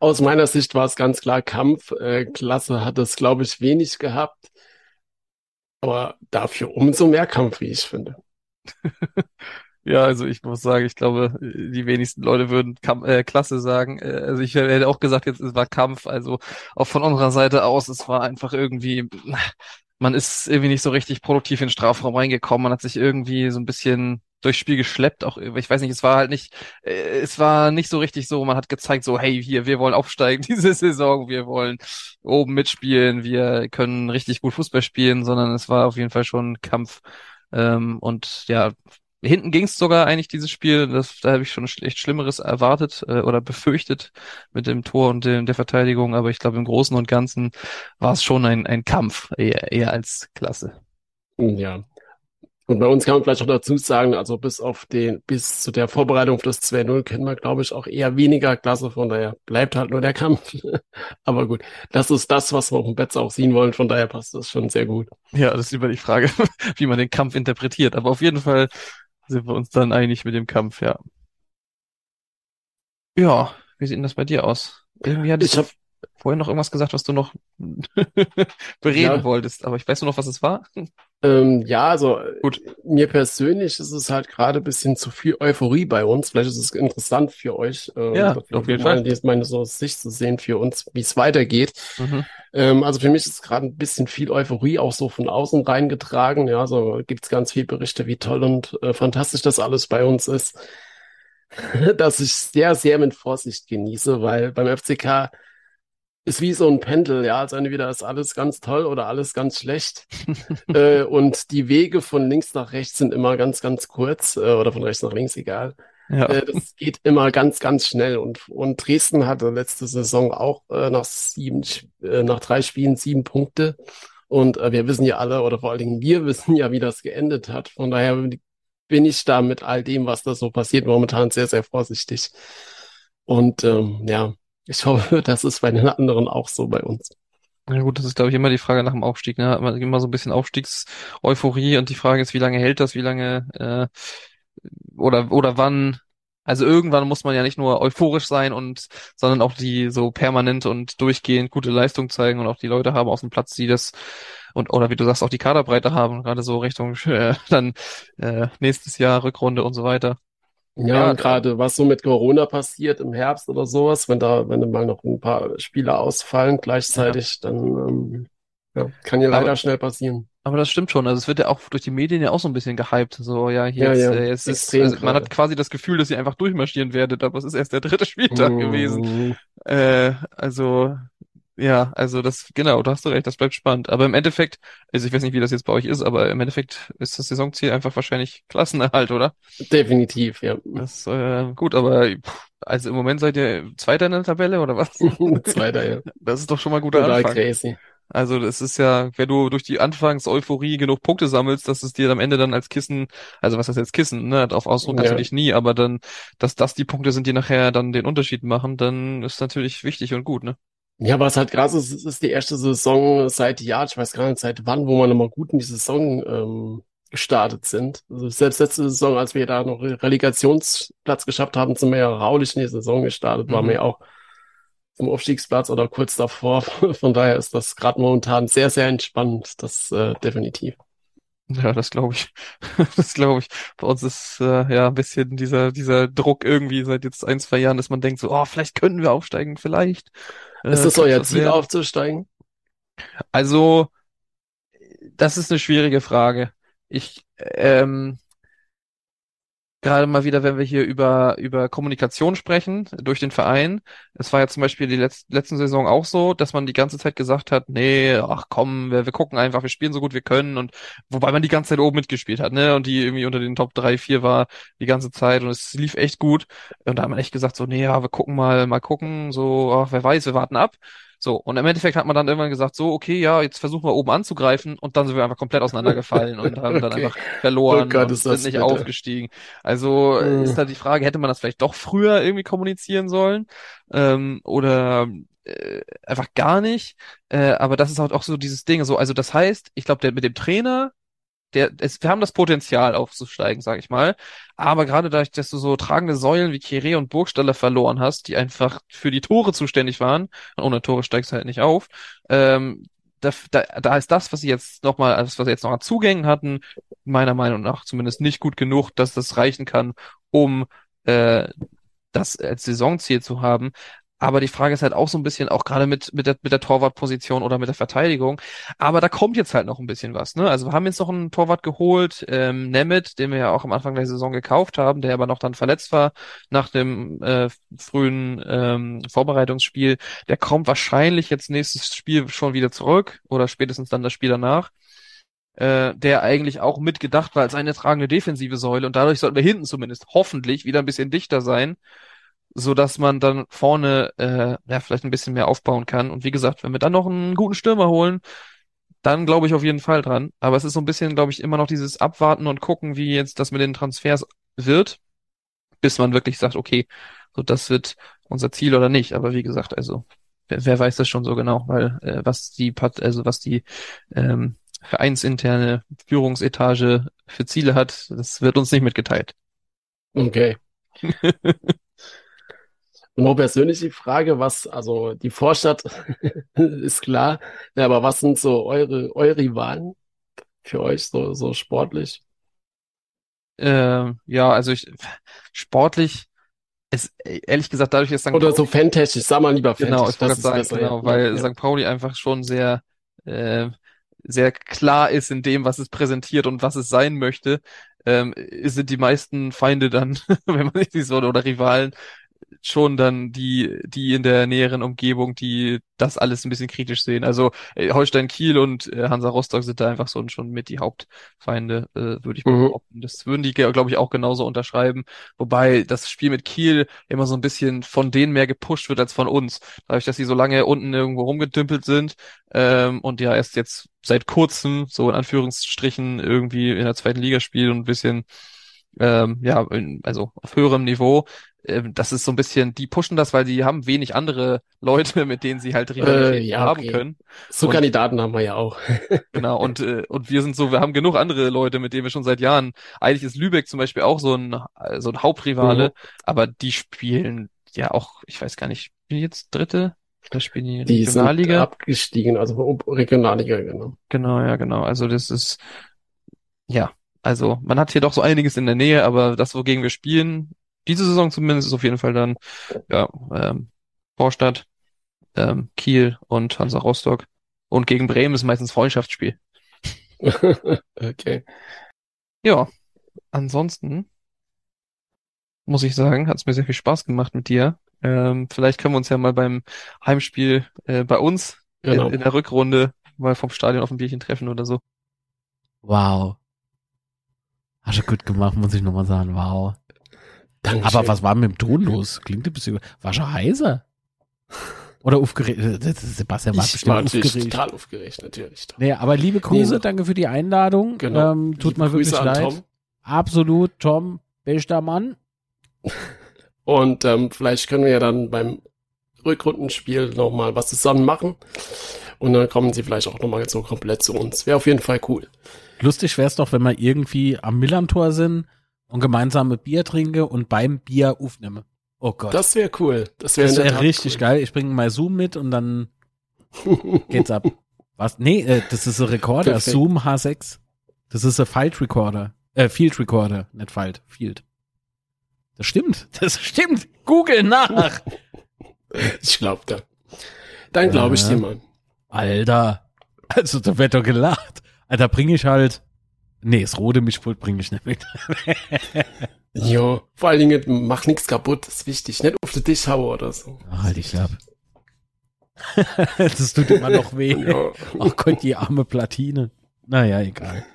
Aus meiner Sicht war es ganz klar Kampf. Äh, Klasse hat es, glaube ich, wenig gehabt. Aber dafür umso mehr Kampf, wie ich finde. Ja, also ich muss sagen, ich glaube, die wenigsten Leute würden Kam äh, Klasse sagen. Äh, also ich hätte auch gesagt, jetzt es war Kampf. Also auch von unserer Seite aus, es war einfach irgendwie, man ist irgendwie nicht so richtig produktiv in den Strafraum reingekommen. Man hat sich irgendwie so ein bisschen durchs Spiel geschleppt. Auch ich weiß nicht, es war halt nicht, äh, es war nicht so richtig so. Man hat gezeigt, so hey, hier, wir wollen aufsteigen diese Saison, wir wollen oben mitspielen, wir können richtig gut Fußball spielen, sondern es war auf jeden Fall schon Kampf. Ähm, und ja, Hinten ging es sogar eigentlich dieses Spiel, das, da habe ich schon echt Schlimmeres erwartet äh, oder befürchtet mit dem Tor und dem, der Verteidigung, aber ich glaube im Großen und Ganzen war es schon ein, ein Kampf, eher, eher als Klasse. Ja. Und bei uns kann man vielleicht auch dazu sagen, also bis auf den, bis zu der Vorbereitung auf das 2-0 kennen wir, glaube ich, auch eher weniger Klasse, von daher bleibt halt nur der Kampf. Aber gut, das ist das, was wir auf dem Betz auch sehen wollen, von daher passt das schon sehr gut. Ja, das ist immer die Frage, wie man den Kampf interpretiert, aber auf jeden Fall sind wir uns dann einig mit dem Kampf, ja. Ja, wie sieht denn das bei dir aus? Irgendwie hattest Ich hab- vorhin noch irgendwas gesagt, was du noch bereden Ja. wolltest, aber ich weiß nur noch, was es war. Ähm, ja, also Gut. mir persönlich ist es halt gerade ein bisschen zu viel Euphorie bei uns. Vielleicht ist es interessant für euch, äh, Ja, auf jeden Fall. die- meine so Sicht zu sehen für uns, wie es weitergeht. Mhm. Ähm, also für mich ist gerade ein bisschen viel Euphorie auch so von außen reingetragen. Ja, so gibt's ganz viele Berichte, wie toll und äh, fantastisch das alles bei uns ist, dass ich sehr, sehr mit Vorsicht genieße, weil beim FCK ist wie so ein Pendel, ja, also entweder ist alles ganz toll oder alles ganz schlecht. äh, und die Wege von links nach rechts sind immer ganz, ganz kurz, äh, oder von rechts nach links, egal. Ja. Äh, das geht immer ganz, ganz schnell. Und, und Dresden hatte letzte Saison auch äh, nach sieben, äh, nach drei Spielen sieben Punkte. Und äh, wir wissen ja alle, oder vor allen Dingen wir wissen ja, wie das geendet hat. Von daher bin ich da mit all dem, was da so passiert, momentan sehr, sehr vorsichtig. Und ähm, ja, ich hoffe, das ist bei den anderen auch so bei uns. Ja gut, das ist, glaube ich, immer die Frage nach dem Aufstieg. Ne? Hat immer so ein bisschen Aufstiegseuphorie und die Frage ist, wie lange hält das, wie lange äh, oder oder wann. Also irgendwann muss man ja nicht nur euphorisch sein und sondern auch die so permanent und durchgehend gute Leistung zeigen und auch die Leute haben auf dem Platz, die das und oder wie du sagst auch die Kaderbreite haben, gerade so Richtung äh, dann äh, nächstes Jahr Rückrunde und so weiter. Ja, Ja, und gerade was so mit Corona passiert im Herbst oder sowas, wenn da, wenn da mal noch ein paar Spieler ausfallen gleichzeitig, dann ähm, ja, kann ja leider Aber- schnell passieren. Aber das stimmt schon. Also es wird ja auch durch die Medien ja auch so ein bisschen gehypt. So, ja, hier Ja, jetzt, ja, äh, jetzt ist, extrem also man hat quasi das Gefühl, dass ihr einfach durchmarschieren werdet, aber es ist erst der dritte Spieltag Mhm. gewesen. Äh, also, ja, also das, genau, da hast du recht, das bleibt spannend. Aber im Endeffekt, also ich weiß nicht, wie das jetzt bei euch ist, aber im Endeffekt ist das Saisonziel einfach wahrscheinlich Klassenerhalt, oder? Definitiv, ja. Das, äh, gut, aber also im Moment seid ihr Zweiter in der Tabelle, oder was? Zweiter, ja. Das ist doch schon mal ein guter Total Anfang. crazy. Also das ist ja, wenn du durch die Anfangs-Euphorie genug Punkte sammelst, dass es dir am Ende dann als Kissen, also was heißt jetzt Kissen, ne, auf Ausdruck Ja. natürlich nie, aber dann, dass das die Punkte sind, die nachher dann den Unterschied machen, dann ist natürlich wichtig und gut, ne? Ja, was halt krass ist, es ist die erste Saison seit Jahren, ich weiß gar nicht seit wann, wo wir nochmal gut in die Saison ähm, gestartet sind. Also selbst letzte Saison, als wir da noch Relegationsplatz geschafft haben, sind wir ja raulich in die Saison gestartet, waren Mhm. wir ja auch zum Aufstiegsplatz oder kurz davor. Von daher ist das gerade momentan sehr, sehr entspannt, das äh, definitiv. Ja, das glaube ich. Das glaube ich. Bei uns ist äh, ja ein bisschen dieser dieser Druck irgendwie seit jetzt ein, zwei Jahren, dass man denkt so, oh, vielleicht können wir aufsteigen, vielleicht. Äh, Ist das euer Ziel, werden. aufzusteigen? Also, das ist eine schwierige Frage. Ich, ähm, gerade mal wieder, wenn wir hier über, über Kommunikation sprechen, durch den Verein. Es war ja zum Beispiel die letz letzten Saison auch so, dass man die ganze Zeit gesagt hat, nee, ach komm, wir, wir gucken einfach, wir spielen so gut wir können und wobei man die ganze Zeit oben mitgespielt hat, ne, und die irgendwie unter den Top 3, 4 war die ganze Zeit und es lief echt gut. Und da hat man echt gesagt, so, nee, ja, wir gucken mal, mal gucken, so, ach, wer weiß, wir warten ab. So, und im Endeffekt hat man dann irgendwann gesagt, so, okay, ja, jetzt versuchen wir oben anzugreifen und dann sind wir einfach komplett auseinandergefallen und haben dann Okay. einfach verloren Oh Gott, und sind nicht bitter. aufgestiegen. Also Mhm. ist da die Frage, hätte man das vielleicht doch früher irgendwie kommunizieren sollen ähm, oder äh, einfach gar nicht. Äh, aber das ist halt auch so dieses Ding. So, also das heißt, ich glaube, der mit dem Trainer, der, es, wir haben das Potenzial aufzusteigen, sag ich mal. Aber gerade dadurch, dass du so tragende Säulen wie Kire und Burgstaller verloren hast, die einfach für die Tore zuständig waren, und ohne Tore steigst du halt nicht auf, ähm, da, da, da ist das, was sie jetzt nochmal, was sie jetzt noch an Zugängen hatten, meiner Meinung nach zumindest nicht gut genug, dass das reichen kann, um äh, das als Saisonziel zu haben. Aber die Frage ist halt auch so ein bisschen, auch gerade mit, mit der, mit der Torwartposition oder mit der Verteidigung. Aber da kommt jetzt halt noch ein bisschen was, ne? Also wir haben jetzt noch einen Torwart geholt, ähm, Nemeth, den wir ja auch am Anfang der Saison gekauft haben, der aber noch dann verletzt war nach dem äh, frühen ähm, Vorbereitungsspiel. Der kommt wahrscheinlich jetzt nächstes Spiel schon wieder zurück oder spätestens dann das Spiel danach. Äh, der eigentlich auch mitgedacht war als eine tragende defensive Säule und dadurch sollten wir hinten zumindest hoffentlich wieder ein bisschen dichter sein, so dass man dann vorne äh, ja vielleicht ein bisschen mehr aufbauen kann. Und wie gesagt, wenn wir dann noch einen guten Stürmer holen, dann glaube ich auf jeden Fall dran. Aber es ist so ein bisschen, glaube ich, immer noch dieses Abwarten und gucken, wie jetzt das mit den Transfers wird, bis man wirklich sagt, okay, so das wird unser Ziel oder nicht. Aber wie gesagt, also wer, wer weiß das schon so genau, weil äh, was die Part, also was die ähm, vereinsinterne Führungsetage für Ziele hat, das wird uns nicht mitgeteilt. Okay. Noch persönlich die Frage, was, also die Vorstadt ist klar, ja, aber was sind so eure, eure Rivalen für euch, so, so sportlich? Äh, ja, also ich sportlich ist ehrlich gesagt dadurch, dass St. Oder Pauli so fantechnisch, sag mal lieber Genau, fantechnisch, ich wollte das ist sagen, besser, genau, weil Ja. St. Pauli einfach schon sehr, äh, sehr klar ist in dem, was es präsentiert und was es sein möchte, ähm, sind die meisten Feinde dann, wenn man nicht so oder Rivalen, schon dann die, die in der näheren Umgebung, die das alles ein bisschen kritisch sehen. Also äh, Holstein Kiel und äh, Hansa Rostock sind da einfach so schon mit die Hauptfeinde, äh, würde ich mal Mhm. behaupten. Das würden die, glaube ich, auch genauso unterschreiben. Wobei das Spiel mit Kiel immer so ein bisschen von denen mehr gepusht wird als von uns. Dadurch, dass sie so lange unten irgendwo rumgedümpelt sind ähm, und ja erst jetzt seit kurzem, so in Anführungsstrichen, irgendwie in der zweiten Liga spielen und ein bisschen ähm, ja, also auf höherem Niveau. Ähm, das ist so ein bisschen, die pushen das, weil die haben wenig andere Leute, mit denen sie halt Rivalität Äh, ja, haben okay. können. So Und- Kandidaten haben wir ja auch. Genau, und, äh, und wir sind so, wir haben genug andere Leute, mit denen wir schon seit Jahren. Eigentlich ist Lübeck zum Beispiel auch so ein, äh, so ein Hauptrivale, Mhm. aber die spielen ja auch, ich weiß gar nicht, die jetzt dritte? Oder spielen die Die sind Regionalliga? abgestiegen, also Regionalliga, genau. Genau, ja, genau. Also das ist, ja, also man hat hier doch so einiges in der Nähe, aber das, wogegen wir spielen, diese Saison zumindest, ist auf jeden Fall dann, ja, ähm, Vorstadt, ähm, Kiel und Hansa Rostock. Und gegen Bremen ist meistens Freundschaftsspiel. Okay. Ja, ansonsten muss ich sagen, hat es mir sehr viel Spaß gemacht mit dir. Ähm, vielleicht können wir uns ja mal beim Heimspiel äh, bei uns Genau. in, in der Rückrunde mal vom Stadion auf ein Bierchen treffen oder so. Wow. Hast du gut gemacht, muss ich nochmal sagen. Wow. Dankeschön. Aber was war mit dem Ton los? Klingt ein bisschen. War schon heiser? Oder aufgeregt? Das ist Sebastian war ich bestimmt war aufgeregt. total aufgeregt, natürlich. Nee, aber liebe Grüße, Nee. danke für die Einladung. Genau. Ähm, tut mir wirklich Grüße an leid. Tom. Absolut, Tom, bester Mann. Und ähm, vielleicht können wir ja dann beim Rückrundenspiel nochmal was zusammen machen. Und dann kommen sie vielleicht auch nochmal so komplett zu uns. Wäre auf jeden Fall cool. Lustig wäre es doch, wenn wir irgendwie am Millantor sind und gemeinsam ein Bier trinke und beim Bier aufnehme. Oh Gott. Das wäre cool. Das wäre Tat richtig cool. geil. Ich bringe mal Zoom mit und dann geht's ab. Was? Nee, äh, das ist ein Recorder. Perfekt. Zoom H6. Das ist ein Field Recorder. Äh, Field Recorder, nicht Field. Field. Das stimmt. Das stimmt. Google nach. Ich glaube da. Dann glaube ich dir mal. Alter. Also, da wird doch gelacht. Alter, bringe ich halt. Nee, das rote Mischpult bringe ich nicht mit. Jo, vor allen Dingen mach nichts kaputt, ist wichtig. Nicht auf den Tisch hauen oder so. Ach, halt ich ab. das tut immer noch weh. Ja. Ach Gott, die arme Platine. Naja, egal.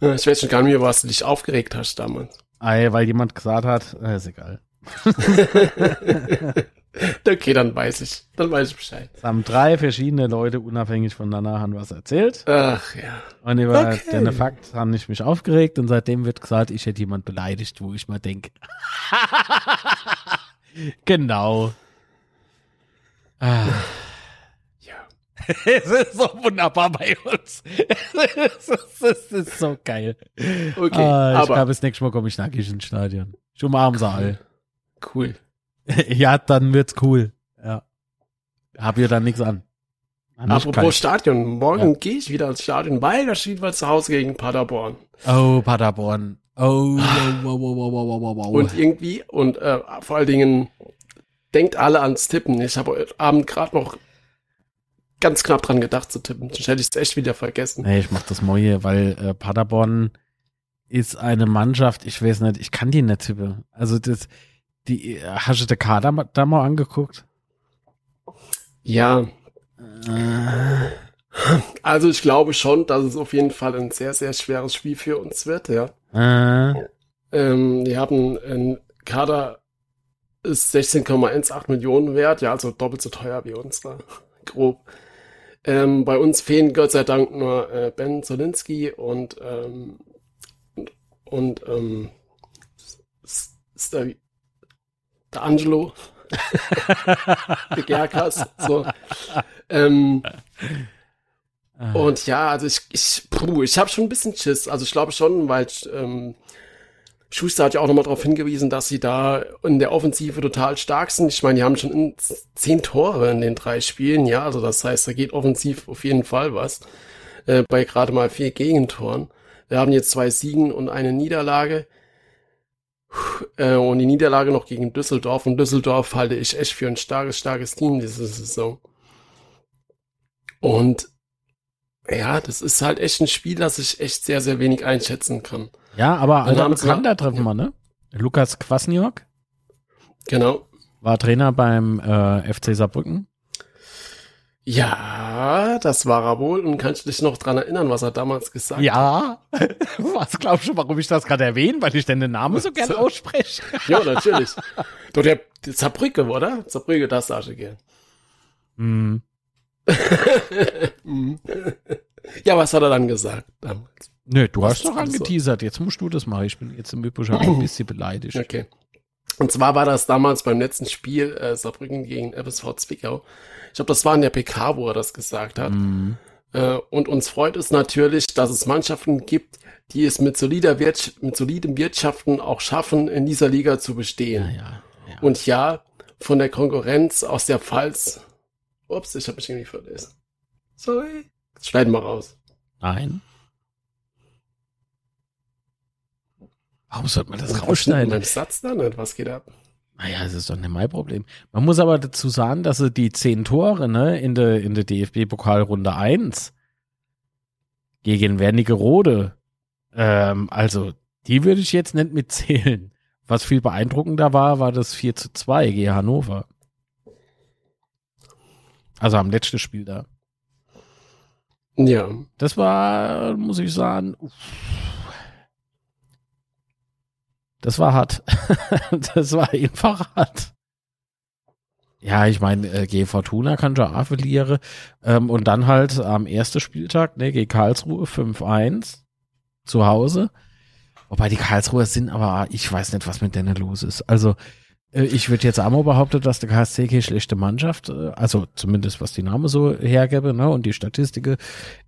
Ja, Ich weiß schon gar nicht mehr, was du dich aufgeregt hast damals. Ei, weil jemand gesagt hat, äh, ist egal. Okay, dann weiß ich. Dann weiß ich Bescheid. Es haben drei verschiedene Leute unabhängig voneinander haben was erzählt. Ach ja. Und über Okay. den Fakt habe ich mich aufgeregt und seitdem wird gesagt, ich hätte jemand beleidigt, wo ich mal denke. genau. Ah. Ja. Es ist so wunderbar bei uns. Es ist, es ist so geil. Okay, ah, ich aber glaube, das nächste Mal komme ich nackig ins Stadion. Ich umarme sie alle. cool. ja, dann wird's cool. Ja. Hab ihr dann nichts an. Kann Apropos Stadion, morgen gehe ich wieder ins Stadion, weil da steht was zu Hause gegen Paderborn. Oh, Paderborn. Oh, wow, wow, wow, wow, wow, wow. Und irgendwie, und äh, vor allen Dingen, denkt alle ans Tippen. Ich habe heute Abend gerade noch ganz knapp dran gedacht zu tippen. Sonst hätte ich es echt wieder vergessen. Nee, ich mach das Moje, weil äh, Paderborn ist eine Mannschaft, ich weiß nicht, ich kann die nicht tippen. Also das, die, äh, hast du den Kader da mal angeguckt? Ja, Äh, also ich glaube schon, dass es auf jeden Fall ein sehr, sehr schweres Spiel für uns wird, ja. äh, Ähm, die haben einen Kader ist 16,18 Millionen wert, ja, also doppelt so teuer wie uns da, grob. Ähm, bei uns fehlen Gott sei Dank nur äh, Ben Zolinski und ähm, und ähm, ist der, Angelo, der Gerkas, so. Ähm, äh, und ja, also ich, ich, puh, ich habe schon ein bisschen Schiss. Also ich glaube schon, weil ähm, Schuster hat ja auch nochmal darauf hingewiesen, dass sie da in der Offensive total stark sind. Ich meine, die haben schon in zehn Tore in den drei Spielen, ja. Also das heißt, da geht offensiv auf jeden Fall was. Äh, bei gerade mal vier Gegentoren. Wir haben jetzt zwei Siegen und eine Niederlage. Äh, und die Niederlage noch gegen Düsseldorf. Und Düsseldorf halte ich echt für ein starkes, starkes Team diese Saison. Und ja, das ist halt echt ein Spiel, das ich echt sehr, sehr wenig einschätzen kann. ja, aber alter Bekannter treffen wir, ne? Lukas Kwasniok Genau. war Trainer beim äh, FC Saarbrücken. Ja, das war er wohl. Und kannst du dich noch dran erinnern, was er damals gesagt hat? Ja. Was glaubst du, warum ich das gerade erwähne? Weil ich denn den Namen so gern So. ausspreche. Ja, natürlich. Doch, der, der Saarbrücke, oder? Saarbrücke, das sag ich gern. Hm. Mhm. ja, was hat er dann gesagt damals? Nö, du Was hast doch alles so? angeteasert. Jetzt musst du das machen. Ich bin jetzt im Übrigen ein bisschen beleidigt. Okay. Und zwar war das damals beim letzten Spiel äh, Saarbrücken gegen FSV Zwickau. Ich glaube, das war in der PK, wo er das gesagt hat. Hm. Äh, und uns freut es natürlich, dass es Mannschaften gibt, die es mit, solider Wirtsch mit solidem Wirtschaften auch schaffen, in dieser Liga zu bestehen. Ja, ja. ja. Und ja, von der Konkurrenz aus der Pfalz. Ups, ich habe mich irgendwie verlesen. Sorry. Das schneiden wir raus. Nein. Warum sollte man das rausschneiden? meinem Satz da nicht? Was geht ab? Naja, das ist doch nicht mein Problem. Man muss aber dazu sagen, dass sie die zehn Tore ne, in der in der DFB-Pokalrunde 1 gegen Wernigerode, ähm, also die würde ich jetzt nicht mitzählen. Was viel beeindruckender war, war das 4 zu 2 gegen Hannover. Also am letzten Spiel da. Ja. Das war, muss ich sagen, uff. Das war hart. das war einfach hart. Ja, ich meine, äh, gegen Fortuna kann auch verlieren. Ähm, und dann halt am ersten Spieltag, ne, gegen Karlsruhe 5-1 zu Hause. Wobei die Karlsruher sind aber, ich weiß nicht, was mit denen los ist. Also, Äh, Ich würde jetzt auch mal behaupten, dass der KSC keine schlechte Mannschaft, äh, also zumindest was die Namen so hergebe, ne, und die Statistiken,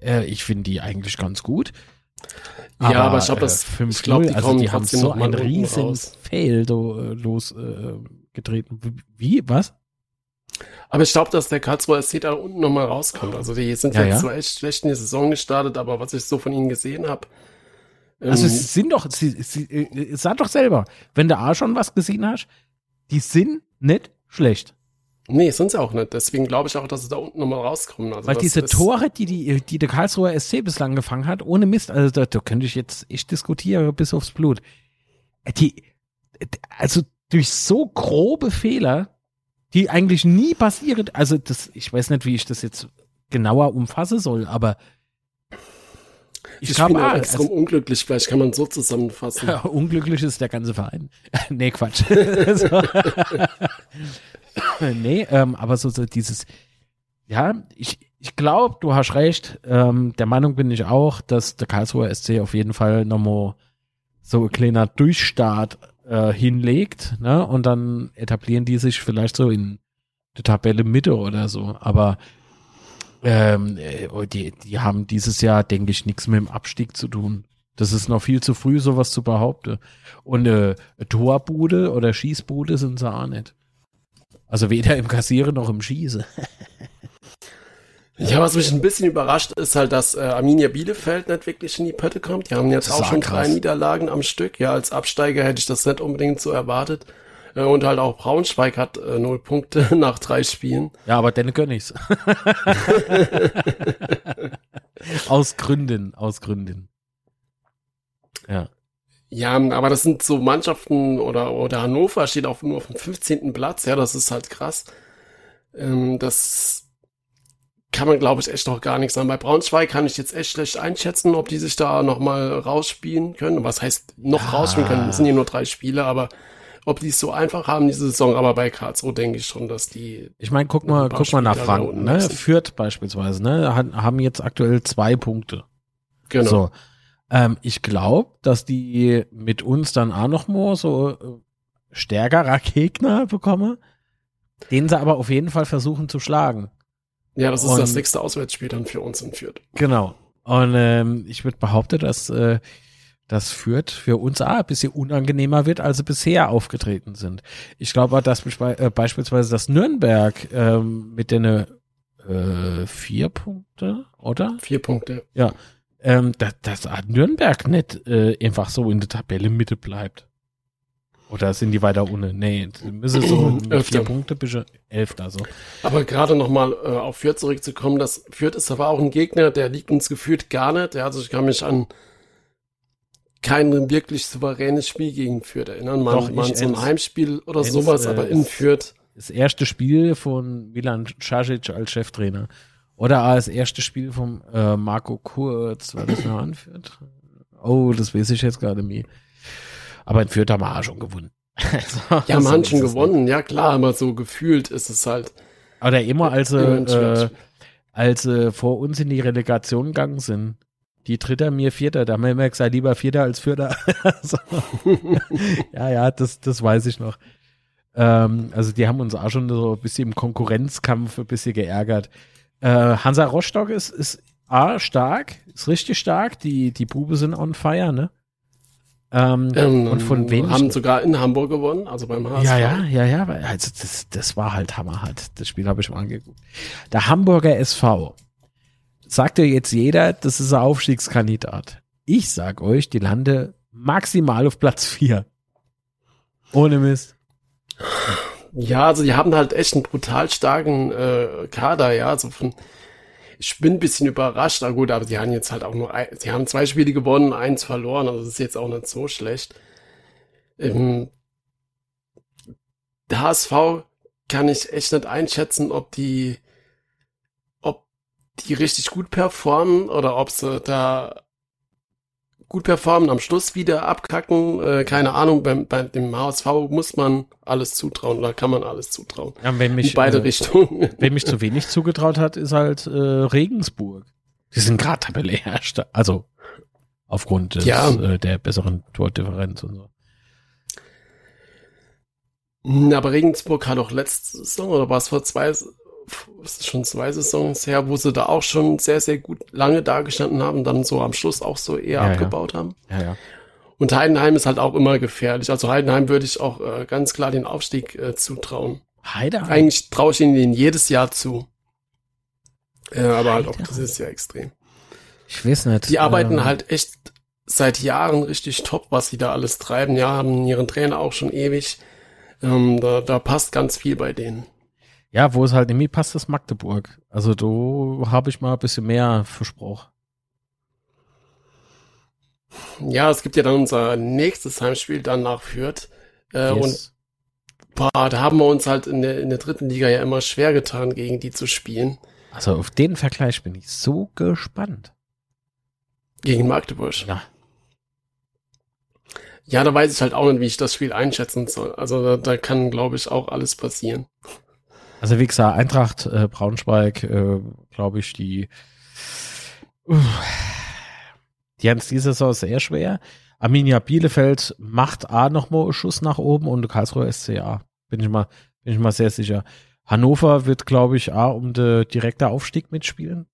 äh, ich finde die eigentlich ganz gut. Ja, aber ich glaube, das- äh, 5-0, ich glaub, die also die haben so noch mal ein unten riesen raus. Fail do, äh, los äh. Wie? Was? Aber ich glaube, dass der Karlsruher SC da unten nochmal rauskommt. Also die sind Ja, jetzt ja. so echt schlecht in die Saison gestartet, aber was ich so von ihnen gesehen habe, Also ähm, es sind doch, sie, sie, äh, sag doch selber, wenn du A schon was gesehen hast, die sind nicht schlecht. Nee, sie auch nicht. Deswegen glaube ich auch, dass sie da unten nochmal rauskommen. Also Weil diese Tore, die, die, die der Karlsruher SC bislang gefangen hat, ohne Mist, also da, da könnte ich jetzt, ich diskutiere bis aufs Blut. Die, also durch so grobe Fehler, die eigentlich nie passieren, also das, ich weiß nicht, wie ich das jetzt genauer umfassen soll, aber ich, Ich, glaube, bin auch ah, extrem unglücklich, vielleicht kann man so zusammenfassen. Unglücklich ist der ganze Verein. nee, Quatsch. nee, ähm, aber so, so dieses, ja, ich, ich glaube, du hast recht. Ähm, der Meinung bin ich auch, dass der Karlsruher SC auf jeden Fall nochmal so ein kleiner Durchstart äh, hinlegt, ne? Und dann etablieren die sich vielleicht so in der Tabelle Mitte oder so. Aber ähm, äh, die, die haben dieses Jahr, denke ich, nichts mit dem Abstieg zu tun. Das ist noch viel zu früh, sowas zu behaupten. Und äh, Torbude oder Schießbude sind sie auch nicht. Also weder im Kassieren noch im Schießen. Ja, was mich ein bisschen überrascht, ist halt, dass äh, Arminia Bielefeld nicht wirklich in die Pötte kommt. Die haben jetzt auch schon krass. drei Niederlagen am Stück. Ja, als Absteiger hätte ich das nicht unbedingt so erwartet. Äh, und halt auch Braunschweig hat äh, null Punkte nach drei Spielen. Ja, aber dann gönn ich's. aus Gründen, aus Gründen. Ja. Ja, aber das sind so Mannschaften oder, oder Hannover steht auf, nur auf dem 15. Platz. Ja, das ist halt krass. Ähm, das kann man, glaube ich, echt noch gar nicht sagen. Bei Braunschweig kann ich jetzt echt schlecht einschätzen, ob die sich da nochmal rausspielen können. Was heißt noch Ja. rausspielen können? Es sind ja nur drei Spiele, aber ob die es so einfach haben, diese Saison. Aber bei Karlsruhe denke ich schon, dass die Ich meine, guck mal, guck mal nach Franken, ne? Fürth beispielsweise, ne? Haben jetzt aktuell zwei Punkte. genau. So. Ähm, ich glaube, dass die mit uns dann auch noch mal so äh, stärkerer Gegner bekommen, den sie aber auf jeden Fall versuchen zu schlagen. Ja, das ist Und- das nächste Auswärtsspiel dann für uns in Fürth. Genau. Und ähm, ich würde behaupten, dass äh, das Fürth für uns auch ein bisschen unangenehmer wird, als sie bisher aufgetreten sind. Ich glaube auch, dass äh, beispielsweise das Nürnberg ähm, mit den äh, vier Punkte, oder? Vier Punkte. Ähm, dass, dass Nürnberg nicht äh, einfach so in der Tabelle Mitte bleibt. Oder sind die weiter unten? Nee, müssen so vier Punkte bis Elfter so. Aber gerade nochmal äh, auf Fürth zurückzukommen, das Fürth ist aber auch ein Gegner, der liegt uns gefühlt gar nicht. Ja, also ich kann mich an kein wirklich souveränes Spiel gegen Fürth erinnern. Man, Doch, man so ein Heimspiel oder sowas, äh, aber in Fürth. Das erste Spiel von Milan Casic als Cheftrainer. Oder das erste Spiel vom äh, Marco Kurz, war das noch anführt? Oh, das weiß ich jetzt gerade nie. Aber in Fürth haben wir auch schon gewonnen. Also, Ja, so manchen gewonnen, ja klar, aber so gefühlt ist es halt. nicht. Oder immer als äh, Spiel. als sie vor uns in die Relegation gegangen sind. Die Dritter, mir Vierter. Da haben wir immer gesagt, lieber Vierter als Vierter. so. ja, ja, das, das weiß ich noch. Ähm, also die haben uns auch schon so ein bisschen im Konkurrenzkampf ein bisschen geärgert. Äh, Hansa Rostock ist, ist A, stark, ist richtig stark. Die, die Bube sind on fire, ne? Ähm, Ähm, und von wem? Haben sogar in Hamburg gewonnen, also beim HSV. ja, ja, ja, ja. Also das, das war halt hammerhart. Das Spiel habe ich mal angeguckt. Der Hamburger SV. Sagt ja jetzt jeder, das ist ein Aufstiegskandidat. Ich sag euch, die lande maximal auf Platz 4. Ohne Mist. Ja, also die haben halt echt einen brutal starken äh, Kader, ja. Also von, ich bin ein bisschen überrascht, na gut, aber sie haben jetzt halt auch nur, ein, sie haben zwei Spiele gewonnen, eins verloren, also das ist jetzt auch nicht so schlecht. Ähm, der HSV kann ich echt nicht einschätzen, ob die, die richtig gut performen oder ob sie da gut performen, am Schluss wieder abkacken. Äh, keine Ahnung, beim, bei dem HSV muss man alles zutrauen oder kann man alles zutrauen. Ja, wenn In mich, beide äh, Richtungen. Wem mich zu wenig zugetraut hat, ist halt äh, Regensburg. Die sind gerade Tabelle Erster. Also aufgrund des, Ja. äh, der besseren Tordifferenz und so. Hm, Aber Regensburg hat auch letzte Saison, oder war es vor zwei, es ist schon zwei Saisons her, wo sie da auch schon sehr, sehr gut lange dagestanden haben, dann so am Schluss auch so eher Ja, ja. abgebaut haben. Ja, ja. Und Heidenheim ist halt auch immer gefährlich. Also Heidenheim würde ich auch äh, ganz klar den Aufstieg äh, zutrauen. Heidenheim. Eigentlich traue ich ihnen jedes Jahr zu. Äh, aber halt auch das ist ja extrem. Ich weiß nicht. Die arbeiten ähm, halt echt seit Jahren richtig top, was sie da alles treiben. Ja, haben ihren Trainer auch schon ewig. Ähm, da, da passt ganz viel bei denen. Ja, wo es halt irgendwie passt, ist Magdeburg. Also da habe ich mal ein bisschen mehr versprochen. Ja, es gibt ja dann unser nächstes Heimspiel dann nach Fürth. Äh, Und Yes. boah, da haben wir uns halt in der, in der dritten Liga ja immer schwer getan, gegen die zu spielen. Also auf den Vergleich bin ich so gespannt. Gegen Magdeburg. Ja. Ja, da weiß ich halt auch nicht, wie ich das Spiel einschätzen soll. Also da, da kann, glaube ich, auch alles passieren. Also wie gesagt, Eintracht äh, Braunschweig, äh, glaube ich, die die haben es diese Saison sehr schwer. Arminia Bielefeld macht A nochmal einen Schuss nach oben und Karlsruhe SCA. Bin ich mal, bin ich mal sehr sicher. Hannover wird, glaube ich, A um den direkten Aufstieg mitspielen.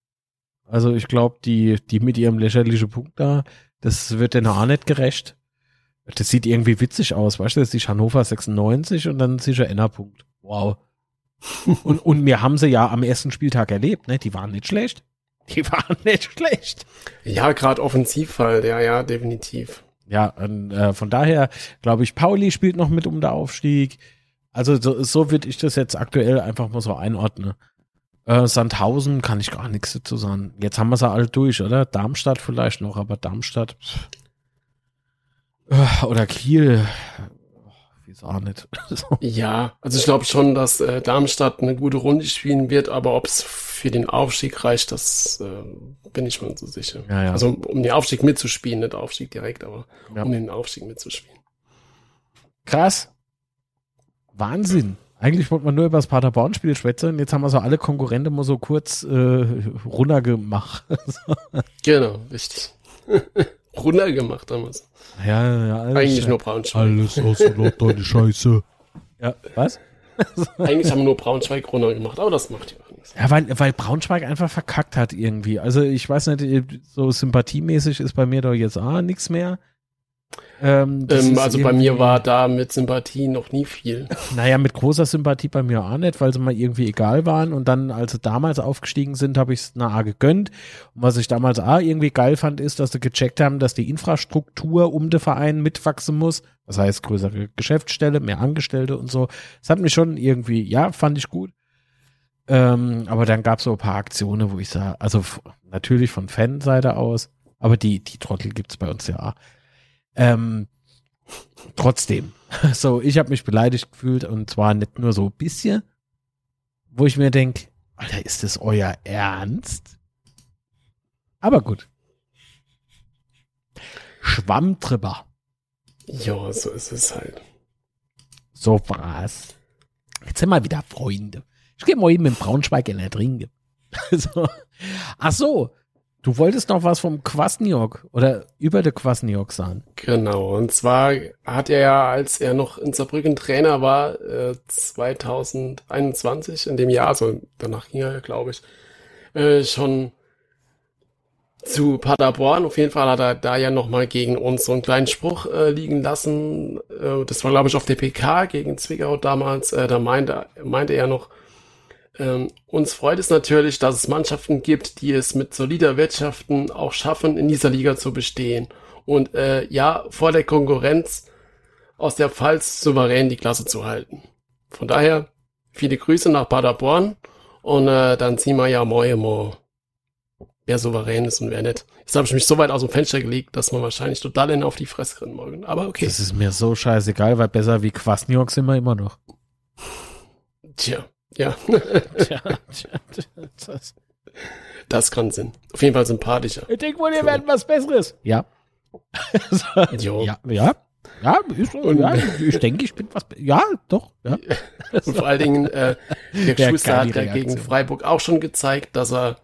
Also ich glaube, die, die mit ihrem lächerlichen Punkt da, das wird denen auch nicht gerecht. Das sieht irgendwie witzig aus, weißt du, das ist Hannover 96 und dann sicher Enner-Punkt. Wow. und, und wir haben sie ja am ersten Spieltag erlebt, ne? Die waren nicht schlecht. Die waren nicht schlecht. Ja, gerade Offensivfall, ja, ja, definitiv. Ja, und, äh, von daher glaube ich, Pauli spielt noch mit um den Aufstieg. Also so, so würde ich das jetzt aktuell einfach mal so einordnen. Äh, Sandhausen kann ich gar nichts dazu sagen. Jetzt haben wir sie alle durch, oder? Darmstadt vielleicht noch, aber Darmstadt pff. Oder Kiel, wieso auch nicht. so. Ja, also ich glaube schon, dass äh, Darmstadt eine gute Runde spielen wird, aber ob es für den Aufstieg reicht, das äh, bin ich mir nicht so sicher. Ja, ja. Also um den Aufstieg mitzuspielen, nicht Aufstieg direkt, aber Ja. um den Aufstieg mitzuspielen. Krass. Wahnsinn. Eigentlich wollte man nur über das Paderborn-Spiel schwätzen. Jetzt haben wir so alle Konkurrenten mal so kurz äh, runtergemacht. Genau, richtig. Runter gemacht damals. ja, ja. alles- Eigentlich nur Braunschweig. Alles aus deine Scheiße. Ja, was? Eigentlich haben nur Braunschweig runter gemacht, aber das macht ja auch nichts. Ja, weil, weil Braunschweig einfach verkackt hat irgendwie. Also ich weiß nicht, so sympathiemäßig ist bei mir doch jetzt auch nichts mehr. Ähm, Ähm, also bei mir war da mit Sympathie noch nie viel. Naja, mit großer Sympathie bei mir auch nicht, weil sie mal irgendwie egal waren. Und dann, als sie damals aufgestiegen sind, habe ich es nahe gegönnt. Und was ich damals auch irgendwie geil fand, ist, dass sie gecheckt haben, dass die Infrastruktur um den Verein mitwachsen muss. Das heißt, größere Geschäftsstelle, mehr Angestellte und so. Das hat mich schon irgendwie, ja, fand ich gut. Ähm, aber dann gab es so ein paar Aktionen, wo ich sage, also natürlich von Fanseite aus, aber die, die Trottel gibt's bei uns ja auch. Ähm, trotzdem. So, ich habe mich beleidigt gefühlt und zwar nicht nur so ein bisschen, wo ich mir denke, Alter, ist das euer Ernst? Aber gut. Schwamm drüber. Ja, so ist es halt. So war's. Jetzt sind wir wieder Freunde. Ich gehe mal eben in Braunschweig in der Trinke. so. Ach so, du wolltest noch was vom Kwasniok oder über der Kwasniok sagen. Genau. Und zwar hat er ja, als er noch in Saarbrücken Trainer war, äh, 2021, in dem Jahr, also danach ging er, glaube ich, äh, schon zu Paderborn. Auf jeden Fall hat er da ja nochmal gegen uns so einen kleinen Spruch äh, liegen lassen. Äh, das war, glaube ich, auf der PK gegen Zwickau damals. Äh, da meinte, meinte er noch, ähm, uns freut es natürlich, dass es Mannschaften gibt, die es mit solider Wirtschaften auch schaffen, in dieser Liga zu bestehen. Und äh, ja, vor der Konkurrenz aus der Pfalz souverän die Klasse zu halten. Von daher viele Grüße nach Paderborn und äh, dann ziehen wir ja moje mo, wer souverän ist und wer nicht. Jetzt habe ich mich so weit aus dem Fenster gelegt, dass man wahrscheinlich total in auf die Fresse rennen morgen. Aber okay. Das ist mir so scheißegal, weil besser wie Kwasniok sind wir immer noch. Tja, ja, Tja, tja, tja, das- das kann Sinn. Auf jeden Fall sympathischer. Ich denke wohl, ihr werdet was Besseres. Ja. Jo. Ja, ja. Ja, ist so, Und- ja, ich denke, ich bin was. Ja, doch. Ja. Und vor allen Dingen, äh, der Ja, Schuster hat ja gegen. Freiburg auch schon gezeigt, dass er,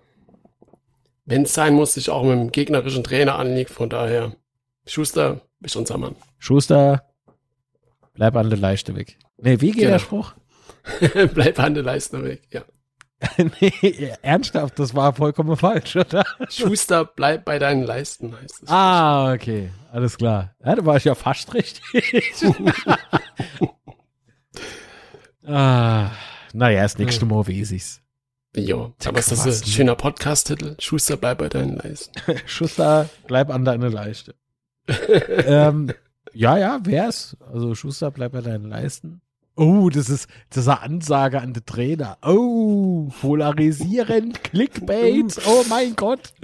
wenn es sein muss, sich auch mit dem gegnerischen Trainer anlegt. Von daher, Schuster ist unser Mann. Schuster, Bleib an der Leiste weg. Nee, wie geht Genau. der Spruch? Bleib an der Leiste weg, ja. nee, ernsthaft, das war vollkommen falsch, oder? Schuster, bleib bei deinen Leisten, heißt es. Ah, okay. Alles klar. Ja, da war ich ja fast richtig. ah, naja, das nächste Mal weiß ich's. Jo, aber ist das ein schöner Podcast-Titel? Schuster, bleib bei deinen Leisten. Schuster, bleib an deine Leiste. ähm, ja, ja, wär's. Also Schuster, bleib bei deinen Leisten. Oh, das ist, das ist eine Ansage an den Trainer. Oh, polarisierend, Clickbait. Oh mein Gott.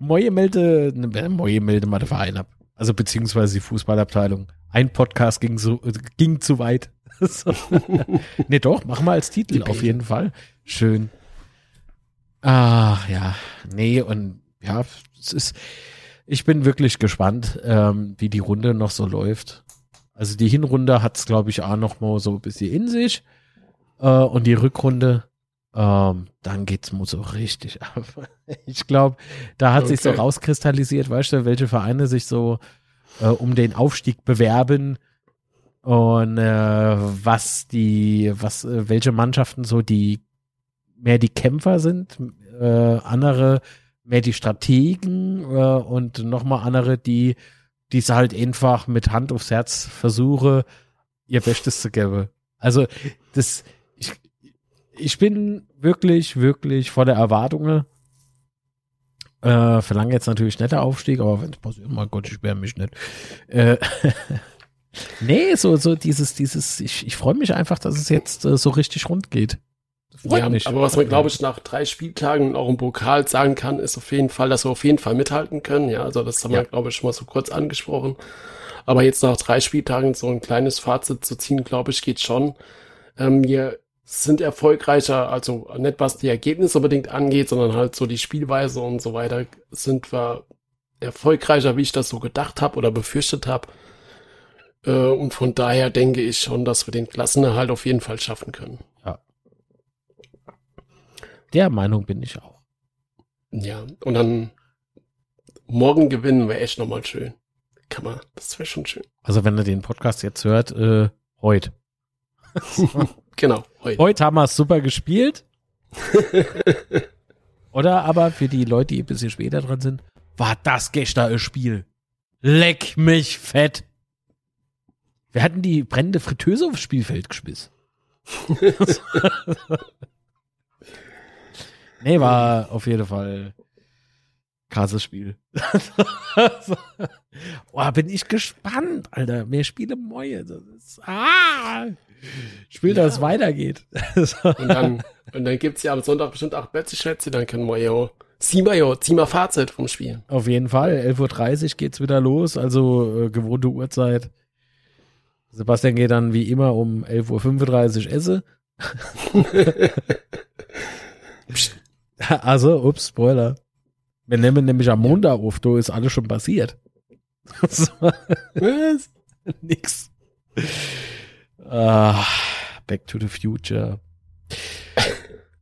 Moje melde, ne, Moje melde mal den Verein ab. Also beziehungsweise die Fußballabteilung. Ein Podcast ging so, ging zu weit. So. nee, doch, machen wir als Titel auf jeden Fall. Schön. Ach ja, nee, und ja, es ist, ich bin wirklich gespannt, ähm, wie die Runde noch so läuft. Also die Hinrunde hat's, glaube ich, auch noch mal so ein bisschen in sich. Äh, und die Rückrunde, ähm, dann geht's mal so richtig ab. Ich glaube, da hat sich so Okay. rauskristallisiert, weißt du, welche Vereine sich so äh, um den Aufstieg bewerben und äh, was die, was, äh, welche Mannschaften so die mehr die Kämpfer sind, äh, andere mehr die Strategen äh, und nochmal andere, die die es halt einfach mit Hand aufs Herz versuche, ihr Bestes zu geben. Also das, ich, ich bin wirklich, wirklich vor der Erwartung. Äh, verlange jetzt natürlich nicht der Aufstieg, aber wenn es passiert, mein Gott, ich sperre mich nicht. Äh, nee, so, so dieses, dieses, ich, ich freue mich einfach, dass es jetzt äh, so richtig rund geht. Ja, aber was man, glaube ich, nach drei Spieltagen auch im Pokal sagen kann, ist auf jeden Fall, dass wir auf jeden Fall mithalten können. Ja, also das haben Ja. wir, glaube ich, schon mal so kurz angesprochen. Aber jetzt nach drei Spieltagen so ein kleines Fazit zu ziehen, glaube ich, geht schon. Ähm, wir sind erfolgreicher, also nicht was die Ergebnisse unbedingt angeht, sondern halt so die Spielweise und so weiter, sind wir erfolgreicher, wie ich das so gedacht habe oder befürchtet habe. Äh, und von daher denke ich schon, dass wir den Klassenerhalt auf jeden Fall schaffen können. Der Meinung bin ich auch. Ja, und dann morgen gewinnen wäre echt nochmal schön. Kann man, das wäre schon schön. Also wenn ihr den Podcast jetzt hört, äh, heute. Genau, heute. Heute haben wir es super gespielt. Oder aber für die Leute, die ein bisschen später dran sind, war das gestern ein Spiel. Leck mich fett. Wir hatten die brennende Fritteuse aufs Spielfeld geschmissen. nee, war auf jeden Fall krasses Spiel. oh, bin ich gespannt, Alter. Mehr Spiele. Das ist, ah, Spiel, dass es weitergeht. Und dann, und dann gibt's ja am Sonntag bestimmt auch Betze-Schwätze, dann können wir ja, ziehen wir ja, ziehen wir Fazit vom Spiel. Auf jeden Fall. 11.30 Uhr geht's wieder los, also äh, gewohnte Uhrzeit. Sebastian geht dann wie immer um 11.35 Uhr essen. also, ups, Spoiler. Wir nehmen nämlich am Montag auf, da ist alles schon passiert. Was? Nix. Ah, back to the future.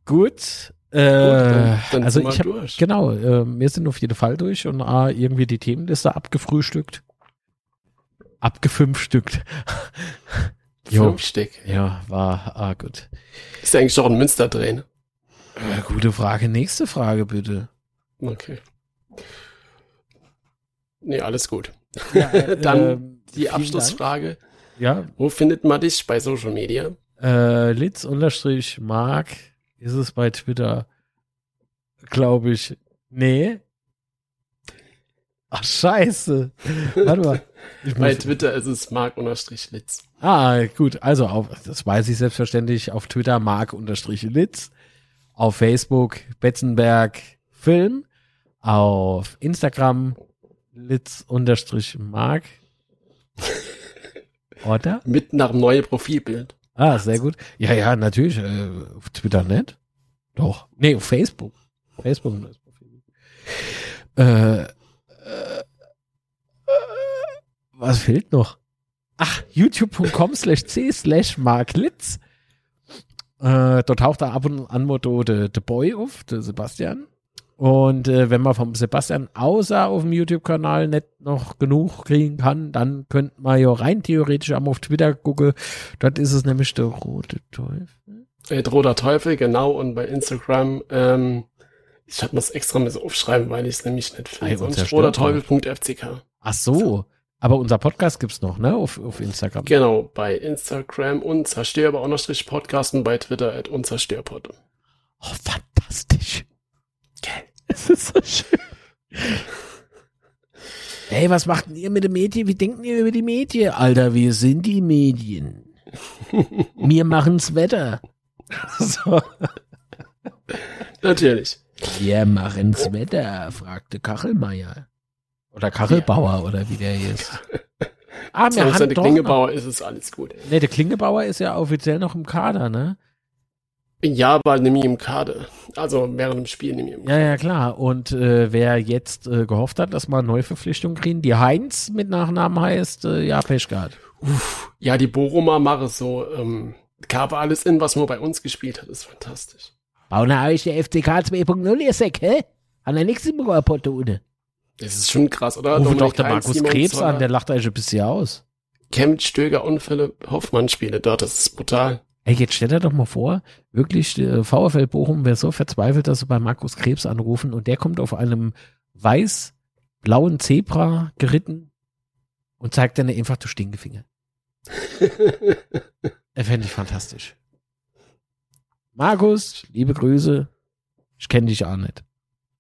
Gut. Äh, dann- dann also ich hab, durch. genau, äh, wir sind auf jeden Fall durch und ah, irgendwie die Themenliste abgefrühstückt. Abgefünfstückt. jo, Fünf Stück. ja, war, ah, gut. Ist ja eigentlich doch ein Münster-Dreh, ne? Äh, gute Frage. Nächste Frage bitte. Okay. Nee, alles gut. Ja, äh, Dann ähm, Die Abschlussfrage. Dank. Ja, Wo findet man dich bei Social Media? Äh, Litz unterstrich Mark ist es bei Twitter, glaube ich. Nee. Ach, scheiße. Warte mal. Ich Bei Twitter ist es mark-litz. ah, gut. Also, auf, das weiß ich selbstverständlich. Auf Twitter Mark unterstrich Litz. Auf Facebook Betzenberg Film. Auf Instagram Litz unterstrich Mark. Oder? Mit nach dem neuen Profilbild. Ah, sehr gut. Ja, ja, natürlich. Äh, auf Twitter nicht. Doch. Nee, auf Facebook. Facebook. ist das Profil. Äh, äh, äh, was fehlt noch? Ach, youtube.com slash c slash marklitz. Äh, dort taucht er ab und an Motto der de Boy auf, der Sebastian. Und äh, wenn man vom Sebastian außer auf dem YouTube-Kanal nicht noch genug kriegen kann, dann könnte man ja rein theoretisch einmal auf Twitter gucken. Dort ist es nämlich der rote Teufel. Äh, Roter Teufel, genau. Und bei Instagram, ähm, ich hab das extra mal so aufschreiben, weil ich es nämlich nicht finde. Sonst roterteufel.fck. Ach so. Aber unser Podcast gibt's noch, ne? Auf, auf Instagram. Genau, bei Instagram unzerstörbar unterstrich Podcast und bei Twitter at unzerstörpod. Oh, fantastisch. Es ist so schön. Ey, was macht denn ihr mit den Medien? Wie denken ihr über die Medien? Alter, wir sind die Medien. Wir machen's Wetter. So. Natürlich. Wir machen's Wetter, fragte Kachelmeier. Oder Kachelbauer, oder wie der hier ist. Ah, Sonst haben der Klingebauer ist es alles gut. Nee, der Klingebauer ist ja offiziell noch im Kader, ne? Ja, aber nämlich im Kader. Also während dem Spiel nämlich im Ja, ja, klar. Und äh, wer jetzt äh, gehofft hat, dass wir eine Neuverpflichtung kriegen, die Heinz mit Nachnamen heißt, äh, ja, Pech gehabt. Ja, die Borumer mache so, ähm, gab alles in, was man bei uns gespielt hat, ist fantastisch. Bauen euch der FCK 2.0, ihr Säck, hä? Hat er nichts im Rapport ohne. Das ist schon krass, oder? Rufe doch der Markus Krebs an, der lacht euch ein bisschen aus. Kempt, Stöger und Philipp Hoffmann spiele dort, das ist brutal. Ey, jetzt stell dir doch mal vor, wirklich, äh, VfL Bochum wäre so verzweifelt, dass sie bei Markus Krebs anrufen und der kommt auf einem weiß-blauen Zebra geritten und zeigt dann einfach du Stinkefinger. Er fände ich fantastisch. Markus, liebe Grüße. Ich kenne dich auch nicht.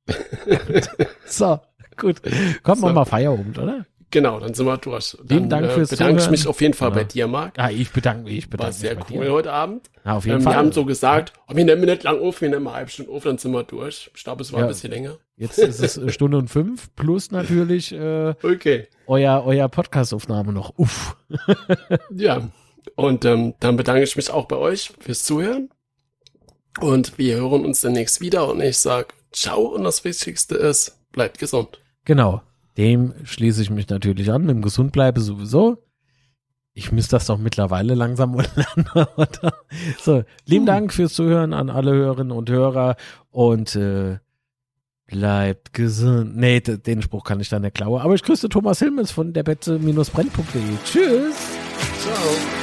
so, gut. Kommt So. mal Feierabend, oder? genau, dann sind wir durch. Vielen Dann, Dank fürs bedanke ich mich auf jeden Fall Genau. bei dir, Marc. Ja, ich bedanke mich. Ich bedanke War sehr cool dir. heute Abend. Ja, auf jeden Ähm, Fall. wir haben so gesagt, oh, wir nehmen nicht lang auf, wir nehmen eine halbe Stunde auf, dann sind wir durch. Ich glaube, es war Ja. ein bisschen länger. Jetzt ist es äh, Stunde und fünf plus natürlich äh, Okay. euer, euer Podcast-Aufnahme noch. Uff. Ja. Und ähm, dann bedanke ich mich auch bei euch fürs Zuhören. Und wir hören uns demnächst wieder. Und ich sage ciao. Und das Wichtigste ist, bleibt gesund. Genau. Dem schließe ich mich natürlich an. Dem Gesund bleibe sowieso. Ich müsste das doch mittlerweile langsam lernen. oder? so, lieben Dank fürs Zuhören an alle Hörerinnen und Hörer und äh, bleibt gesund. Nee, den Spruch kann ich dann nicht klauen. Aber ich grüße Thomas Hilmes von der Bette-Brennpunkt.de. Tschüss. Ciao.